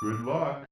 Good luck.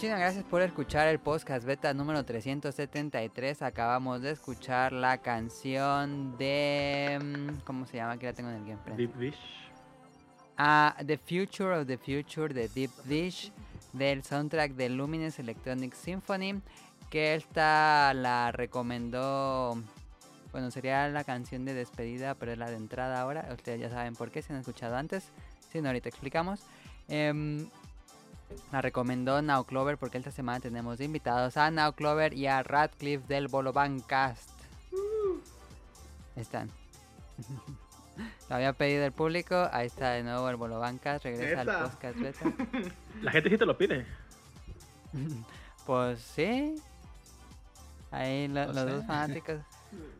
Muchísimas gracias por escuchar el podcast beta número 373. Acabamos de escuchar la canción de... mm, ¿Cómo se llama? Aquí la tengo en el gameplay. Deep Dish. Ah, The Future of the Future de Deep Dish del soundtrack de Luminous Electronic Symphony que esta la recomendó bueno sería la canción de despedida pero es la de entrada ahora ustedes ya saben por qué si han escuchado antes si no ahorita explicamos Em, la recomendó Now Clover porque esta semana tenemos de invitados a Now Clover y a Radcliffe del Boloban Cast están lo había pedido el público. Ahí está de nuevo el Bolobancas. Regresa ¿Neta? al podcast beta. La gente sí te lo pide. Pues sí. Ahí lo- los dos fanáticos.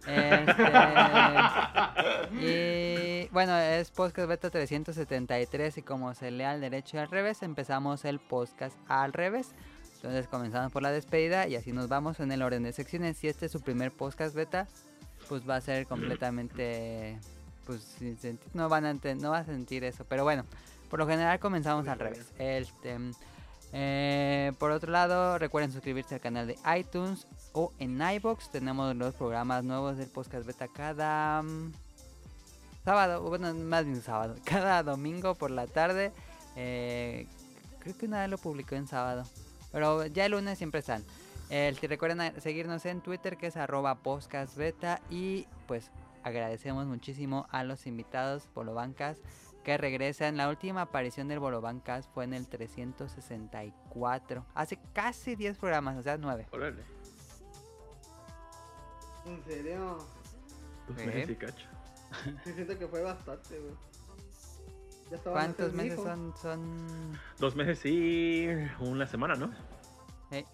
Este, y bueno, es podcast beta 373 y como se lee al derecho y al revés, empezamos el podcast al revés. Entonces comenzamos por la despedida y así nos vamos en el orden de secciones. Si este es su primer podcast beta, pues va a ser completamente... Pues no, van no va a sentir eso. Pero bueno, por lo general comenzamos al revés. Este, eh, por otro lado, recuerden suscribirse al canal de iTunes o en iBox. Tenemos los programas nuevos del podcast beta cada mm, sábado, bueno, más bien sábado, cada domingo por la tarde. Eh, creo que una vez lo publicó en sábado, pero ya el lunes siempre están. Eh, recuerden seguirnos en Twitter que es arroba podcastbeta y pues agradecemos muchísimo a los invitados Bolobancas que regresan. La última aparición del Bolobancas fue en el 364, hace casi 10 programas, o sea 9. Órale. ¿En serio? Dos Sí. meses y cacho. Sí, siento que fue bastante, güey. Ya estaba ¿Cuántos meses hijo. son? son... Dos meses y una semana, ¿no? Sí.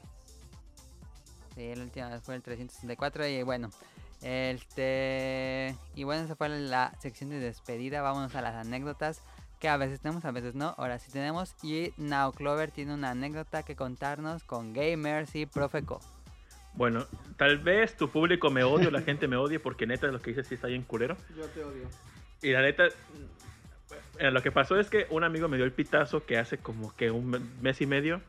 Sí, la última vez fue el 364 y bueno. Este. Y bueno, esa fue la sección de despedida. Vámonos a las anécdotas que a veces tenemos, a veces no. Ahora sí tenemos. Y Now Clover tiene una anécdota que contarnos con Gamers y Profeco. Bueno, tal vez tu público me odie o la gente me odie porque neta lo que dices sí está bien culero. Yo te odio. Y la neta, eh, lo que pasó es que un amigo me dio el pitazo que hace como que un me- mes y medio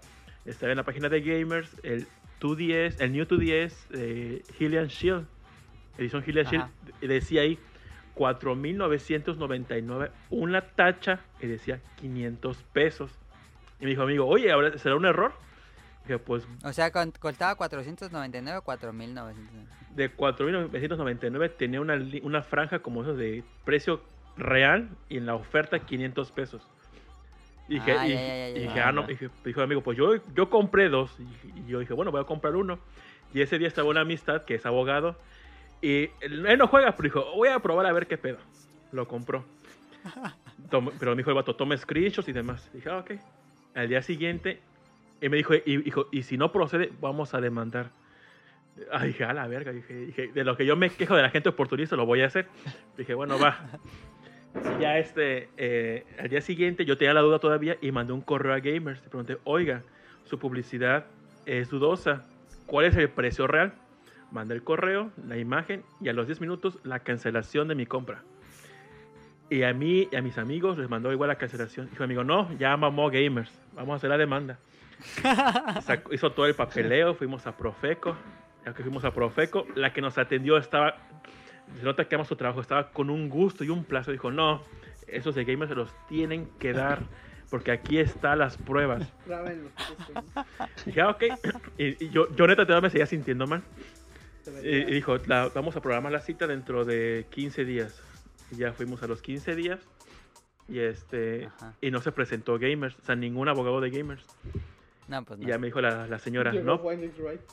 estaba en la página de Gamers el 2DS, el New 2DS eh, Hillian Shield, Ajá. y decía ahí 4.999, una tacha que decía 500 pesos. Y me dijo amigo, oye, ¿ahora ¿será un error? Dije, pues O sea, con- costaba 499 o 4999. de 4.999 tenía una, una franja como eso de precio real y en la oferta 500 pesos. Y dije, Ah, y, ya, ya, ya, y dije, ah, no, dije, dijo amigo, pues yo, yo compré dos. Y, y yo dije, bueno, voy a comprar uno. Y ese día estaba una amistad que es abogado. Y él, él no juega, pero dijo, voy a probar a ver qué pedo. Lo compró. Pero me dijo el vato, toma screenshots y demás. Dije, ah, ok. Al día siguiente, y me dijo, y, dijo, y si no procede, vamos a demandar. Ay, dije, a la verga. Dije, dije, de lo que yo me quejo de la gente oportunista, lo voy a hacer. Dije, bueno, va. Y ya este, eh, al día siguiente yo tenía la duda todavía y mandé un correo a Gamers. Le pregunté, oiga, su publicidad es dudosa. ¿Cuál es el precio real? Mandé el correo, la imagen y a los 10 minutos la cancelación de mi compra. Y a mí y a mis amigos les mandó igual la cancelación. Dijo amigo, no, ya mamó Gamers, vamos a hacer la demanda. Sacó- hizo todo el papeleo, fuimos a Profeco. Ya que fuimos a Profeco, la que nos atendió estaba, se nota que ama su trabajo, estaba con un gusto y un plazo. Dijo, no, esos de Gamers se los tienen que dar porque aquí están las pruebas. Dije, ah, ok. Y, y yo, yo neta todavía me seguía sintiendo mal. Y dijo, "La- vamos a programar la cita dentro de 15 días. Y ya fuimos a los 15 días. Y este Ajá. y no se presentó Gamers, o sea, ningún abogado de Gamers. No, pues Y ya me dijo la, la señora, no.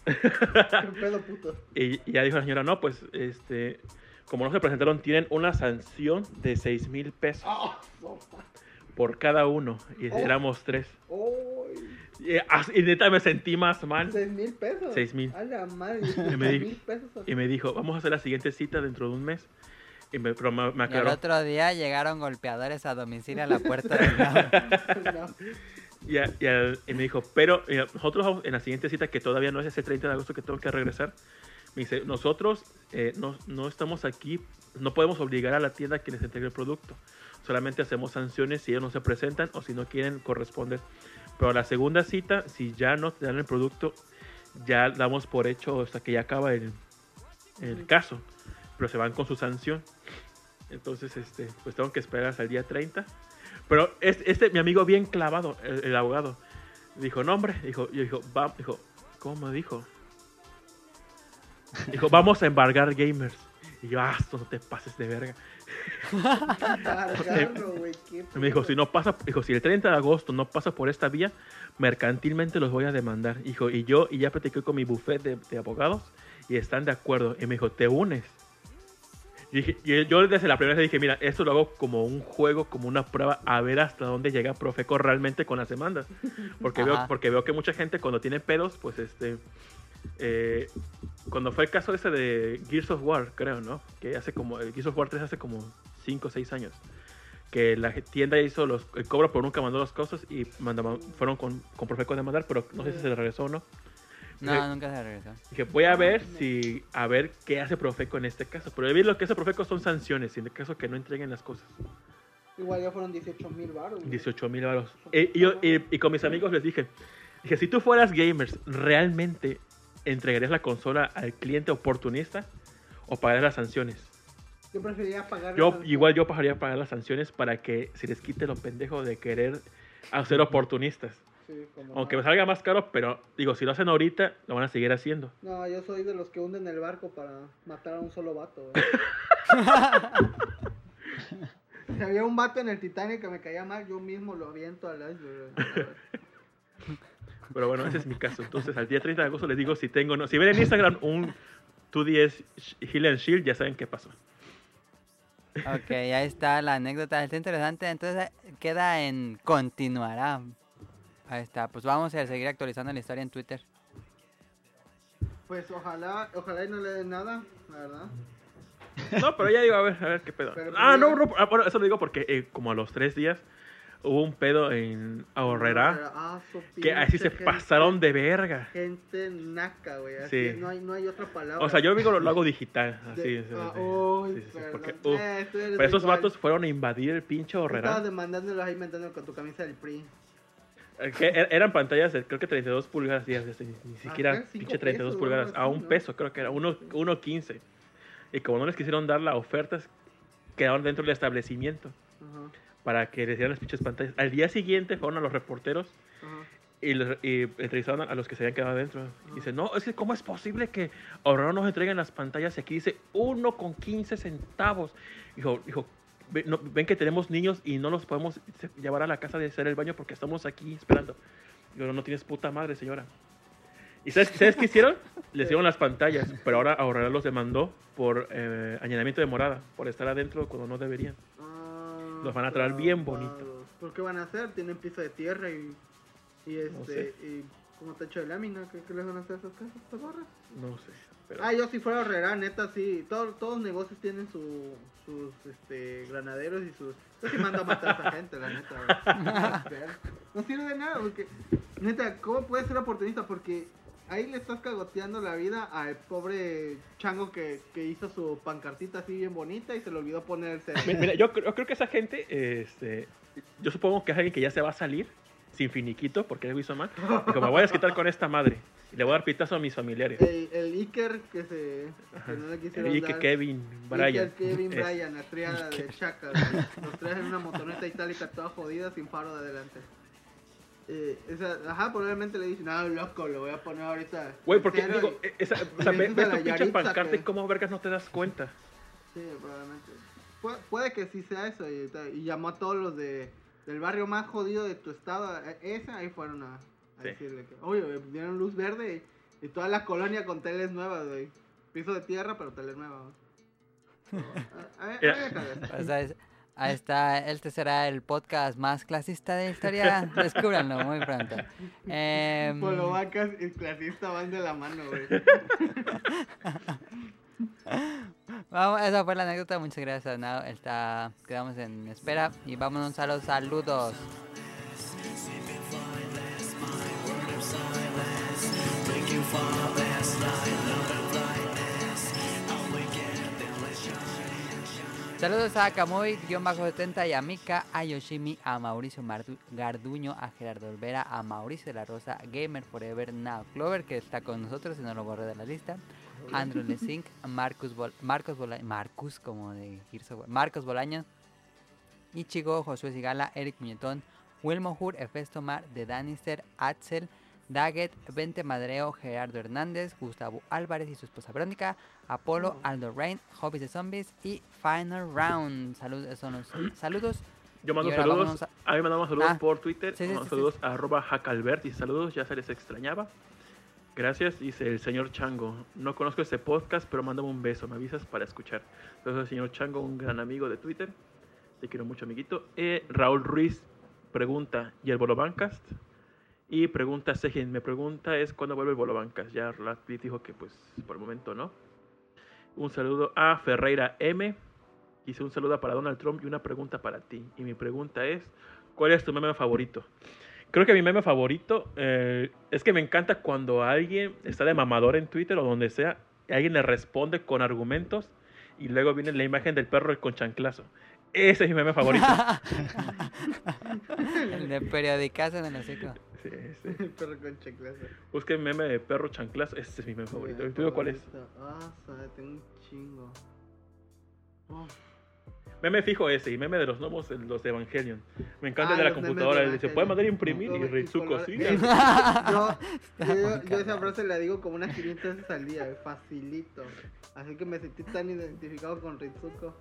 Y, y ya dijo la señora, no, pues, este, como no se presentaron, tienen una sanción de 6 mil pesos ¡Ah! no, por cada uno. Y Oh. éramos tres. ¡Uy! Y, y neta me sentí más mal. ¿Seis mil pesos? Seis mil. A la madre. Y me dijo- pesos. Y me dijo, vamos a hacer la siguiente cita dentro de un mes. Y me, pero me, me Y al aclaró. otro día llegaron golpeadores a domicilio a la puerta del. No. Y, a- y al- y me dijo, pero eh, nosotros en la siguiente cita, que todavía no es ese 30 de agosto que tengo que regresar, me dice, nosotros eh, no, no estamos aquí, no podemos obligar a la tienda a que les entregue el producto. Solamente hacemos sanciones si ellos no se presentan o si no quieren corresponder. Pero la segunda cita, si ya no te dan el producto, ya damos por hecho hasta que ya acaba el, el caso. Pero se van con su sanción. Entonces, este, pues tengo que esperar hasta el día 30. Pero este, este mi amigo bien clavado, el, el abogado, dijo, no hombre, dijo, yo dijo, va, dijo, ¿cómo dijo? Dijo, vamos a embargar gamers. Y yo, ah, no te pases de verga. Cargarlo, me dijo, si no pasa, dijo, si el 30 de agosto no pasa por esta vía, mercantilmente los voy a demandar. Dijo, y yo, y ya platiqué con mi buffet de, de abogados y están de acuerdo. Y me dijo, ¿te unes? Y dije- y yo desde la primera vez dije, mira, esto lo hago como un juego, como una prueba, a ver hasta dónde llega Profeco realmente con las demandas. Porque veo, porque veo que mucha gente cuando tiene pedos, pues este... eh, cuando fue el caso ese de Gears of War, creo, ¿no? Que hace como, el Gears of War 3 hace como 5 o 6 años. Que la tienda hizo los, el cobro, pero nunca mandó las cosas y mandaba- fueron con, con Profeco a demandar, pero no sé si se le regresó o no. No, Dije- nunca se regresó. Dije, voy a ver si, a ver qué hace Profeco en este caso. Pero vi lo que hace Profeco son sanciones, en el caso que no entreguen las cosas. Igual ya fueron 18 mil baros. 18 mil baros. Y, y yo- y- y con mis amigos les dije, dije, si tú fueras gamers, ¿realmente entregarías la consola al cliente oportunista o pagarías las sanciones? Yo preferiría pagar. Yo, igual yo pagaría pagar las sanciones para que se les quite lo pendejo de querer hacer oportunistas. Sí, como Aunque me salga más caro, pero digo, si lo hacen ahorita, lo van a seguir haciendo. No, yo soy de los que hunden el barco para matar a un solo vato, si había un vato en el Titanic que me caía mal, yo mismo lo aviento al iceberg. Pero bueno, ese es mi caso. Entonces, al día 30 de agosto les digo si tengo o no. Si ven en Instagram un 2DS Heal and Shield, ya saben qué pasó. Ok, ahí está la anécdota. Está interesante. Entonces queda en continuará. Ahí está, pues vamos a seguir actualizando la historia en Twitter. Pues ojalá, ojalá y no le den nada, la verdad. No, pero ya digo, a ver, a ver qué pedo. Pero ah, no, no, ah, bueno, eso lo digo porque eh, como a los tres días hubo un pedo en Ahorrera Ah, que así se gente- pasaron de verga. Gente naca, güey. Así Sí. no hay, no hay otra palabra. O sea, yo digo lo, lo hago digital, así. De- ah, sí. Sí, porque, Eh, pero esos igual. vatos fueron a invadir el pinche Ahorrera. Estabas demandándolos ahí inventando con tu camisa del PRI. Eh, que er- eran pantallas de creo que 32 pulgadas, ya, ni, ni siquiera pinche 32 pesos, pulgadas, a un ¿no? peso creo que era, uno, uno 15. Y como no les quisieron dar la oferta, quedaron dentro del establecimiento Ajá, para que les dieran las pinches pantallas. Al día siguiente fueron a los reporteros ajá. y, los- y entrevistaron a, a los que se habían quedado adentro. Y dicen, no, es que ¿cómo es posible que ahora nos entreguen las pantallas? Y aquí dice uno con 15 centavos. Dijo, dijo "Ve- no- ven que tenemos niños y no los podemos llevar a la casa de hacer el baño porque estamos aquí esperando. Digo, no tienes puta madre, señora. ¿Y sabes, sabes qué hicieron? Les dieron las pantallas, pero ahora Ahorrera los demandó por eh, añadimiento de morada, por estar adentro cuando no deberían. Ah, Los van a traer bien clavados. bonito. ¿Por qué van a hacer? Tienen piso de tierra y. Y este. No sé. Y como techo de lámina. ¿Qué, qué les van a hacer a esas casas, estas barras? No sé. Pero... Ah, yo si fuera horrera, neta, sí. Todos, todos los negocios tienen su, sus este, granaderos y sus. Yo sí mando a matar a esa gente, la neta. No sirve de nada, porque. Neta, ¿cómo puedes ser oportunista? Porque ahí le estás cagoteando la vida al pobre chango que, que hizo su pancartita así bien bonita y se le olvidó poner el cero. Mira, yo, creo- yo creo que esa gente, este, yo supongo que es alguien que ya se va a salir sin finiquito porque le hizo mal. Me voy a desquitar con esta madre y le voy a dar pitazo a mis familiares. El, el Iker que se. que no le quisieron Y que dar. Kevin, Iker, Brian. Kevin, Brian, la triada de Chaka. Los tres en una motoneta itálica toda jodida sin faro de adelante. Eh, esa, ajá, probablemente le dicen, no, loco, lo voy a poner ahorita. Güey, porque digo, y- eh, esa, o sea, ves, tu pinche y que- cómo vergas no te das cuenta. Sí, probablemente. Pu- puede que sí sea eso. Y, y llamó a todos los de, del barrio más jodido de tu estado. eh, Ese ahí fueron a, a Sí. decirle que, oye, dieron luz verde y, y toda la colonia con teles nuevas, güey. Piso de tierra, pero teles nuevas. güey. A- Pues ahí, está, este será el podcast más clasista de la historia. Descúbranlo muy pronto. Polovacas y clasista van de la mano, güey. vamos, esa fue la anécdota. Muchas gracias, Nao. Está, quedamos en espera y vámonos a los saludos. Saludos a Kamui-70 y a Mika, a Yoshimi, a Mauricio Mardu- Garduño, a Gerardo Olvera, a Mauricio de la Rosa, Gamer Forever Now, Clover, que está con nosotros y no lo borré de la lista, Andrew Lesink, Marcus, Bol Marcos Marcus, como de War, Marcos Bolaño, Ichigo, Josué Sigala, Eric Muñetón, Wilmo Hur, Efesto Mar, de Danister, Axel, Daggett, Vente Madreo, Gerardo Hernández, Gustavo Álvarez y su esposa Verónica, Apolo, Aldo Rain, Hobbies de Zombies y Final Round. Saludos, son los saludos. Yo mando saludos, a- a... mí me mandamos saludos Ah, por Twitter, sí, sí, mando sí, saludos a arroba jacalbert y saludos, ya se les extrañaba. Gracias, dice el señor Chango. No conozco este podcast, pero mándame un beso, me avisas para escuchar. Entonces, el señor Chango, un gran amigo de Twitter. Te quiero mucho, amiguito. Eh, Raúl Ruiz pregunta, ¿y el Bolobancast? Y pregunta Sejin, me pregunta es cuándo vuelve el Bolobancast. Ya Radcliffe dijo que pues por el momento no. Un saludo a Ferreira M. Hice un saludo para Donald Trump y una pregunta para ti. Y mi pregunta es, ¿cuál es tu meme favorito? Creo que mi meme favorito eh, es que me encanta cuando alguien está de mamador en Twitter o donde sea, y alguien le responde con argumentos y luego viene la imagen del perro con chanclazo. Ese es mi meme favorito. El de periodicazo en el hocico. Sí, sí. El perro con checlazo. Busquen meme de perro chanclazo. Ese es mi meme favorito. ¿Y tú cuál es? Ah, sabe, tengo un chingo. Uf. Meme fijo ese y meme de los gnomos, el- los de Evangelion. Me encanta Ah, el de la memes computadora. de Se puede mandar a imprimir No, y Ritsuko, sí. Yo, yo, yo cabrón. esa frase la digo como unas 500 veces al día, facilito. Así que me sentí tan identificado con Ritsuko.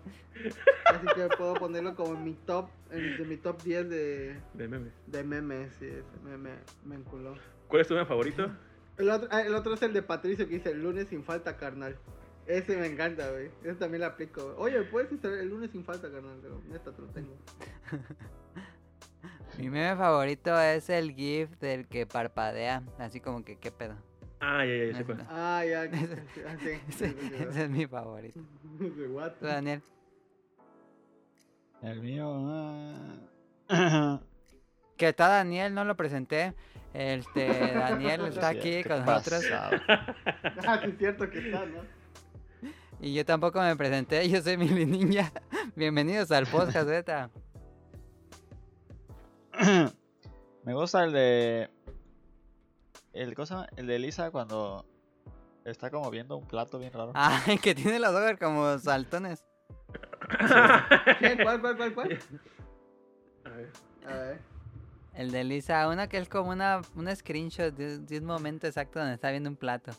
Así que puedo ponerlo como en mi top, en, de mi top 10 de, De meme. de memes. Sí, ese meme me enculó. ¿Cuál es tu meme favorito? El otro, ah, el otro es el de Patricio que dice el lunes sin falta, carnal. Ese me encanta, güey. Ese también lo aplico. Oye, ¿puedes instalar el lunes sin falta, carnal? Pero neta, te lo tengo. Mi meme favorito es el GIF del que parpadea, así como que, ¿qué pedo? Ah, ya, ya, ya sé. Ah, ya. ah, Ese, es mi favorito. Daniel? El mío. ah. Que está Daniel, no lo presenté. Este, Daniel está aquí con nosotros. Ah, sí, es cierto que está, ¿no? Y yo tampoco me presenté, yo soy Mili Ninja. Bienvenidos al podcast beta. Me gusta el de. El, cosa, el de Lisa cuando está como viendo un plato bien raro. Ay, que tiene los ojos como saltones. ¿Cuál, cuál, cuál, cuál? A ver. A ver. El de Lisa, uno que es como una, un screenshot de, de un momento exacto donde está viendo un plato.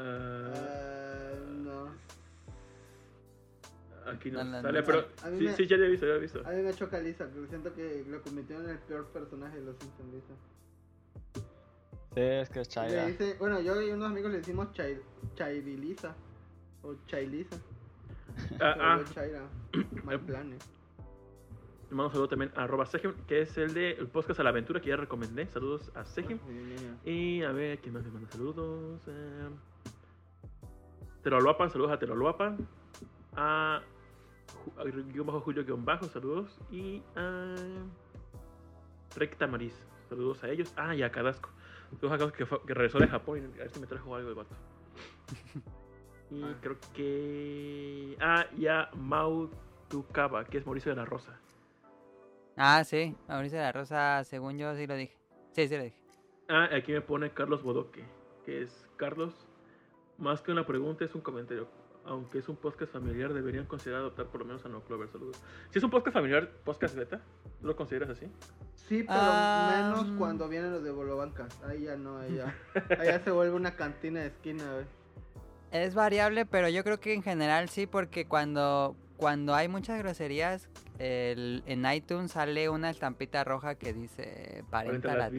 Ah, Ah, no. aquí no, sale, no. pero sí, me- sí, ya lo he visto, ya lo he visto. A mí me choca Lisa, porque siento que lo convirtieron en el peor personaje de los Simpsons, Lisa. Sí, es que es Le Chaira. dice, bueno, yo y unos amigos le decimos Chai, Chairilisa. O Chailisa. Ah, ah, Chaira. Mal planes. le mando un saludo también a arroba Sejim, que es el de el podcast a la aventura que ya recomendé. Saludos a Sejim. Y a ver, ¿quién más me manda saludos? Eh, Teroluapan, saludos a Teroluapan. A, a guion bajo Julio guion bajo, saludos. Y a Recta Maris, saludos a ellos. Ah, y a Cadasco. Saludos a Cadasco que, fue- que regresó de Japón. A ver si me trajo algo de vato. Y Ah. creo que. Ah, y a Mau Tukaba, que es Mauricio de la Rosa. Ah, sí, Mauricio de la Rosa, según yo sí lo dije. Sí, sí lo dije. Ah, aquí me pone Carlos Bodoque, que es Carlos. Más que una pregunta, es un comentario. Aunque es un podcast familiar, deberían considerar adoptar por lo menos a No Clover. Saludos. Si es un podcast familiar, podcast beta, ¿lo consideras así? Sí, pero Ah, menos mm. cuando vienen los de Bolobancas. Ahí ya no, ahí ya. Ahí ya se vuelve una cantina de esquina, güey. Es variable, pero yo creo que en general sí, porque cuando, cuando hay muchas groserías, el- en iTunes sale una estampita roja que dice Ahorita parental las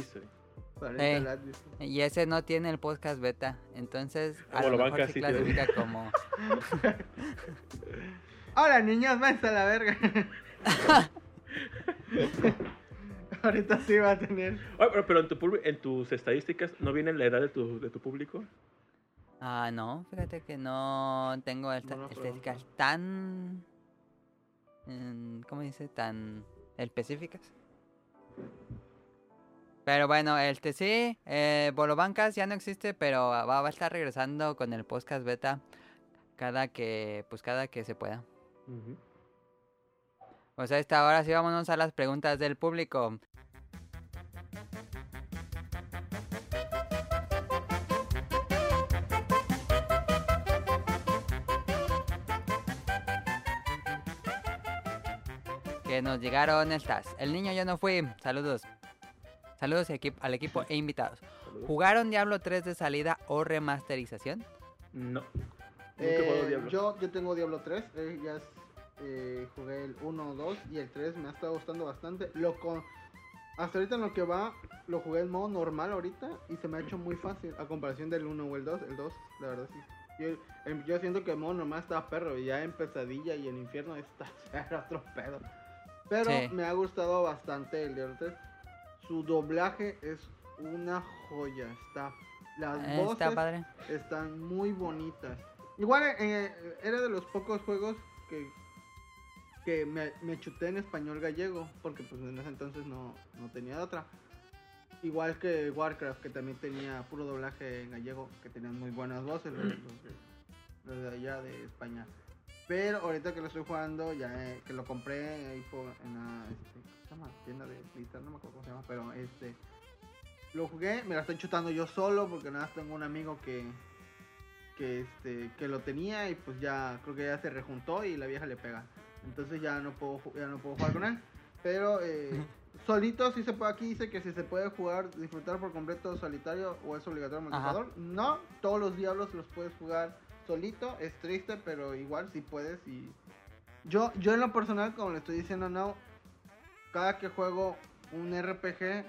Eh. Y ese no tiene el podcast beta, entonces a Como lo lo mejor sí tiene. clasifica como... Hola niños, váyanse a la verga. Ahorita sí va a tener. Oye, pero, pero en, tu, en tus estadísticas, ¿no viene la edad de tu, de tu público? Ah, no, fíjate que no tengo esta- No lo estadísticas tan... mm, ¿Cómo dice? Tan específicas. Pero bueno, este sí, eh, Bolobancas ya no existe, pero va, va a estar regresando con el podcast beta cada que, pues cada que se pueda. Pues a esta hora sí vámonos a las preguntas del público. Que nos llegaron estas. El niño yo no fui. Saludos. Saludos equi- al equipo e invitados. Saludos. ¿Jugaron Diablo 3 de salida o remasterización? No. Eh, yo, yo tengo Diablo 3, eh, ya es- eh, jugué el 1, 2 y el 3 me ha estado gustando bastante. Lo con, hasta ahorita en lo que va, lo jugué en modo normal ahorita y se me ha hecho muy fácil a comparación del 1 o el 2. El 2, la verdad sí. Yo, em, yo siento que el modo normal estaba perro y ya en pesadilla y en infierno está era otro pedo. Pero Sí. me ha gustado bastante el Diablo 3. Su doblaje es una joya. Está, las Eh, voces Está padre. están muy bonitas. Igual eh, era de los pocos juegos que, que me, me chuté en español gallego, porque pues en ese entonces no, no tenía otra. Igual que Warcraft, que también tenía puro doblaje en gallego, que tenían muy buenas voces los, los- los de allá de España. Pero ahorita que lo estoy jugando, ya eh, que lo compré ahí por, en la este, ¿cómo se llama? tienda de no me acuerdo cómo se llama, pero este lo jugué, me la estoy chutando yo solo porque nada más tengo un amigo que que este que lo tenía y pues ya creo que ya se rejuntó y la vieja le pega. Entonces ya no puedo ya no puedo jugar con él, pero eh, solito sí se puede aquí dice que si se puede jugar disfrutar por completo solitario o es obligatorio multijugador. No, todos los diablos los puedes jugar solito, es triste, pero igual si puedes y yo yo en lo personal como le estoy diciendo no cada que juego un RPG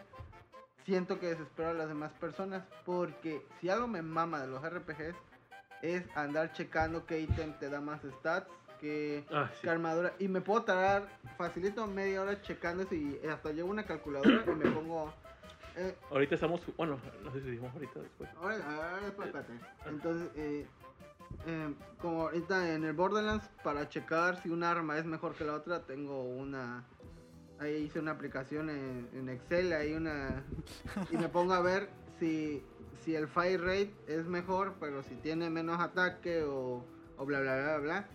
siento que desespero a las demás personas porque si algo me mama de los RPGs es andar checando qué ítem te da más stats, qué, Ah, sí. armadura. Y me puedo tardar facilito media hora checando si hasta llevo una calculadora y me pongo... eh, Ahorita estamos. Bueno, no sé si dijimos ahorita después. ahora, ahora después, espérate. Entonces, eh, eh, como ahorita en el Borderlands, para checar si un arma es mejor que la otra, tengo una... Ahí hice una aplicación en, en Excel, ahí una... Y me pongo a ver si, si el fire rate es mejor, pero si tiene menos ataque o, o bla bla bla bla.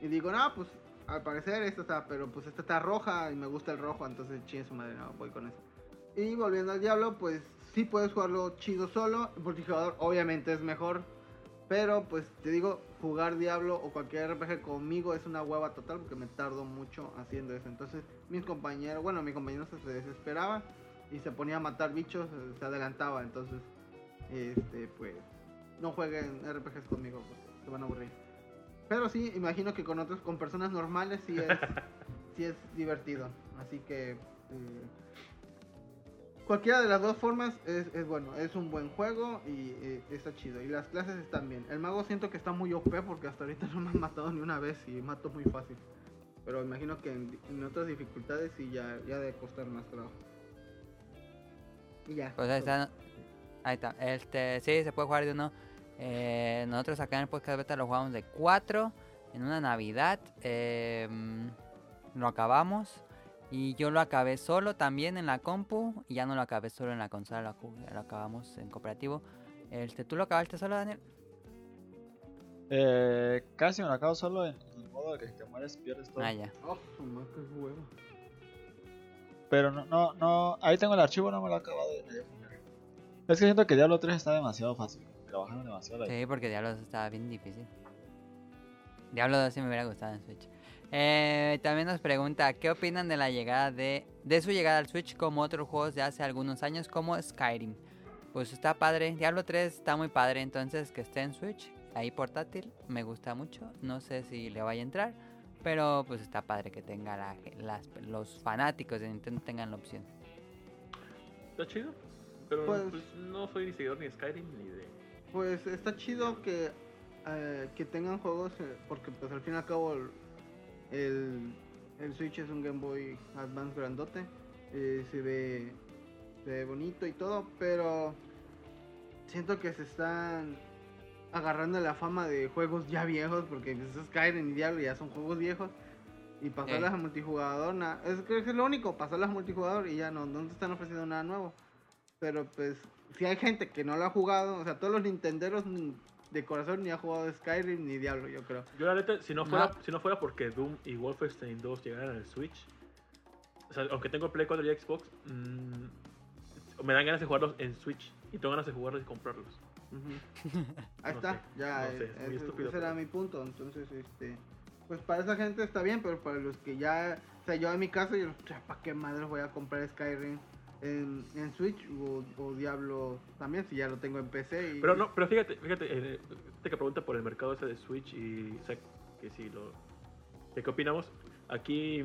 Y digo, no, pues al parecer esta está, pero pues esta está roja y me gusta el rojo, entonces chingue su madre, no, voy con eso. Y volviendo al diablo, pues sí puedes jugarlo chido solo. El multijugador obviamente es mejor. Pero pues te digo, jugar Diablo o cualquier RPG conmigo es una hueva total porque me tardo mucho haciendo eso. Entonces mis compañeros, bueno, mi compañero se, se desesperaba y se ponía a matar bichos, eh, se adelantaba. Entonces, este, pues no jueguen RPGs conmigo porque se van a aburrir. Pero sí, imagino que con otros, con personas normales sí es, sí es divertido. Así que eh, cualquiera de las dos formas es, es bueno, es un buen juego y eh, está chido. Y las clases están bien. El mago siento que está muy OP porque hasta ahorita no me han matado ni una vez y mato muy fácil. Pero imagino que en, en otras dificultades sí ya, ya debe costar más trabajo. Y ya. Pues ahí está. Ahí está. Este, sí, se puede jugar de uno. Eh, nosotros acá en el podcast beta lo jugamos de 4 en una Navidad. eh, lo acabamos. Y yo lo acabé solo también en la compu. Y ya no lo acabé solo en la consola, lo, lo acabamos en cooperativo. Este, ¿Tú lo acabaste solo, Daniel? Eh, casi me lo acabo solo en, en el modo de que te mueres, pierdes todo. Ah, ya. Oh, qué huevo. Pero no, no, no. Ahí tengo el archivo, no me lo he acabado de final. Es que siento que Diablo 3 está demasiado fácil. Trabajaron demasiado ahí. Sí, porque Diablo 2 estaba bien difícil. Diablo 2 sí me hubiera gustado en Switch. Eh, también nos pregunta, ¿qué opinan de la llegada de, de su llegada al Switch como otros juegos de hace algunos años como Skyrim? Pues está padre, Diablo 3 está muy padre, entonces que esté en Switch, ahí portátil, me gusta mucho. No sé si le vaya a entrar, pero pues está padre que tenga la- las, los fanáticos de Nintendo tengan la opción. Está chido. Pero Pues- pues, no soy ni seguidor ni de Skyrim ni de. Pues está chido que, eh, que tengan juegos, eh, porque pues al fin y al cabo el, el, Switch es un Game Boy Advance grandote, eh, se, ve, se ve bonito y todo, pero siento que se están agarrando la fama de juegos ya viejos, porque pues, Skyrim y Diablo ya son juegos viejos, y pasarlas Eh. a multijugador, na- es, creo que es lo único, pasarlas a multijugador y ya no, no te están ofreciendo nada nuevo. Pero pues, si hay gente que no lo ha jugado, o sea, todos los nintenderos ni- de corazón ni ha jugado Skyrim ni Diablo, yo creo. Yo la neta, si no fuera, No. si no fuera porque Doom y Wolfenstein 2 llegaran al Switch, o sea, aunque tengo Play 4 y Xbox, mm, me dan ganas de jugarlos en Switch y tengo ganas de jugarlos y comprarlos. Ahí No está, sé, ya, no sé, eh, muy estúpido, ese era mi punto. Entonces, este, pues para esa gente está bien, pero para los que ya, o sea, yo en mi caso, yo, ¿para qué madres voy a comprar Skyrim en, en Switch o, o Diablo también si ya lo tengo en PC? Y, Pero no, pero fíjate, fíjate, eh, te que pregunta por el mercado ese de Switch y sé que si lo... ¿De qué opinamos? Aquí,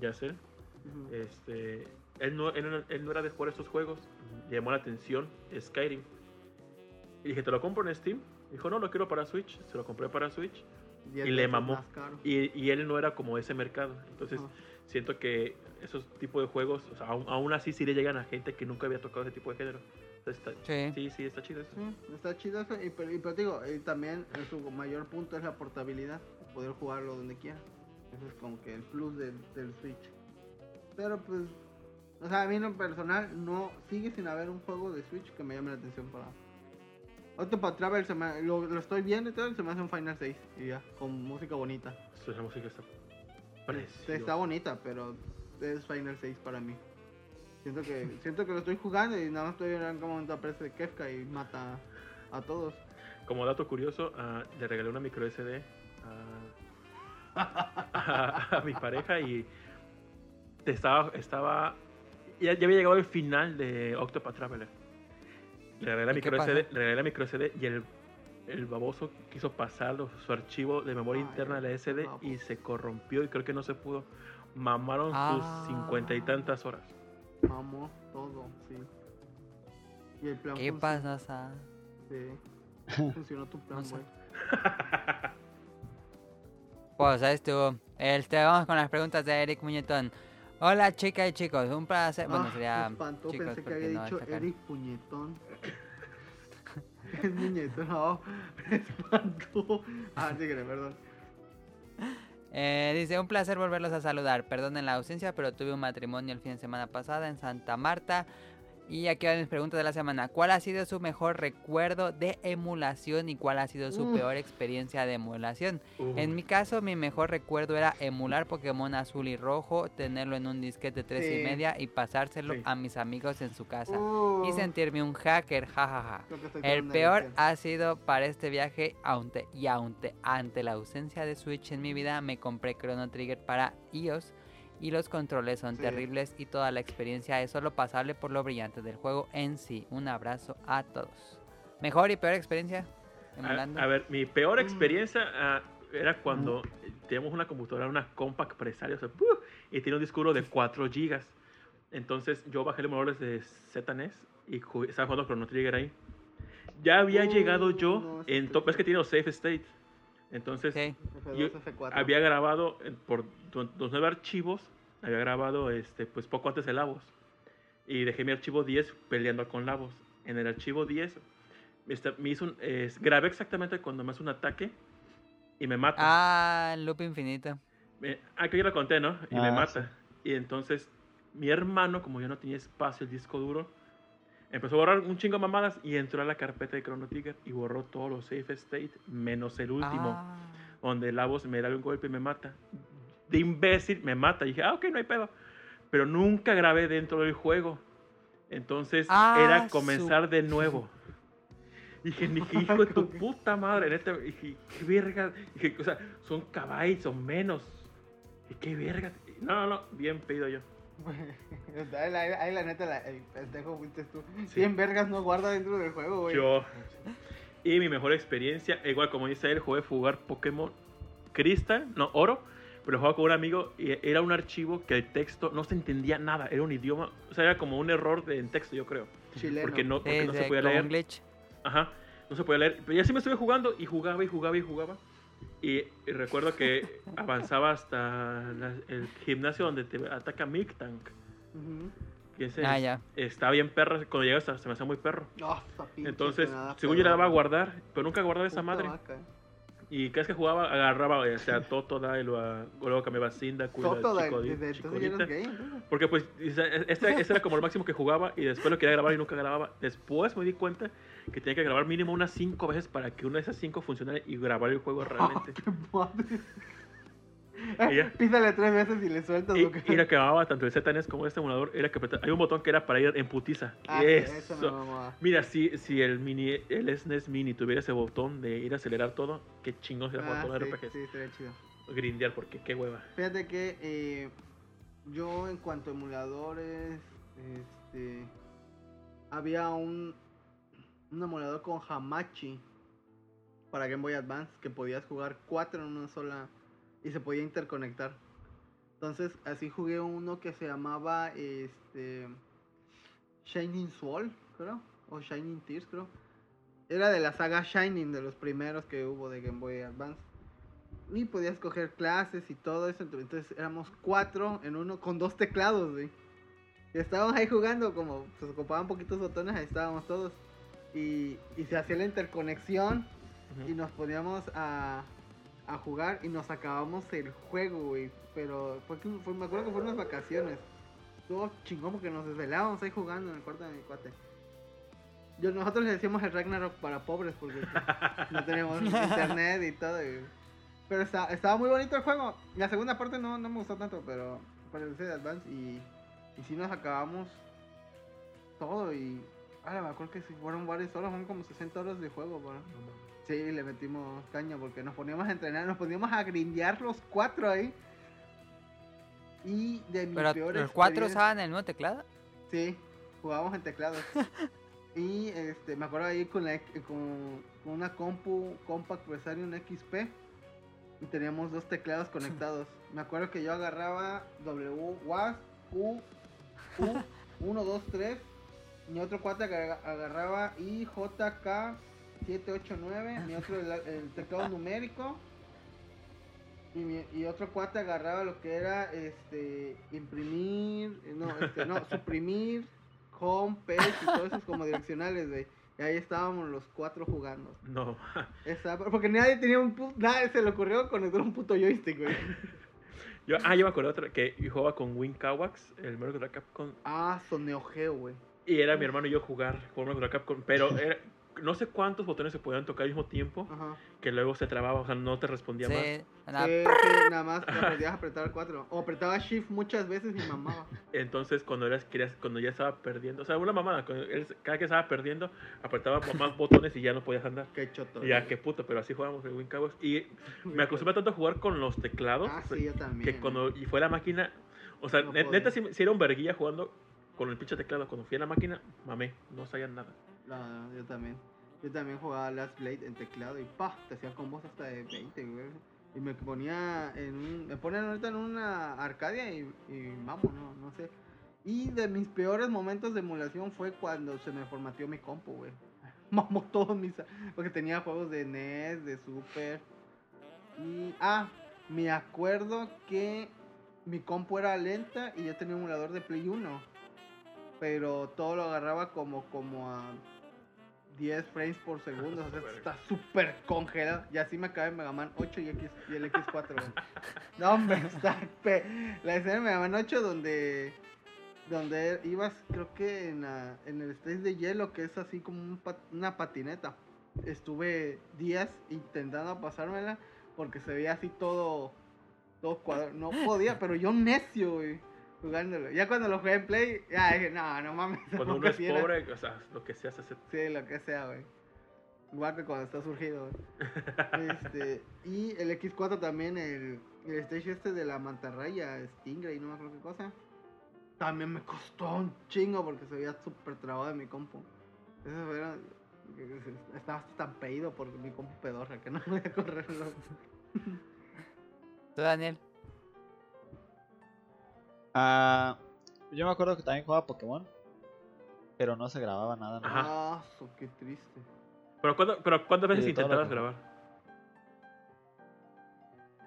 ya sé, este, él no, él, no- él no era de jugar estos juegos, llamó la atención Skyrim. Y dije, ¿te lo compro en Steam? Dijo, no, lo quiero para Switch, se lo compré para Switch. Y le mamó. Y, y él no era como ese mercado. Entonces. Siento que esos tipos de juegos, o sea, aún, aún así sí le llegan a gente que nunca había tocado ese tipo de género. Está- Sí. sí, sí, está chido eso. Sí, está chido eso. Y, pero, y pero digo, y también su mayor punto es la portabilidad, poder jugarlo donde quiera. Eso es como que el plus del, del Switch. Pero pues, o sea, a mí en lo personal no sigue sin haber un juego de Switch que me llame la atención para. Octopath Travel se me- lo, lo estoy viendo y todo, se me hace un Final 6 y ya, con música bonita. Esa música está Está bonita, pero es Final 6 para mí. Siento que siento que lo estoy jugando y nada más estoy en momento aparece Kefka y mata a todos. Como dato curioso, ah, le regalé una micro SD a, a- a mi pareja y estaba, estaba ya, ya había llegado el final de Octopath Traveler. Le regalé la ¿Y qué micro? SD, le regalé la micro SD y el, el baboso quiso pasar los- su archivo de memoria Ay, interna de la SD y se corrompió y creo que no se pudo. Mamaron Ah. sus cincuenta y tantas horas. Mamó todo, sí. Y el plan ¿Qué pasa? Sa? Sí. Funcionó tu plan, güey. Pues ahí estuvo. Este, vamos con las preguntas de Eric Muñetón. Hola chicas y chicos, un placer. Bueno, Ah, sería me espantó, chicos pensé que había no dicho. Eric Puñetón. es muñetón, no, me espantó. Ah, síguele, perdón. Eh, dice, un placer volverlos a saludar. Perdonen la ausencia, pero tuve un matrimonio el fin de semana pasada en Santa Marta. Y aquí van mis preguntas de la semana. ¿Cuál ha sido su mejor recuerdo de emulación y cuál ha sido su peor experiencia de emulación? Uh, En mi caso, mi mejor recuerdo era emular Pokémon azul y rojo, tenerlo en un disquete 3 y Sí. media y pasárselo Sí. a mis amigos en su casa. Uh, Y sentirme un hacker, jajaja. El peor ha sido para este viaje aunque, y aunque ante la ausencia de Switch en mi vida me compré Chrono Trigger para iOS y los controles son Sí. terribles y toda la experiencia es solo pasable por lo brillante del juego en sí. Un abrazo a todos. Mejor y peor experiencia emulando. A, a ver, mi Mm. peor experiencia ah, era cuando teníamos una computadora, una Compact Presario, o sea, y tenía un disco duro de 4 GB. Entonces yo bajé el emulador de ZNES y estaba jugando Chrono Trigger ahí. Ya había Uh, llegado yo no, en top, es que tiene los save state. Entonces Sí. F2, yo F4. había grabado en- por los nueve archivos, había grabado este, pues poco antes de Lavos. Y dejé mi archivo 10 peleando con Lavos. En el archivo 10 este, me hizo un- es- grabé exactamente cuando me hace un ataque y me mata. Ah, loop infinito. Me- ah, que yo lo conté, ¿no? Y me Ah, mata. Y entonces mi hermano, como yo no tenía espacio el disco duro, empezó a borrar un chingo de mamadas y entró a la carpeta de Chrono Trigger y borró todos los save state menos el último Ah. donde la voz me da un golpe y me mata. De imbécil me mata. Y dije, ah, ok, no hay pedo. Pero nunca grabé dentro del juego. Entonces Ah, era su- comenzar de nuevo. Dije, ni que hijo de tu puta madre, neta. Dije, qué verga. Dije, o sea, son caballos o menos. Dije, qué verga. No, no, no, bien pedido yo. Ahí, la, ahí la neta, la, el pendejo fuiste tú. Sí. 100 vergas no guarda dentro del juego, güey. Yo. Y mi mejor experiencia, igual como dice él, jugué jugar Pokémon Crystal, no, Oro, pero jugaba con un amigo y era un archivo que el texto no se entendía nada, era un idioma, o sea, era como un error de, en texto, yo creo, Chileno. porque no, porque no se podía leer. glitch. Ajá, no se podía leer. Pero ya sí me estuve jugando y jugaba y jugaba y jugaba. Y, y recuerdo que avanzaba hasta la- el gimnasio donde te ataca Miltank. Ujú. Que ese Ah, ya. está bien perro, cuando llegas se me hacía muy perro. Ah, Entonces, según yo le daba a guardar, pero nunca guardaba esa Puta madre. vaca, eh. Y cada vez que jugaba, agarraba, o sea, Totoda y luego, luego cambiaba a Cyndaquil, a Todo de- Chicodi- desde entonces ya Chikorita. eres gay, entonces. Porque pues, sea, este, este era como el máximo que jugaba y después lo quería grabar y nunca grababa. Después me di cuenta que tenía que grabar mínimo unas 5 veces para que una de esas 5 funcionara y grabar el juego realmente. Madre. Písale tres veces y le sueltas Y, lo que. y lo que amaba tanto el ZNES como este emulador era que hay un botón que era para ir en putiza. Ah, eso. mamaba. Mira, si, si el mini el SNES Mini tuviera ese botón de ir a acelerar todo, qué chingón sería para Ah, los sí, RPGs. sí, estaría chido. Grindear, porque qué hueva. Fíjate que eh, yo en cuanto a emuladores, este, había un, un emulador con Hamachi para Game Boy Advance que podías jugar cuatro en una sola y se podía interconectar. Entonces así jugué uno que se llamaba este Shining Soul, creo, o Shining Tears, creo. Era de la saga Shining, de los primeros que hubo de Game Boy Advance. Y podías coger clases y todo eso. Entonces éramos cuatro en uno con dos teclados, güey. Y estábamos ahí jugando, como se ocupaban poquitos botones, ahí estábamos todos. Y, y se hacía la interconexión y nos poníamos a, a jugar y nos acabamos el juego, güey. Pero fue, que- fue- me acuerdo que fueron unas vacaciones. Estuvo chingón porque nos desvelábamos ahí jugando en el cuarto de mi cuate. Yo, nosotros le decíamos el Ragnarok para pobres porque no teníamos internet y todo. y- pero está- estaba muy bonito el juego. La segunda parte no, no me gustó tanto, pero para el de Advance y, y sí nos acabamos todo y... Ahora me acuerdo que sí fueron varias horas, fueron como 60 horas de juego, ¿verdad? Sí, le metimos caña porque nos poníamos a entrenar, nos poníamos a grindear los cuatro ahí. Y de mi Pero peor ¿Los cuatro usaban el mismo teclado? Sí, jugábamos en teclado. y este, me acuerdo ahí con, la, con, una compu Compact Presarium XP. Y teníamos dos teclados conectados. me acuerdo que yo agarraba W, WAS, U, U, 1, 2, 3. Mi otro cuate agarraba I, J, K, 7, 8, 9. Mi otro, el, teclado numérico. Y, mi, y, otro cuate agarraba lo que era este imprimir, eh, no, este, no, suprimir, home, page y todo esos como direccionales, güey. Y ahí estábamos los cuatro jugando. No. Esa, porque nadie tenía un puto, nada, se le ocurrió conectar un puto joystick, güey. Yo, ah, yo me acuerdo otro, que jugaba con Win Kawax, el Mario contra Capcom. Ah, son güey. Y era mi hermano y yo jugar con Mario contra Capcom, pero era, no sé cuántos botones se podían tocar al mismo tiempo. Ajá. Que luego se trababa, o sea, no te respondía más. Sí, nada, Sí, sí, nada más podías apretar el 4. O apretaba Shift muchas veces y mamaba. Entonces, cuando, eras, querías, cuando ya estaba perdiendo, o sea, una mamada, cada que estaba perdiendo, apretaba más botones y ya no podías andar. Qué choto. Y ya, qué puto, pero así jugábamos en Win Kawax. Y me acostumbré tanto a jugar con los teclados Ah, sí, yo también. que cuando y fue la máquina, o sea, No neta, si, era un verguilla jugando con el pinche teclado. Cuando fui a la máquina, mamé, no sabía nada. No, no, yo también. Yo también jugaba Last Blade en teclado y pa, te hacía combos hasta de 20, güey. Y me ponía en un, me ponen ahorita en una Arcadia y, y vamos, no, no sé. Y de mis peores momentos de emulación fue cuando se me formateó mi compu, güey. Mamó todos mis, porque tenía juegos de NES, de Super. Y ah, me acuerdo que mi compu era lenta y yo tenía un emulador de Play 1 pero todo lo agarraba como, como a 10 frames por segundo. O sea, está súper congelado. Y así me acabé Mega Man 8 y, X, y el X4. güey. No, hombre, está pe- La escena de Mega Man 8 donde, donde ibas, creo que en, la- en el stage de hielo, que es así como un pat- una patineta. Estuve días intentando pasármela porque se veía así todo, todo cuadrado. No podía, pero yo necio, güey. Jugándolo. Ya cuando lo jugué en Play, ya dije, no, no mames. Cuando no uno es quisiera". pobre, o sea, lo que sea se hace. Sí, lo que sea, güey. Igual que cuando está surgido, güey. Este, y el X4 también, el, el stage este de la mantarraya, Stingray, no me acuerdo qué cosa. También me costó un chingo porque se veía súper trabado en mi compu. Eso fueron. Estaba hasta tan pedido por mi compu pedorra que no podía correrlo. ¿Tú, Daniel? Ah, yo me acuerdo que también jugaba Pokémon, pero no se grababa nada. ¿no? Ajá. Ah, so, qué triste. Pero, ¿cuándo- pero ¿cuántas veces intentabas que- grabar?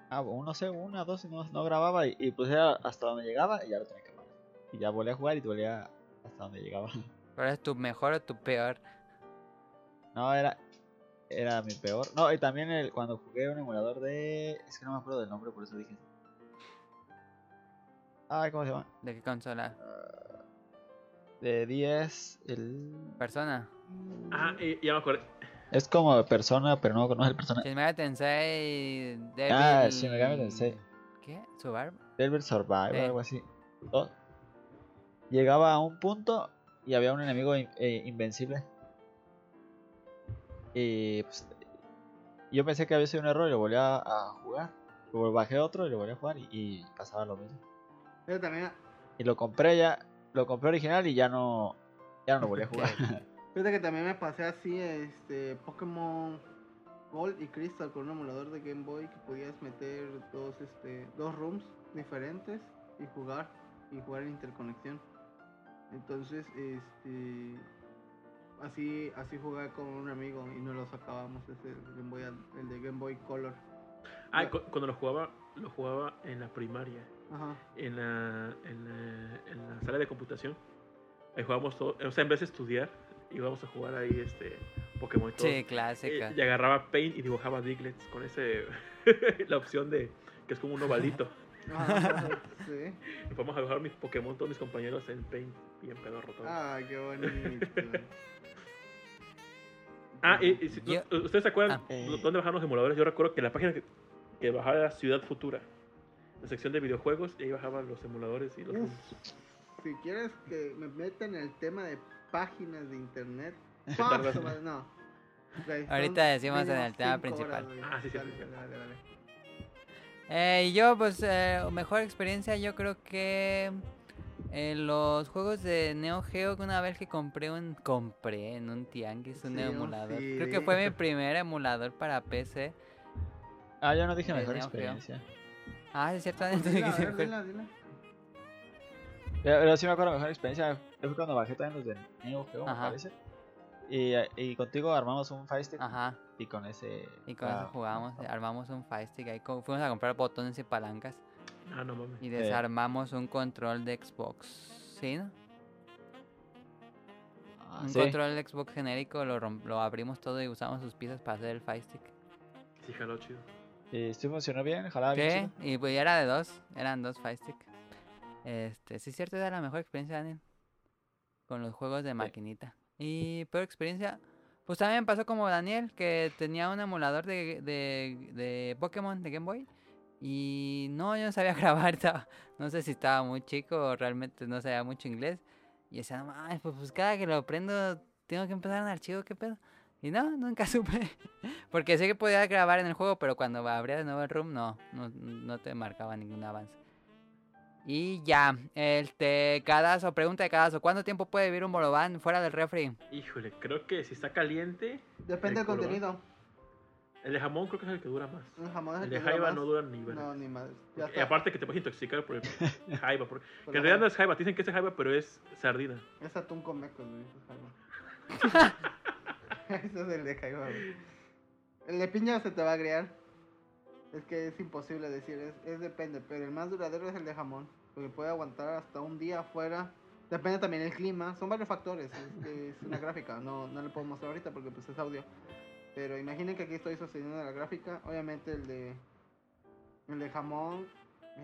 Ah, bueno, no sé, una, dos, y no, no grababa y, y pues era hasta donde llegaba y ya lo tenía que parar. Y ya volví a jugar y volvía hasta donde llegaba. ¿Cuál es tu mejor o tu peor? No, era era mi peor. No, y también el, cuando jugué un emulador de... Es que no me acuerdo del nombre, por eso dije. Ay, ¿cómo se llama? ¿De qué consola? De 10, el... ¿Persona? Ah, y, ya me acordé. Es como persona, pero no, no es el persona. Shin Megami Tensei... Devil... Ah, Shin Megami Tensei. ¿Qué? ¿Subar? Devil Survivor, Sí. algo así. Oh. Llegaba a un punto y había un enemigo in- eh, invencible. Y pues, yo pensé que había sido un error y lo volví a, a jugar. Luego bajé otro y lo volví a jugar y, y pasaba lo mismo. Yo también, Y lo compré ya, lo compré original y ya no, ya no lo volví a jugar. Fíjate que también me pasé así, este, Pokémon Gold y Crystal con un emulador de Game Boy que podías meter dos, este, dos rooms diferentes y jugar, y jugar en interconexión. Entonces, este, así, así jugaba con un amigo y nos lo sacábamos ese Game Boy, el de Game Boy Color. Ah, cuando lo jugaba, lo jugaba en la primaria. Ajá. en la, en la, en la sala de computación. Ahí jugábamos todo, o sea, en vez de estudiar, íbamos a jugar ahí este Pokémon y todo. Sí, clásica. Eh, y agarraba Paint y dibujaba Diglets con ese la opción de que es como un ovalito. Ajá, sí. Y vamos a dibujar mis Pokémon, todos mis compañeros en Paint, bien pedorro todo. Ah, Ah, qué bonito. y, y si- Yo- ¿ustedes se acuerdan Ah. dó- dónde bajaban los emuladores? Yo recuerdo que la página que, que bajaba era Ciudad Futura, la sección de videojuegos, y ahí bajaban los emuladores y los Uf. Si quieres que me meta en el tema de páginas de internet, no. Ahorita decimos en el tema principal. güey. Ah, sí, sí, Dale, sí. dale, dale, dale. Eh, yo, pues, eh, mejor experiencia, yo creo que en los juegos de Neo Geo, que una vez que compré un, compré en un tianguis un emulador. Creo que fue mi primer emulador para PC. ah, yo no dije mejor Geo. Ah, es cierto, Pues entonces dila, a dijiste ver, dila, dila. Pero, pero sí me acuerdo mejor experiencia. Fue cuando bajé también los de Neo Geo, me Ajá. parece. Y, y contigo armamos un Fire Stick Ajá. y con ese. Y con ah, eso jugamos, armamos un Fire Stick. Ahí fuimos a comprar botones y palancas. Ah, no mames. Y desarmamos un control de Xbox. ¿Sí, no? ah, un sí. control de Xbox genérico, lo, lo abrimos todo y usamos sus piezas para hacer el Fire Stick. Sí, jaló chido. Y sí funcionó bien, jalaba bien. Sí, y pues ya era de dos, eran dos Fire Stick. Este, sí es cierto, era la mejor experiencia, Daniel. Con los juegos de maquinita. Y peor experiencia, pues también pasó como Daniel, que tenía un emulador de, de, de Pokémon de Game Boy. Y no, yo no sabía grabar, estaba- no sé si estaba muy chico o realmente no sabía mucho inglés. Y decía, no pues, pues cada que lo prendo tengo que empezar un archivo, ¿qué pedo? Y no, nunca supe. Porque sé que podía grabar en el juego, pero cuando abría de nuevo el room, no, no, no te marcaba ningún avance. Y ya, este, Cadazo, pregunta de Cadazo, ¿cuánto tiempo puede vivir un bolobán fuera del refri? Híjole, creo que si está caliente, Depende El del contenido. el de jamón creo que es el que dura más. Un jamón es El que de jaiba no dura ni verga. No, ni más. Y aparte que te puedes intoxicar por el jaiba. Porque, Por que en realidad no es jaiba, te dicen que es jaiba, pero es sardina. Es atún con mecos, güey. es jaiba. Ese es el de güey. El de piña se te va a agriar. Es que es imposible decir, es, es depende. Pero el más duradero es el de jamón. Porque puede aguantar hasta un día afuera. Depende también el clima. Son varios factores. Es, una gráfica. No, no le puedo mostrar ahorita porque pues es audio. Pero imaginen que aquí estoy sosteniendo la gráfica. Obviamente el de el de jamón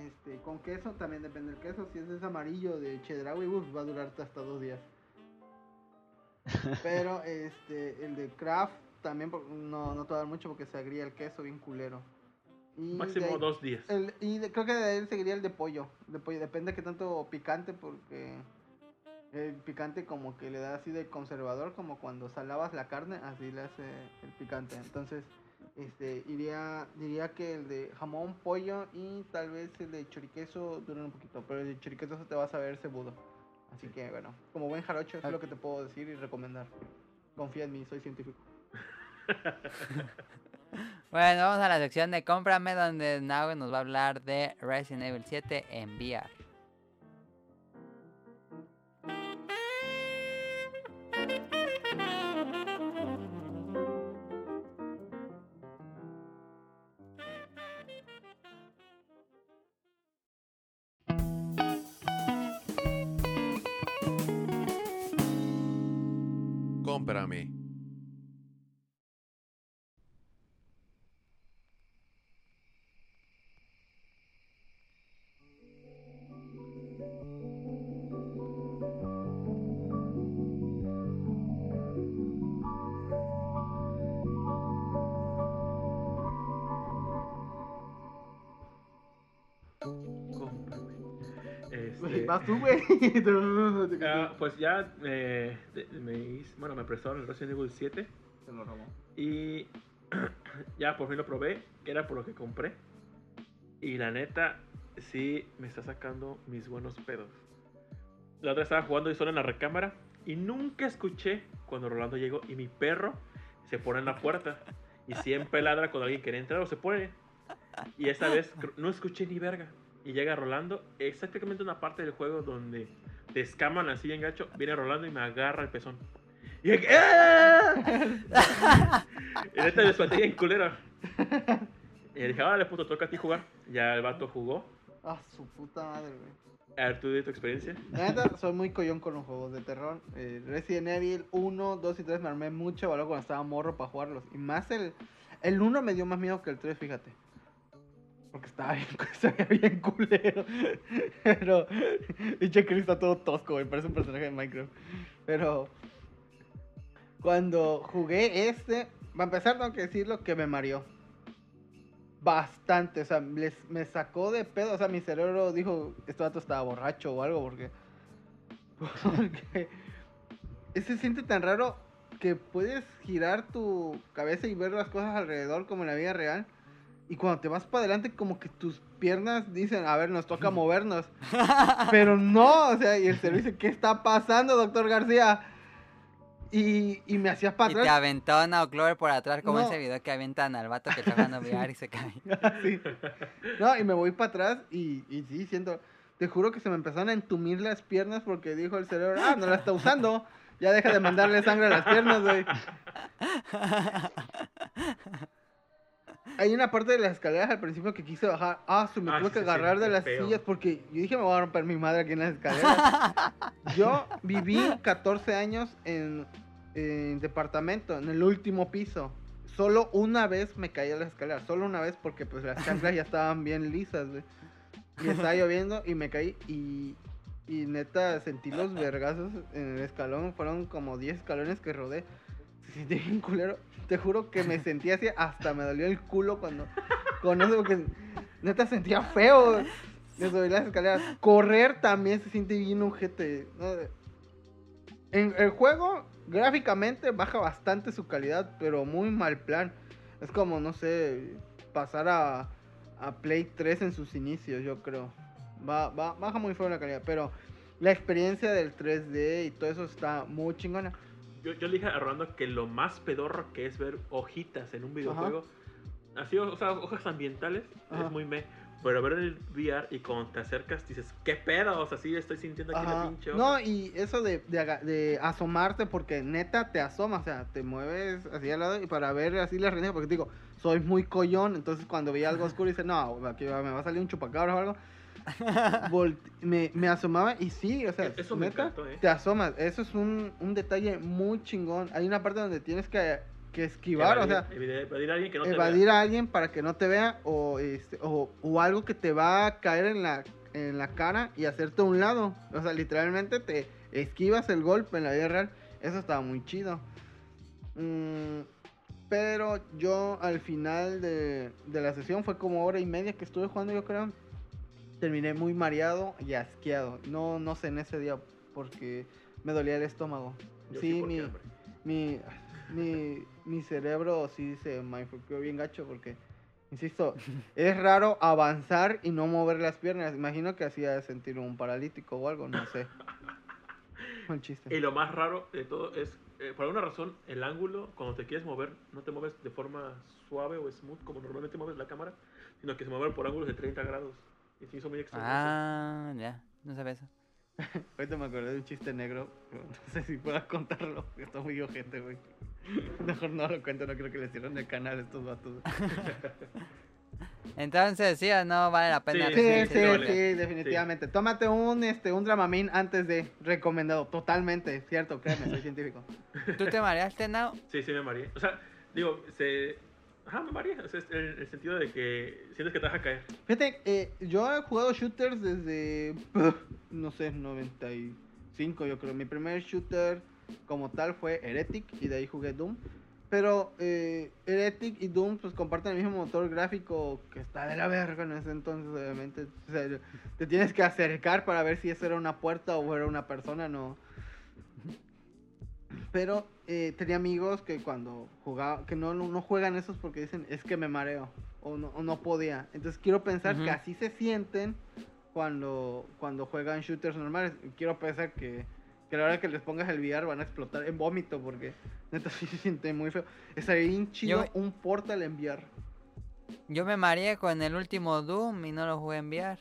este, con queso también depende del queso. Si es amarillo de chedraui, va a durar hasta dos días. Pero este, el de craft también no, no te va a dar mucho porque se agría el queso bien culero. Y Máximo dos días. el- y de- creo que de él seguiría el de pollo. De pollo depende de qué tanto picante porque el picante como que le da así de conservador como cuando salabas la carne, así le hace el picante. Entonces, este iría diría que el de jamón, pollo y tal vez el de choriqueso duran un poquito, pero el de choriqueso se te va a saber cebudo. Así que bueno, como buen jarocho es lo que te puedo decir y recomendar. Confía en mí, soy científico. Bueno, vamos a la sección de cómprame donde Nahue nos va a hablar de Resident Evil 7 en VR. Tú, güey. ah, pues ya eh, me bueno, me prestaron el Resident Evil 7 Se lo robó. y ya por fin lo probé, que era por lo que compré. Y la neta, sí me está sacando mis buenos pedos. La otra estaba jugando y solo en la recámara y nunca escuché cuando Rolando llegó y mi perro se pone en la puerta y siempre ladra cuando alguien quiere entrar o se pone. Y esta vez no escuché ni verga. Y llega Rolando, exactamente una parte del juego donde te escaman así en gacho, viene Rolando y me agarra el pezón. Y dije, ¡Ah! Y neta me espanté bien culero. Y le dije, vale, puto, toca a ti jugar. Ya el vato jugó. Ah, su puta madre, güey. A ver, tú de tu experiencia. La neta, soy muy collón con los juegos de terror. Eh, Resident Evil 1, 2 y 3 me armé mucho valor cuando estaba morro para jugarlos. Y más el, el 1 me dio más miedo que el 3, fíjate. Porque estaba bien, estaba bien culero. Pero, dicho que está todo tosco, güey. Parece un personaje de Minecraft. Pero, cuando jugué este, para empezar, tengo que decirlo que me mareó. Bastante, o sea, les- me sacó de pedo. O sea, mi cerebro dijo: Este vato estaba borracho o algo, porque. Porque. Se siente tan raro que puedes girar tu cabeza y ver las cosas alrededor como en la vida real. Y cuando te vas para adelante, como que tus piernas dicen, a ver, nos toca movernos. Pero no, o sea, y el servicio, ¿qué está pasando, doctor García? Y, y me hacías para Y te atrás. aventó una Clover por atrás, como No. ese video que avientan al vato que está jugando VR y se cae. Sí. No, y me voy para atrás y, y sí, siento. Te juro que se me empezaron a entumir las piernas porque dijo el cerebro, ah, no la está usando. Ya deja de mandarle sangre a las piernas, güey. Hay una parte de las escaleras al principio que quise bajar. Ah, se me Ah, tuve sí, que sí, agarrar de qué las feo. sillas porque yo dije me voy a romper mi madre aquí en las escaleras. yo viví 14 años en, en departamento, en el último piso. Solo una vez me caí a las escaleras, solo una vez porque pues las chanclas ya estaban bien lisas, güey. Y estaba lloviendo y me caí y, y neta sentí los vergazos en el escalón. Fueron como 10 escalones que rodé. Se sintió bien culero. Te juro que me sentí así, hasta me dolió el culo cuando... Con eso, porque neta sentía feo de subir las escaleras. Correr también se siente bien ojete. ¿no? En el juego, gráficamente, baja bastante su calidad, pero muy mal plan. Es como, no sé, pasar a, a Play 3 en sus inicios, yo creo. Va, va- baja muy feo la calidad, pero la experiencia del 3D y todo eso está muy chingona. Yo, yo le dije a Rolando que lo más pedorro que es ver hojitas en un videojuego, así, o sea, hojas ambientales, Ajá. es muy me. Pero ver el VR y cuando te acercas dices, ¿qué pedo? O sea, sí estoy sintiendo aquí la Ajá. pinche hoja. No, y eso de, de, asomarte, porque neta te asomas, o sea, te mueves así al lado y para ver así la rendija, porque te digo, soy muy collón, entonces cuando veía algo oscuro dice, no, aquí me va a salir un chupacabra o algo. Me, me asomaba y sí, o sea, me encantó, ¿eh? te asomas. Eso es un, un detalle muy chingón. Hay una parte donde tienes que, que esquivar, o sea, Evadir, a alguien que no te evadir vea. a alguien para que no te vea o, este, o, o algo que te va a caer en la, en la cara y hacerte a un lado. O sea, literalmente te esquivas el golpe en la vida real. Eso estaba muy chido. Mm, pero yo al final de, de la sesión fue como hora y media que estuve jugando, yo creo. Terminé muy mareado y asqueado. No, no sé en ese día porque me dolía el estómago. Yo sí, mi, mi, mi, mi cerebro sí se mindfuckeó bien gacho porque, insisto, es raro avanzar y no mover las piernas. Imagino que hacía sentir un paralítico o algo, no sé. Un chiste. Y lo más raro de todo es, eh, por alguna razón, el ángulo, cuando te quieres mover, no te mueves de forma suave o smooth como normalmente mueves la cámara, sino que se mueve por ángulos de 30 grados. Y se hizo muy extraño. Ah, ya. No sabes eso. Ahorita me acordé de un chiste negro, pero no sé si pueda contarlo, está muy ojete, güey. Mejor no lo cuento, no creo que le cierren el canal a estos vatos. Entonces, sí o no vale la pena. Sí, Sí, sí, sí, definitivamente. Tómate un, este, un Dramamine antes de, recomendado, totalmente, cierto, créeme, soy científico. ¿Tú te mareaste, Nao? Sí, sí me mareé. O sea, digo, se... Ajá, me. O sea, es en el sentido de que sientes que te vas a caer. Fíjate, eh, yo he jugado shooters desde, no sé, 95 yo creo. Mi primer shooter como tal fue Heretic y de ahí jugué Doom. Pero eh, Heretic y Doom pues comparten el mismo motor gráfico que está de la verga en ese entonces, obviamente. O sea, te tienes que acercar para ver si eso era una puerta o era una persona, no. Pero eh, tenía amigos que cuando jugaba, que no, no, juegan esos porque dicen, es que me mareo o no, o no podía. Entonces quiero pensar que así se sienten cuando, cuando juegan shooters normales. Quiero pensar que, que a la hora que les pongas el VR van a explotar en vómito porque neta sí se siente muy feo. Estaría bien chido Yo- un portal en VR. Yo me mareé con el último Doom y no lo jugué en VR.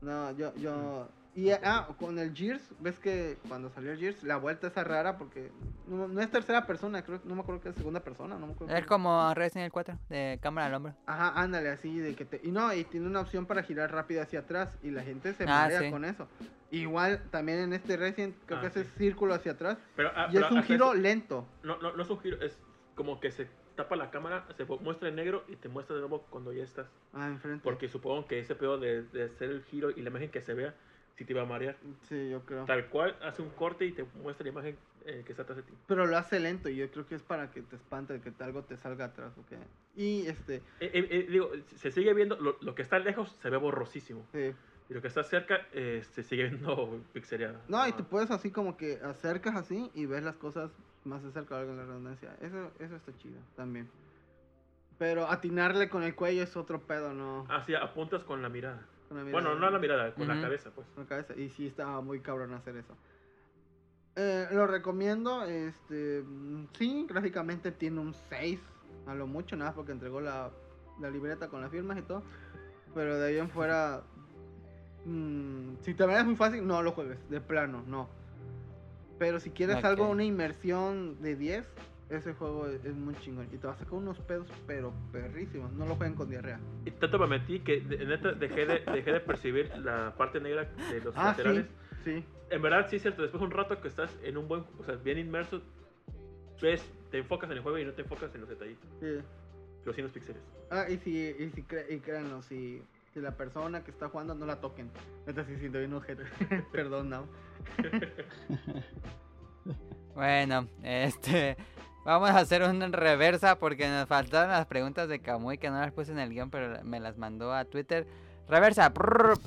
No, yo, yo... Y ah, con el Gears, ves que cuando salió el Gears, la vuelta esa rara porque no, no es tercera persona, creo, no me acuerdo que es segunda persona, no me acuerdo. Es como Resident Evil 4, de cámara al hombro. Ajá, ándale, así de que te... Y no, y tiene una opción para girar rápido hacia atrás y la gente se Ah, marea sí. con eso. Igual también en este Resident creo Ah, que sí. círculo hacia atrás Pero, ah, y pero es un giro eso- lento. No, no, no es un giro, es como que se tapa la cámara, se muestra en negro y te muestra de nuevo cuando ya estás. Ah, enfrente. Porque supongo que ese pedo de, de hacer el giro y la imagen que se vea, sí te va a marear. Sí, yo creo. Tal cual, hace un corte y te muestra la imagen eh, que está atrás de ti. Pero lo hace lento y yo creo que es para que te espante, que algo te salga atrás, ¿ok? Y este, Eh, eh, eh, digo, se sigue viendo, lo, lo que está lejos se ve borrosísimo. sí. Y lo que está cerca eh, se sigue viendo pixeleado. No, y te puedes así como que acercas así y ves las cosas más de cerca, valga la redundancia. Eso, eso está chido también. Pero atinarle con el cuello es otro pedo, ¿no? Así apuntas con la mirada. Con la mirada. Bueno, no la mirada, con la cabeza, pues. con la cabeza. Y sí estaba muy cabrón hacer eso. Eh, lo recomiendo, este, sí, gráficamente tiene un 6, a lo mucho, nada, porque entregó la, la libreta con las firmas y todo. Pero de ahí en fuera, mm, si te es muy fácil, no lo juegues, de plano, no. Pero si quieres algo, una inmersión de 10, ese juego es, muy chingón. Y te va a sacar unos pedos, pero perrísimos. No lo jueguen con diarrea. Y tanto me metí que de- neta dejé de, dejé de percibir la parte negra de los Ah, laterales. sí. Sí. En verdad, sí es cierto. Después de un rato que estás en un buen, o sea, bien inmerso, ves, te enfocas en el juego y no te enfocas en los detallitos. sí. Los 100 píxeles. Ah, y si, y si cre- y créanlo, si, si la persona que está jugando no la toquen. Neta, sí siento bien ojete. Perdón, no. Bueno, este. Vamos a hacer una reversa porque nos faltaron las preguntas de Kamui que no las puse en el guion, pero me las mandó a Twitter. Reversa,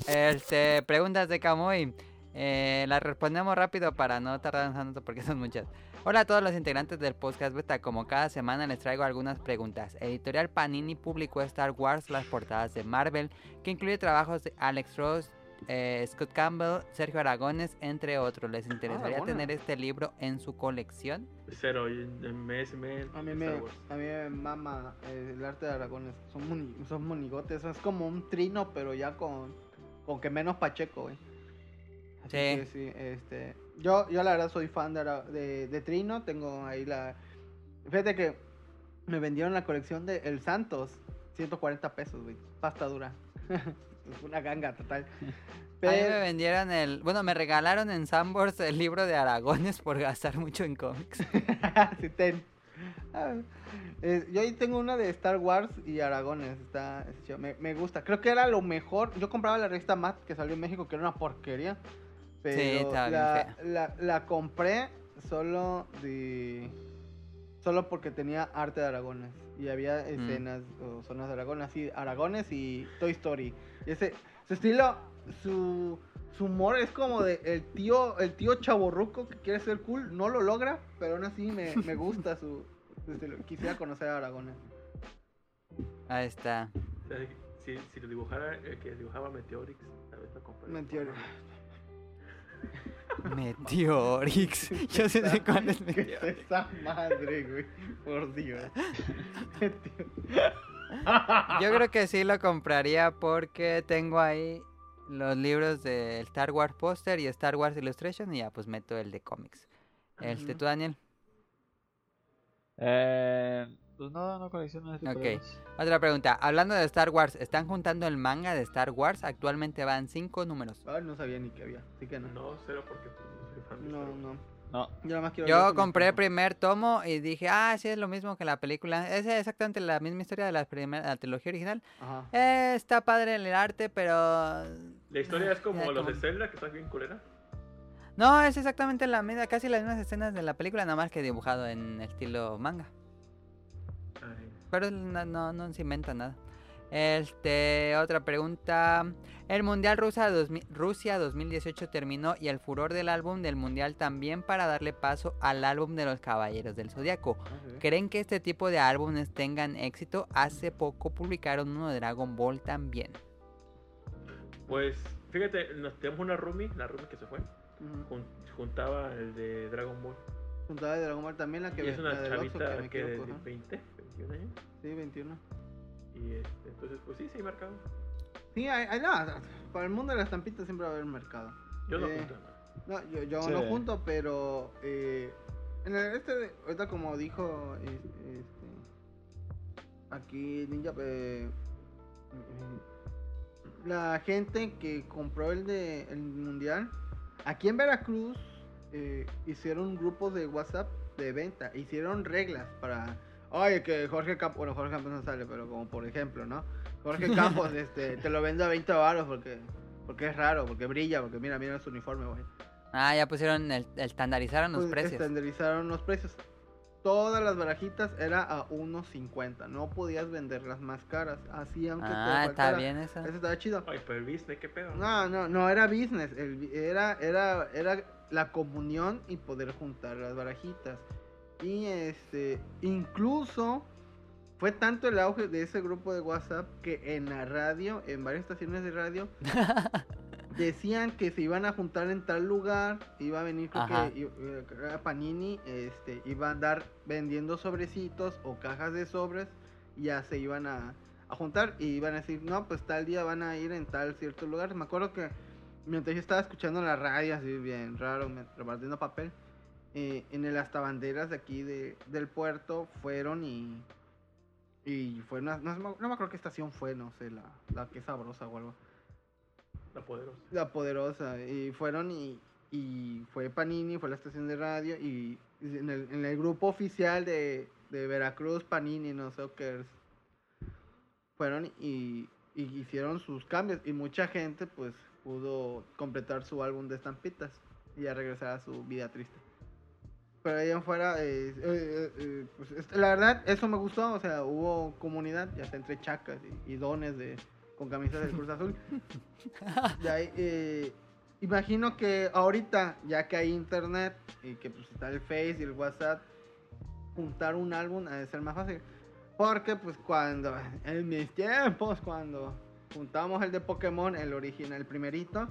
este, preguntas de Kamui. Eh, las respondemos rápido para no tardar tanto porque son muchas. Hola a todos los integrantes del podcast beta. Como cada semana les traigo algunas preguntas. Editorial Panini publicó Star Wars las portadas de Marvel, que incluye trabajos de Alex Ross, eh, Scott Campbell, Sergio Aragones, entre otros. ¿Les interesaría buena. tener este libro en su colección? Cero, mes, mes, A mí me, a mí me mama eh, el arte de Aragones. Son, moni- son monigotes. Es como un trino, pero ya con, con que menos Pacheco, güey. Sí. que sí, este. Yo, yo la verdad soy fan de, de Trino. Tengo ahí la. Fíjate que me vendieron la colección de El Santos. 140 pesos, güey. Pasta dura. una ganga total. A mí me Pero, vendieron el... Bueno, me regalaron en Sambors el libro de Aragones por gastar mucho en cómics. sí, ten. Ah, eh, yo ahí tengo una de Star Wars y Aragones. Está, está me, me gusta. Creo que era lo mejor. Yo compraba la revista Matt que salió en México, que era una porquería. Pero estaba bien la, la, la compré solo de. Solo porque tenía arte de Aragones. Y había Mm. escenas o zonas de Aragones, así, Aragones y Toy Story. Y ese, su estilo, su, su humor es como de el tío, el tío chaborruco que quiere ser cool, no lo logra, pero aún así me, me gusta su, su estilo. Quisiera conocer a Aragones. Ahí está. Si, si lo dibujara, el que dibujaba Meteorix, tal vez lo. Meteorix. Meteorix. Yo sé de cuál es ¿Qué es Meteorix. esa madre, güey? Por Dios. Yo creo que sí lo compraría porque tengo ahí los libros de Star Wars Poster y Star Wars Illustration y ya pues meto el de cómics. Este. ¿tú, Daniel? Eh, pues no, no colecciono este de Ok. Otra pregunta. Hablando de Star Wars, ¿están juntando el manga de Star Wars? Actualmente van cinco números. Ay, no sabía ni que había, así que no. No, cero porque pues, no de No, Yo nada más quiero leer Yo con mi compré el primer tomo y dije, ah, sí, es lo mismo que la película. Es exactamente la misma historia de la, primer- la trilogía original. Ajá. Eh, está padre el arte, pero... La historia es como los de como- Zelda, que está bien culera. No, es exactamente la misma, casi las mismas escenas de la película, nada más que dibujado en estilo manga. Pero no, no, no se inventa nada. Este, otra pregunta. El Mundial Rusia, 2000 Rusia 2018 terminó y el furor del álbum del Mundial también para darle paso al álbum de los Caballeros del Zodiaco. Ah, sí. ¿Creen que este tipo de álbumes tengan éxito? Hace poco publicaron uno de Dragon Ball también. Pues, fíjate, nos tenemos una roomie, la roomie que se fue, jun- juntaba el de Dragon Ball. Juntada de Dragon Ball también, la que y es la una chavita me que de equivoco, ajá. 20, 21 años. Sí, 21. Y este, entonces, pues sí, sí, marcado. Sí, hay, hay nada. Para el mundo de las estampitas siempre va a haber mercado. Yo no Eh, junto nada. No, yo, yo Sí. no junto, pero eh, en el este, de- ahorita como dijo es- este, aquí Ninja, eh, eh, la gente que compró el de el mundial, aquí en Veracruz eh, hicieron grupos de WhatsApp de venta, hicieron reglas para, oye que Jorge Campos, bueno Jorge Campos no sale, pero como por ejemplo, ¿no? Jorge Campos, este, te lo vendo a 20 baros porque, porque es raro, porque brilla, porque mira, mira su uniforme, güey. Ah, ya pusieron, el, estandarizaron los Pues, precios. Estandarizaron los precios. Todas las barajitas era a 1.50. No podías venderlas más caras. Así aunque te Ah, está bien eso. Eso estaba chido. Ay, pero el business, ¿qué pedo? No, no, no era business. el era, era, era la comunión y poder juntar las barajitas. Y este, incluso fue tanto el auge de ese grupo de WhatsApp que en la radio, en varias estaciones de radio, decían que se iban a juntar en tal lugar, iba a venir creo Ajá. que i- eh, Panini, este, iba a andar vendiendo sobrecitos o cajas de sobres, y ya se iban a, a juntar y iban a decir, no, pues tal día van a ir en tal cierto lugar. Me acuerdo que mientras yo estaba escuchando la radio, así bien raro, me- repartiendo papel, eh, en las tabanderas de aquí de, del puerto fueron y. Y fue una. No, no me acuerdo qué estación fue, no sé, la, la que es sabrosa o algo. La poderosa. La poderosa. Y fueron y, y fue Panini, fue la estación de radio. Y en el, en el grupo oficial de, de Veracruz, Panini, no sé qué Fueron y, y hicieron sus cambios. Y mucha gente, pues, pudo completar su álbum de estampitas y ya regresar a su vida triste. Pero ahí en fuera, eh, eh, eh, pues, la verdad, eso me gustó. O sea, hubo comunidad, ya sea entre chacas y, y dones de, con camisas del Cruz Azul. De ahí, eh, imagino que ahorita, ya que hay internet y que pues está el Face y el WhatsApp, juntar un álbum ha de ser más fácil. Porque pues cuando, en mis tiempos, cuando juntamos el de Pokémon, el original, el primerito,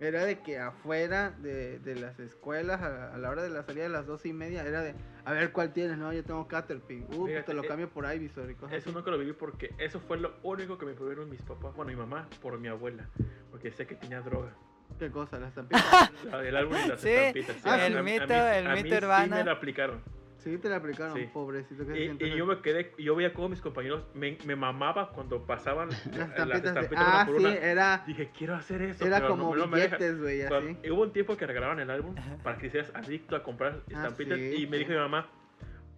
era de que afuera de, de las escuelas, a, a la hora de la salida de las doce y media, era de, a ver cuál tienes, no, yo tengo Caterpie, uh, pues, Fíjate, te lo eh, cambio por Ivysaur y cosas Eso así. nunca lo viví porque eso fue lo único que me prohibieron mis papás, bueno, mi mamá, por mi abuela. Porque sé que tenía droga. ¿Qué cosa? Las estampitas. El álbum y las Sí, estampitas. Ah, el a- a mí- mito- a el mí mito sí urbano. me lo aplicaron. Sí, te la aplicaron, Sí. pobrecito. ¿qué se Y, y yo me quedé, yo veía cómo mis compañeros me, me mamaba cuando pasaban Las estampitas de- estampitas una Ah, por sí, una. era, Dije, quiero hacer eso. era pero como no, billetes, güey, así. y hubo un tiempo que regalaban el álbum para que seas adicto a comprar estampitas. sí, y me sí. dijo mi mamá,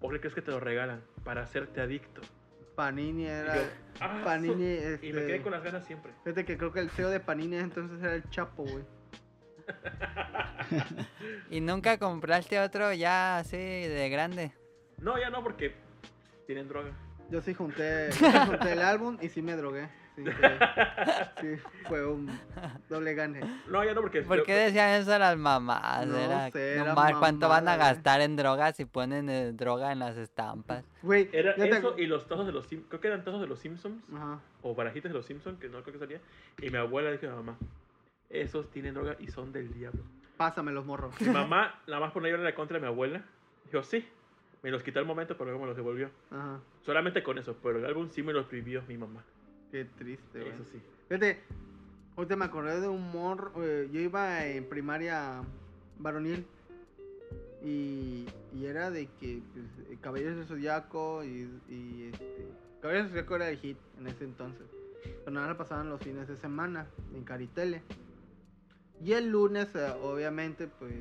¿por qué crees que te lo regalan? Para hacerte adicto. Panini Y era... yo, "Ah, Panini, su-". este... Y me quedé con las ganas siempre. Fíjate que creo que el CEO de Panini entonces era el Chapo, güey. ¿Y nunca compraste otro ya así de grande? No, ya no, porque tienen droga. Yo sí junté, yo sí junté el álbum y sí me drogué. Sí, fue un doble gane. No, ya no, porque. ¿Por qué decían eso las mamás? No era, sé, no era más, ¿cuánto van a gastar en drogas si ponen eh, droga en las estampas? Güey, Era te- eso y los tazos de los Simpsons. Creo que eran tazos de los Simpsons. Ajá. O barajitas de los Simpsons, que no creo que salía. Y mi abuela dijo a mi mamá: Esos tienen droga y son del diablo. Pásame los morros. Mi mamá, nada más por no ir en la contra de mi abuela, dijo: Sí. Me los quitó al momento, pero luego me los devolvió. Ajá. Solamente con eso, pero el álbum sí me lo prohibió mi mamá. Qué triste, güey. Eso sí. Fíjate, ahorita me acordé de un morro. eh, yo iba en primaria varonil. Y, y era de que pues, eh, Caballeros del Zodiaco y, y este. Caballeros del Zodiaco era el hit en ese entonces. Pero nada, lo pasaban los fines de semana en Caritele. Y el lunes, eh, obviamente, pues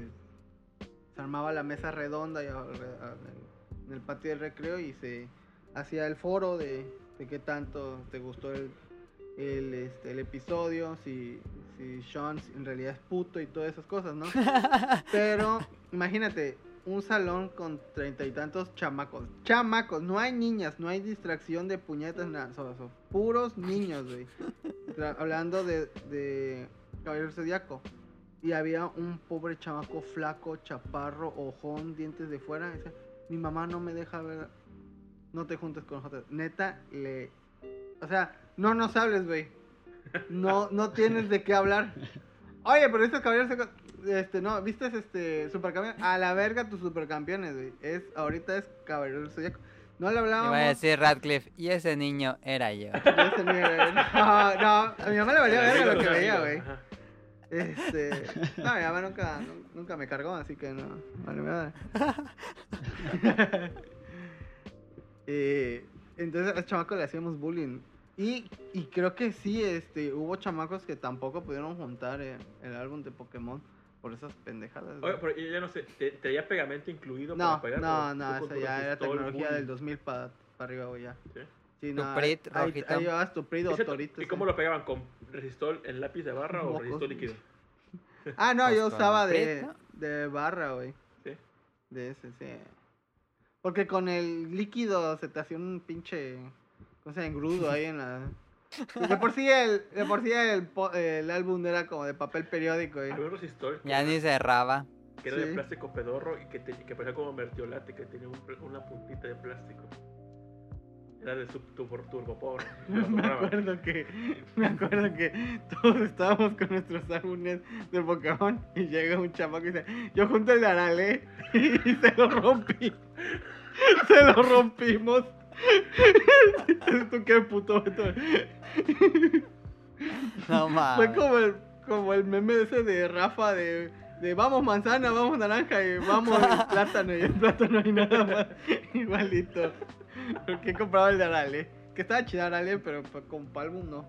se armaba la mesa redonda en el patio del recreo y se hacía el foro de, de qué tanto te gustó el, el, este, el episodio, si, si Sean en realidad es puto y todas esas cosas, ¿no? Pero imagínate, un salón con treinta y tantos chamacos. Chamacos, no hay niñas, no hay distracción de puñetas, nada, son, son puros niños, güey. Hablando de, de Caballero Zodíaco. Y había un pobre chamaco flaco, chaparro, ojón, dientes de fuera. Mi mamá no me deja ver. No te juntes con nosotros. Neta, le. O sea, no nos hables, güey. No, no tienes de qué hablar. Oye, pero estos caballeros. Este, no, ¿viste este supercampeón? A la verga tus supercampeones, güey. Es, ahorita es caballero del Zodíaco. No le hablábamos. Iba a decir Radcliffe, y ese niño era yo. No, no, a mi mamá le valía verga lo que veía, güey. Este. No, mi mamá nunca, nu- nunca me cargó, así que no. Vale, madre. Eh, entonces al chamaco le hacíamos bullying. Y, y creo que sí, este, hubo chamacos que tampoco pudieron juntar eh, el álbum de Pokémon por esas pendejadas. Oye, pero yo ya no sé, ¿te, traía pegamento incluido no, para pegar? no, no, con ya era tecnología del 2000 para arriba, güey, ya. ¿Sí? Sí, Tu no, ahí, rojito. ahí llevabas tu Prit o ¿Y cierto? Torito. ¿Y cómo lo pegaban? ¿Con resistol en lápiz de barra o resistol líquido? Ah, no, yo usaba de, ¿no? de barra, güey. ¿Sí? De ese, sí. Porque con el líquido se te hacía un pinche. ¿Cómo se llama? Engrudo ahí en la. De por sí el, de por sí el, el álbum era como de papel periódico, güey. Había un resistol que, Ya era, ni cerraba. que era Sí. de plástico pedorro y que, te- que parecía como mertiolate, que tenía un pl- una puntita de plástico. Era de sub turbo. Me acuerdo que, me acuerdo que todos estábamos con nuestros álbumes de Pokémon y llega un chamaco y dice, yo junto el de Arale y se lo rompí. Se lo rompimos. Entonces, ¿Tú qué puto? No Fue mames. como el, como el meme ese de Rafa de de vamos manzana, vamos naranja y vamos plátano y el plátano y nada más. Igualito. Porque he comprado el de Arale. Que estaba chido Arale, pero pues, con Palmum no.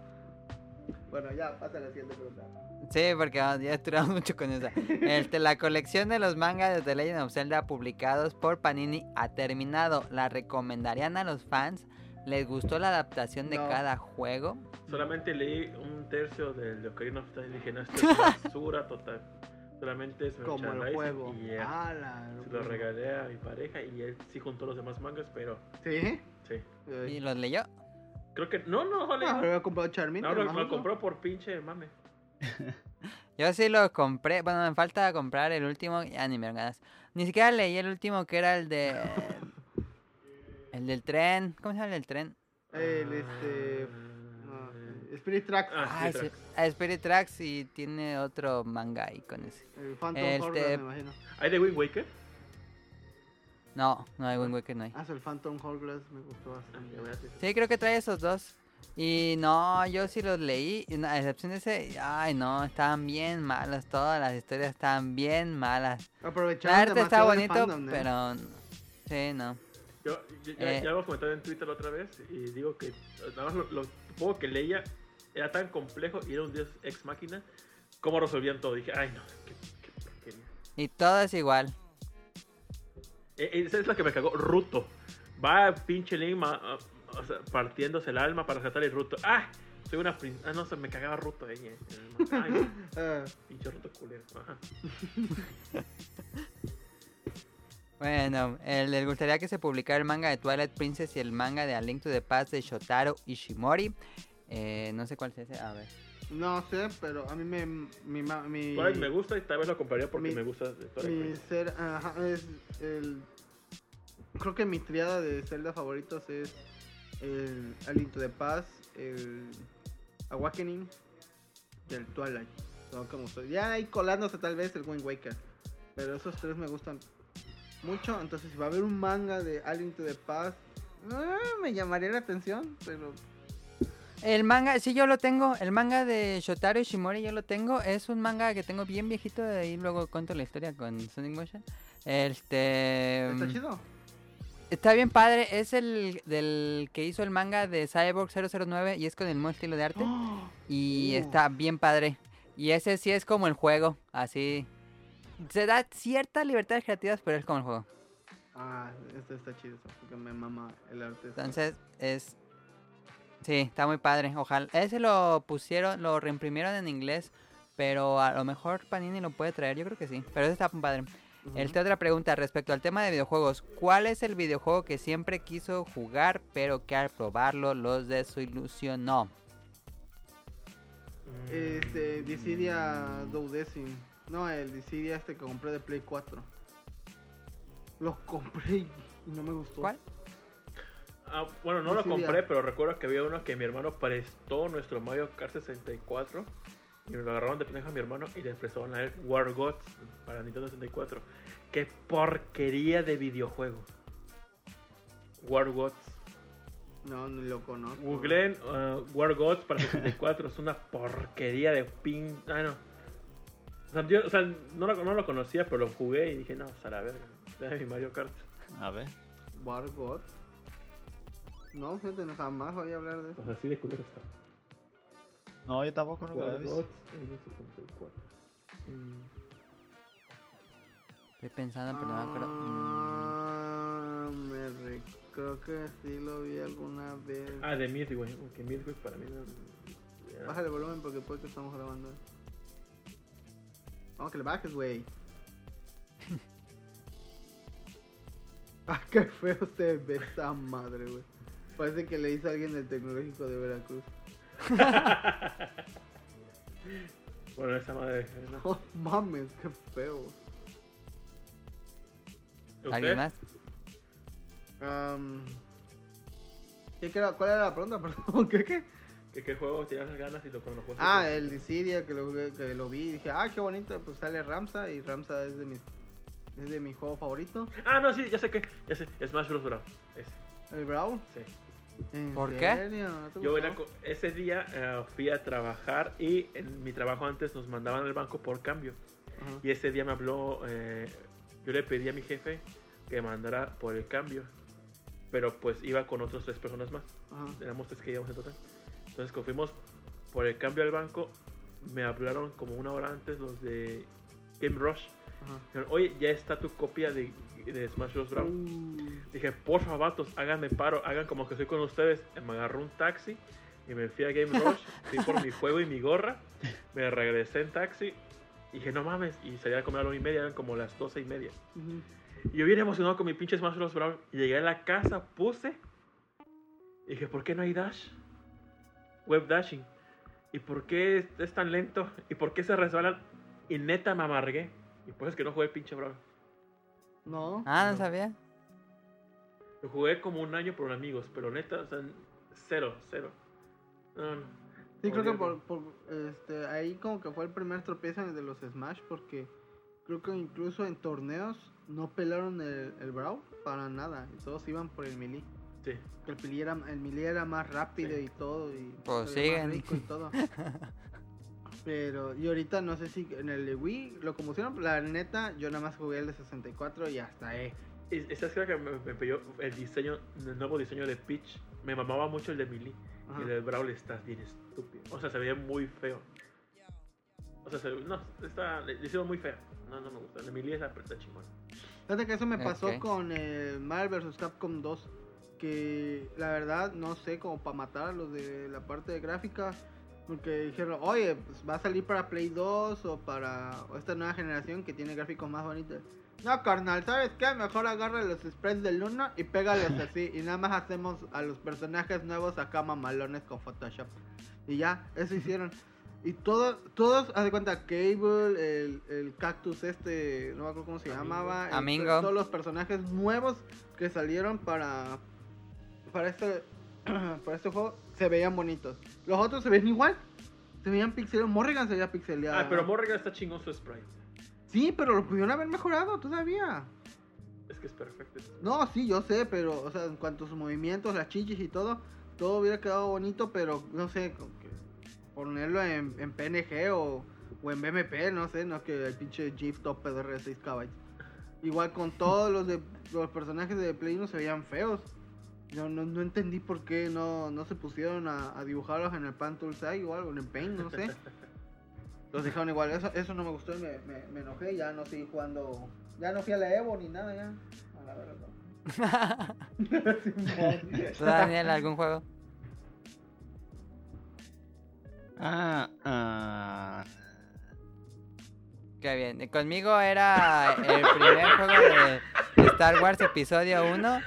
Bueno, ya, pasa a la siguiente pregunta. Sí, porque ah, ya estudiamos mucho con esa. Este, la colección de los mangas de The Legend of Zelda publicados por Panini ha terminado. ¿La recomendarían a los fans? ¿Les gustó la adaptación de No. cada juego? Solamente leí un tercio del Ocarina of Time y dije, no, esto es basura total. Solamente es Como el juego. Y ya. Ala, Se lo regalé a mi pareja y él sí juntó los demás mangas, pero ¿Sí? sí. ¿Y los leyó? Creo que. No, no, jole. Ah, Charmin. no, lo, compró por pinche mame. Yo sí lo compré. Bueno, me falta comprar el último. Ya ni me dan ganas. Ni siquiera leí el último que era el de. El del tren. ¿Cómo se llama el del tren? El este. Spirit. Ah, Ah, sí, es- ah, Spirit Tracks y tiene otro manga ahí con ese. El Phantom este- Hourglass, me imagino. ¿Hay de Wind Waker? No, no hay Wind Waker, no hay. Ah, el Phantom Hourglass me gustó bastante. Hace- Sí, creo que trae esos dos. Y no, yo sí los leí. A excepción de ese. Ay, no, estaban bien malas. Todas las historias estaban bien malas. Aprovecharon El arte está bonito, fandom, ¿eh? pero. Sí, no. Yo, yo- ya, Eh. ya lo hemos comentado en Twitter la otra vez y digo que nada más lo, lo poco que leía era tan complejo y era un dios ex máquina. ¿Cómo resolvían todo? Dije, ay no, qué, qué porquería. Y todo es igual. Eh, eh, esa es la que me cagó, Ruto. Va pinche Lima ah, o sea, partiéndose el alma para rescatar el Ruto. ¡Ah! Soy una princesa. Ah, no, se me cagaba Ruto ahí. eh, Ay, no, Ah, pinche Ruto culero. Ajá. Bueno, eh, les gustaría que se publicara el manga de Twilight Princess y el manga de A Link to the Past de Shotaro Ishimori. Eh, no sé cuál es ese. A ver. no sé, pero a mí me. Mi, ma- mi, Twilight me gusta y tal vez lo compraría porque mi- me gusta de Twilight mi ser. Ajá, es el. Creo que mi triada de Zelda favoritos es el Aliento de Paz, el Awakening y el Twilight. Son como. Ya ahí colándose tal vez el Wind Waker. Pero esos tres me gustan mucho. Entonces, si va a haber un manga de Aliento de Paz, ah, me llamaría la atención. Pero El manga, sí, yo lo tengo. El manga de Shotaro Ishimori yo lo tengo. Es un manga que tengo bien viejito. De ahí luego cuento la historia con Sonic Motion. Este. está mm, chido. Está bien padre. Es el del que hizo el manga de Cyborg 009 y es con el mismo estilo de arte. Y Uh. está bien padre. Y ese sí es como el juego. Así. Se da ciertas libertades creativas, pero es como el juego. Ah, este está chido, porque me mama el arte. Entonces es... Sí, está muy padre. Ojalá... Ese lo pusieron, lo reimprimieron en inglés. Pero a lo mejor Panini lo puede traer, yo creo que sí. Pero ese está muy padre. Ujú. Esta otra pregunta respecto al tema de videojuegos. ¿Cuál es el videojuego que siempre quiso jugar, pero que al probarlo los desilusionó? Este, Dissidia Duodecim. No, el Dissidia este que compré de Play 4. Los compré y no me gustó. ¿Cuál? Ah, bueno, no lo compré, pero recuerdo que había uno que mi hermano prestó nuestro Mario Kart 64 y me lo agarraron de pendejo a mi hermano y le prestaron a él War Gods para Nintendo 64. ¡Qué porquería de videojuego! War Gods. No, ni lo conozco. Googleen uh, War Gods para 64, es una porquería de pin... Ah, no. O sea, yo- o sea, no, lo, no lo conocía, pero lo jugué y dije, no, pues a la verga. Era mi Mario Kart. A ver. War God. No, fíjate, no, jamás voy a hablar de eso. O sea, así de culero está. No, yo tampoco nunca lo he visto. Gods en el 64. Estoy pensando, pero no me acuerdo. Ah, me re- creo que sí lo vi alguna vez. Ah, de Midway. Aunque Midway para mí no. era- Bájale el volumen porque puede que estamos grabando. Vamos que le bajes, güey. ah, qué feo se ve esa madre, güey. Parece que le hizo a alguien del tecnológico de Veracruz. Bueno, esa madre. ¿no? Oh, mames, qué feo. ¿Alguien más? Am, ¿qué, qué era- ¿Cuál era la pregunta? Perdón, ¿qué qué? ¿Qué, ¿Qué juego tenías ganas y lo jugaste? Ah, el Dissidia que lo, jugué- que lo vi y dije, ah, qué bonito, pues sale Ramsa y Ramsa es de mi, es de mi juego favorito. Ah, no, sí, ya sé que. Ya sé. Smash Bros. Ese. El Brawl. Sí. ¿En ¿Por qué? Yo era ese día eh, fui a trabajar y en mi trabajo antes nos mandaban al banco por cambio. Y ese día me habló, eh, yo le pedí a mi jefe que mandara por el cambio, pero pues iba con otras tres personas más, Ajá. éramos tres que íbamos en total. Entonces cuando fuimos por el cambio al banco, me hablaron como una hora antes los de Game Rush. Ajá. Dijeron, Oye, ya está tu copia de, de Smash Bros. Brawl. Uh, Dije, por favor, vatos, háganme paro, hagan como que estoy con ustedes. Me agarró un taxi y me fui a Game Rush, fui por mi juego y mi gorra, me regresé en taxi y dije, no mames, y salí a comer a la una y media, eran como las doce y media. ujú. Y yo bien emocionado con mi pinche Smash Bros. Brawl, y llegué a la casa, puse, y dije, ¿por qué no hay dash? Web dashing. ¿Y por qué es, tan lento? ¿Y por qué se resbalan? Y neta me amargué. Y pues es que no jugué el pinche Brawl. No. Ah, no sabía. Lo jugué como un año por amigos, pero neta, o sea, cero, cero. No, no. Sí, creo que por, por, este, ahí como que fue el primer tropiezo de los Smash porque creo que incluso en torneos no pelaron el, el Brawl para nada y todos iban por el melee. Sí. Que el melee era, el melee era más rápido Sí. y todo y Pues más siguen. rico y todo. Pero, y ahorita no sé si en el de Wii lo como hicieron, la neta, yo nada más jugué el de 64 y hasta. Y- y ¿Sabes qué? que me, me pilló el diseño, el nuevo diseño de Peach? Me mamaba mucho el de Melee. Ajá. Y el de Brawl está bien estúpido. O sea, se veía muy feo. O sea, se, no, está, le, le hicieron muy feo. No, no me gusta. El de Melee está, está chingón. Fíjate que eso me pasó Ok. con eh, Marvel vs. Capcom 2. Que la verdad no sé, como para matar a los de la parte de gráfica. Porque dijeron, oye, pues va a salir para Play 2 o para esta nueva generación que tiene gráficos más bonitos. No, carnal, ¿sabes qué? Mejor agarra los sprites del 1 y pégalos así. y nada más hacemos a los personajes nuevos acá mamalones con Photoshop. Y ya, eso hicieron. Y todos, todos, haz de cuenta, Cable, el, el cactus este, no me acuerdo cómo se llamaba. el- Amingo. todos los personajes nuevos que salieron para, para este, para este juego se veían bonitos. Los otros se ven igual. Se veían pixelados. Morrigan se veía pixeleado. Ah, pero Morrigan está chingón su sprite. Sí, pero lo pudieron haber mejorado todavía. Es que es perfecto. No, sí, yo sé, pero, o sea, en cuanto a sus movimientos, las chichis y todo, todo hubiera quedado bonito, pero no sé, que ponerlo en, en PNG o, o en BMP, no sé, no es que el pinche GIF top PDR de 6 KB. Igual con todos los de los personajes de Play 1 se veían feos. Yo no, no entendí por qué no, no se pusieron a, a dibujarlos en el Pan Toolside o algo, en el Paint, no sé. Los dejaron igual, eso, eso no me gustó y me, me, me enojé, ya no seguí jugando, ya no fui a la Evo ni nada, ya. A la verdad. ¿Tú, Daniel, algún juego? Ah, ah. Qué bien. Conmigo era el primer juego de Star Wars Episodio 1.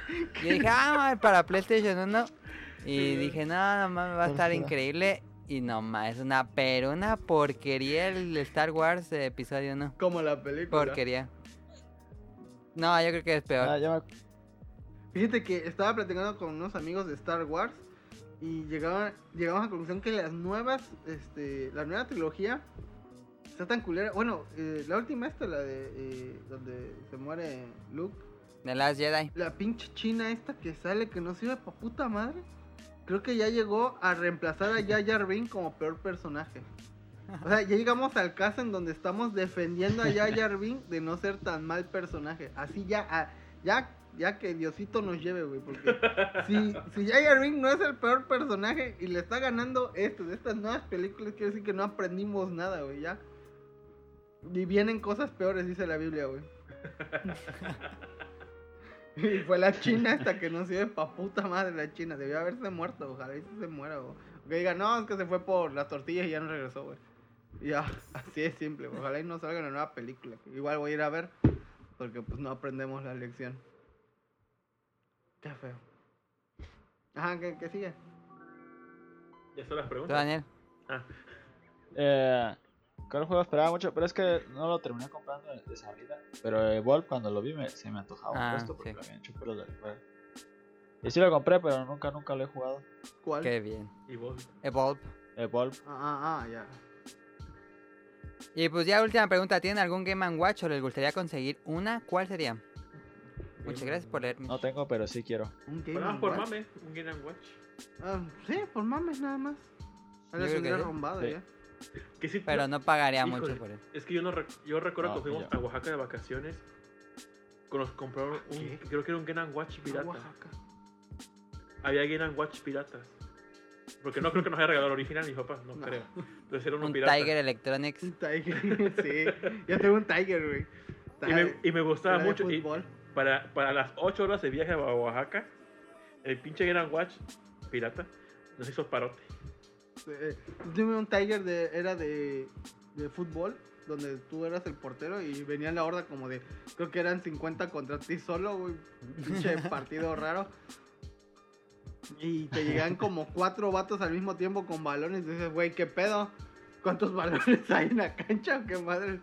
Y dije, ah, para PlayStation 1. Y dije, no, no mames, va a estar increíble. Y no más, es una, pero una porquería el Star Wars de Episodio 1. Como la película. Porquería. No, yo creo que es peor. Ah, ya me- Fíjate que estaba platicando con unos amigos de Star Wars y llegaban, llegamos a la conclusión que las nuevas, este, la nueva trilogía está tan culera. Bueno, eh, la última esta, la de eh, donde se muere Luke, The Last Jedi. la pinche china esta que sale que no sirve pa' puta madre. Creo que ya llegó a reemplazar a Jar Binks como peor personaje. O sea, ya llegamos al caso en donde estamos defendiendo a Jar Binks de no ser tan mal personaje. Así ya, ah, ya, ya que Diosito nos lleve, güey. Porque si, si Binks no es el peor personaje y le está ganando esto, de estas nuevas películas, quiere decir que no aprendimos nada, güey, ya. Y vienen cosas peores, dice la Biblia, güey. Y fue la china esta que no sirve pa' puta madre la china. Debió haberse muerto, ojalá y se muera, güey. Que diga, no, es que se fue por las tortillas y ya no regresó, güey. Ya, así es simple. güey. Ojalá y no salga una nueva película. Igual voy a ir a ver, porque pues no aprendemos la lección. Qué feo. Ajá, ¿qué, qué sigue? Ya son las ¿Tú, preguntas. Daniel? Ah, Eh, ¿Cuál juego esperaba mucho? Pero es que no lo terminé comprando de, salida. Pero Evolve cuando lo vi me, se me antojaba Ah, un puesto porque sí. lo habían hecho pelos del juego. Y sí lo compré, pero nunca, nunca lo he jugado. ¿Cuál? Qué bien. vos. Evolve. Evolve. Ah, ah, ah, ya. Y pues ya última pregunta, ¿tienen algún Game Watch o les gustaría conseguir una? ¿Cuál sería? Muchas gracias por leer. No tengo, pero sí quiero. Un Game por Watch. mame, un Game Watch. Ah, sí, por mames nada más. Yo creo que rombado Sí. ya. Que sí, Pero no pagaría Híjole, mucho por eso. Es que yo no rec- yo recuerdo No, que fuimos yo- a Oaxaca de vacaciones. que Nos compraron un, ¿Qué? creo que era un Game Watch pirata. Oaxaca. Había Game Watch piratas. Porque no creo que nos haya regalado el original mi papá, no, No. creo. Entonces era uno Un pirata. Tiger Electronics. Un Tiger, sí. Yo tengo un Tiger, güey. Y me, y me gustaba mucho. y para, para las 8 horas de viaje a Oaxaca, el pinche Game Watch pirata nos hizo parote. Eh, un Tiger de, era de, de fútbol, donde tú eras el portero y venía la horda como de, creo que eran 50 contra ti solo, güey. Pinche partido raro. Y te llegan como cuatro vatos al mismo tiempo con balones. Y dices, güey, ¿qué pedo? ¿Cuántos balones hay en la cancha? ¿Qué madre?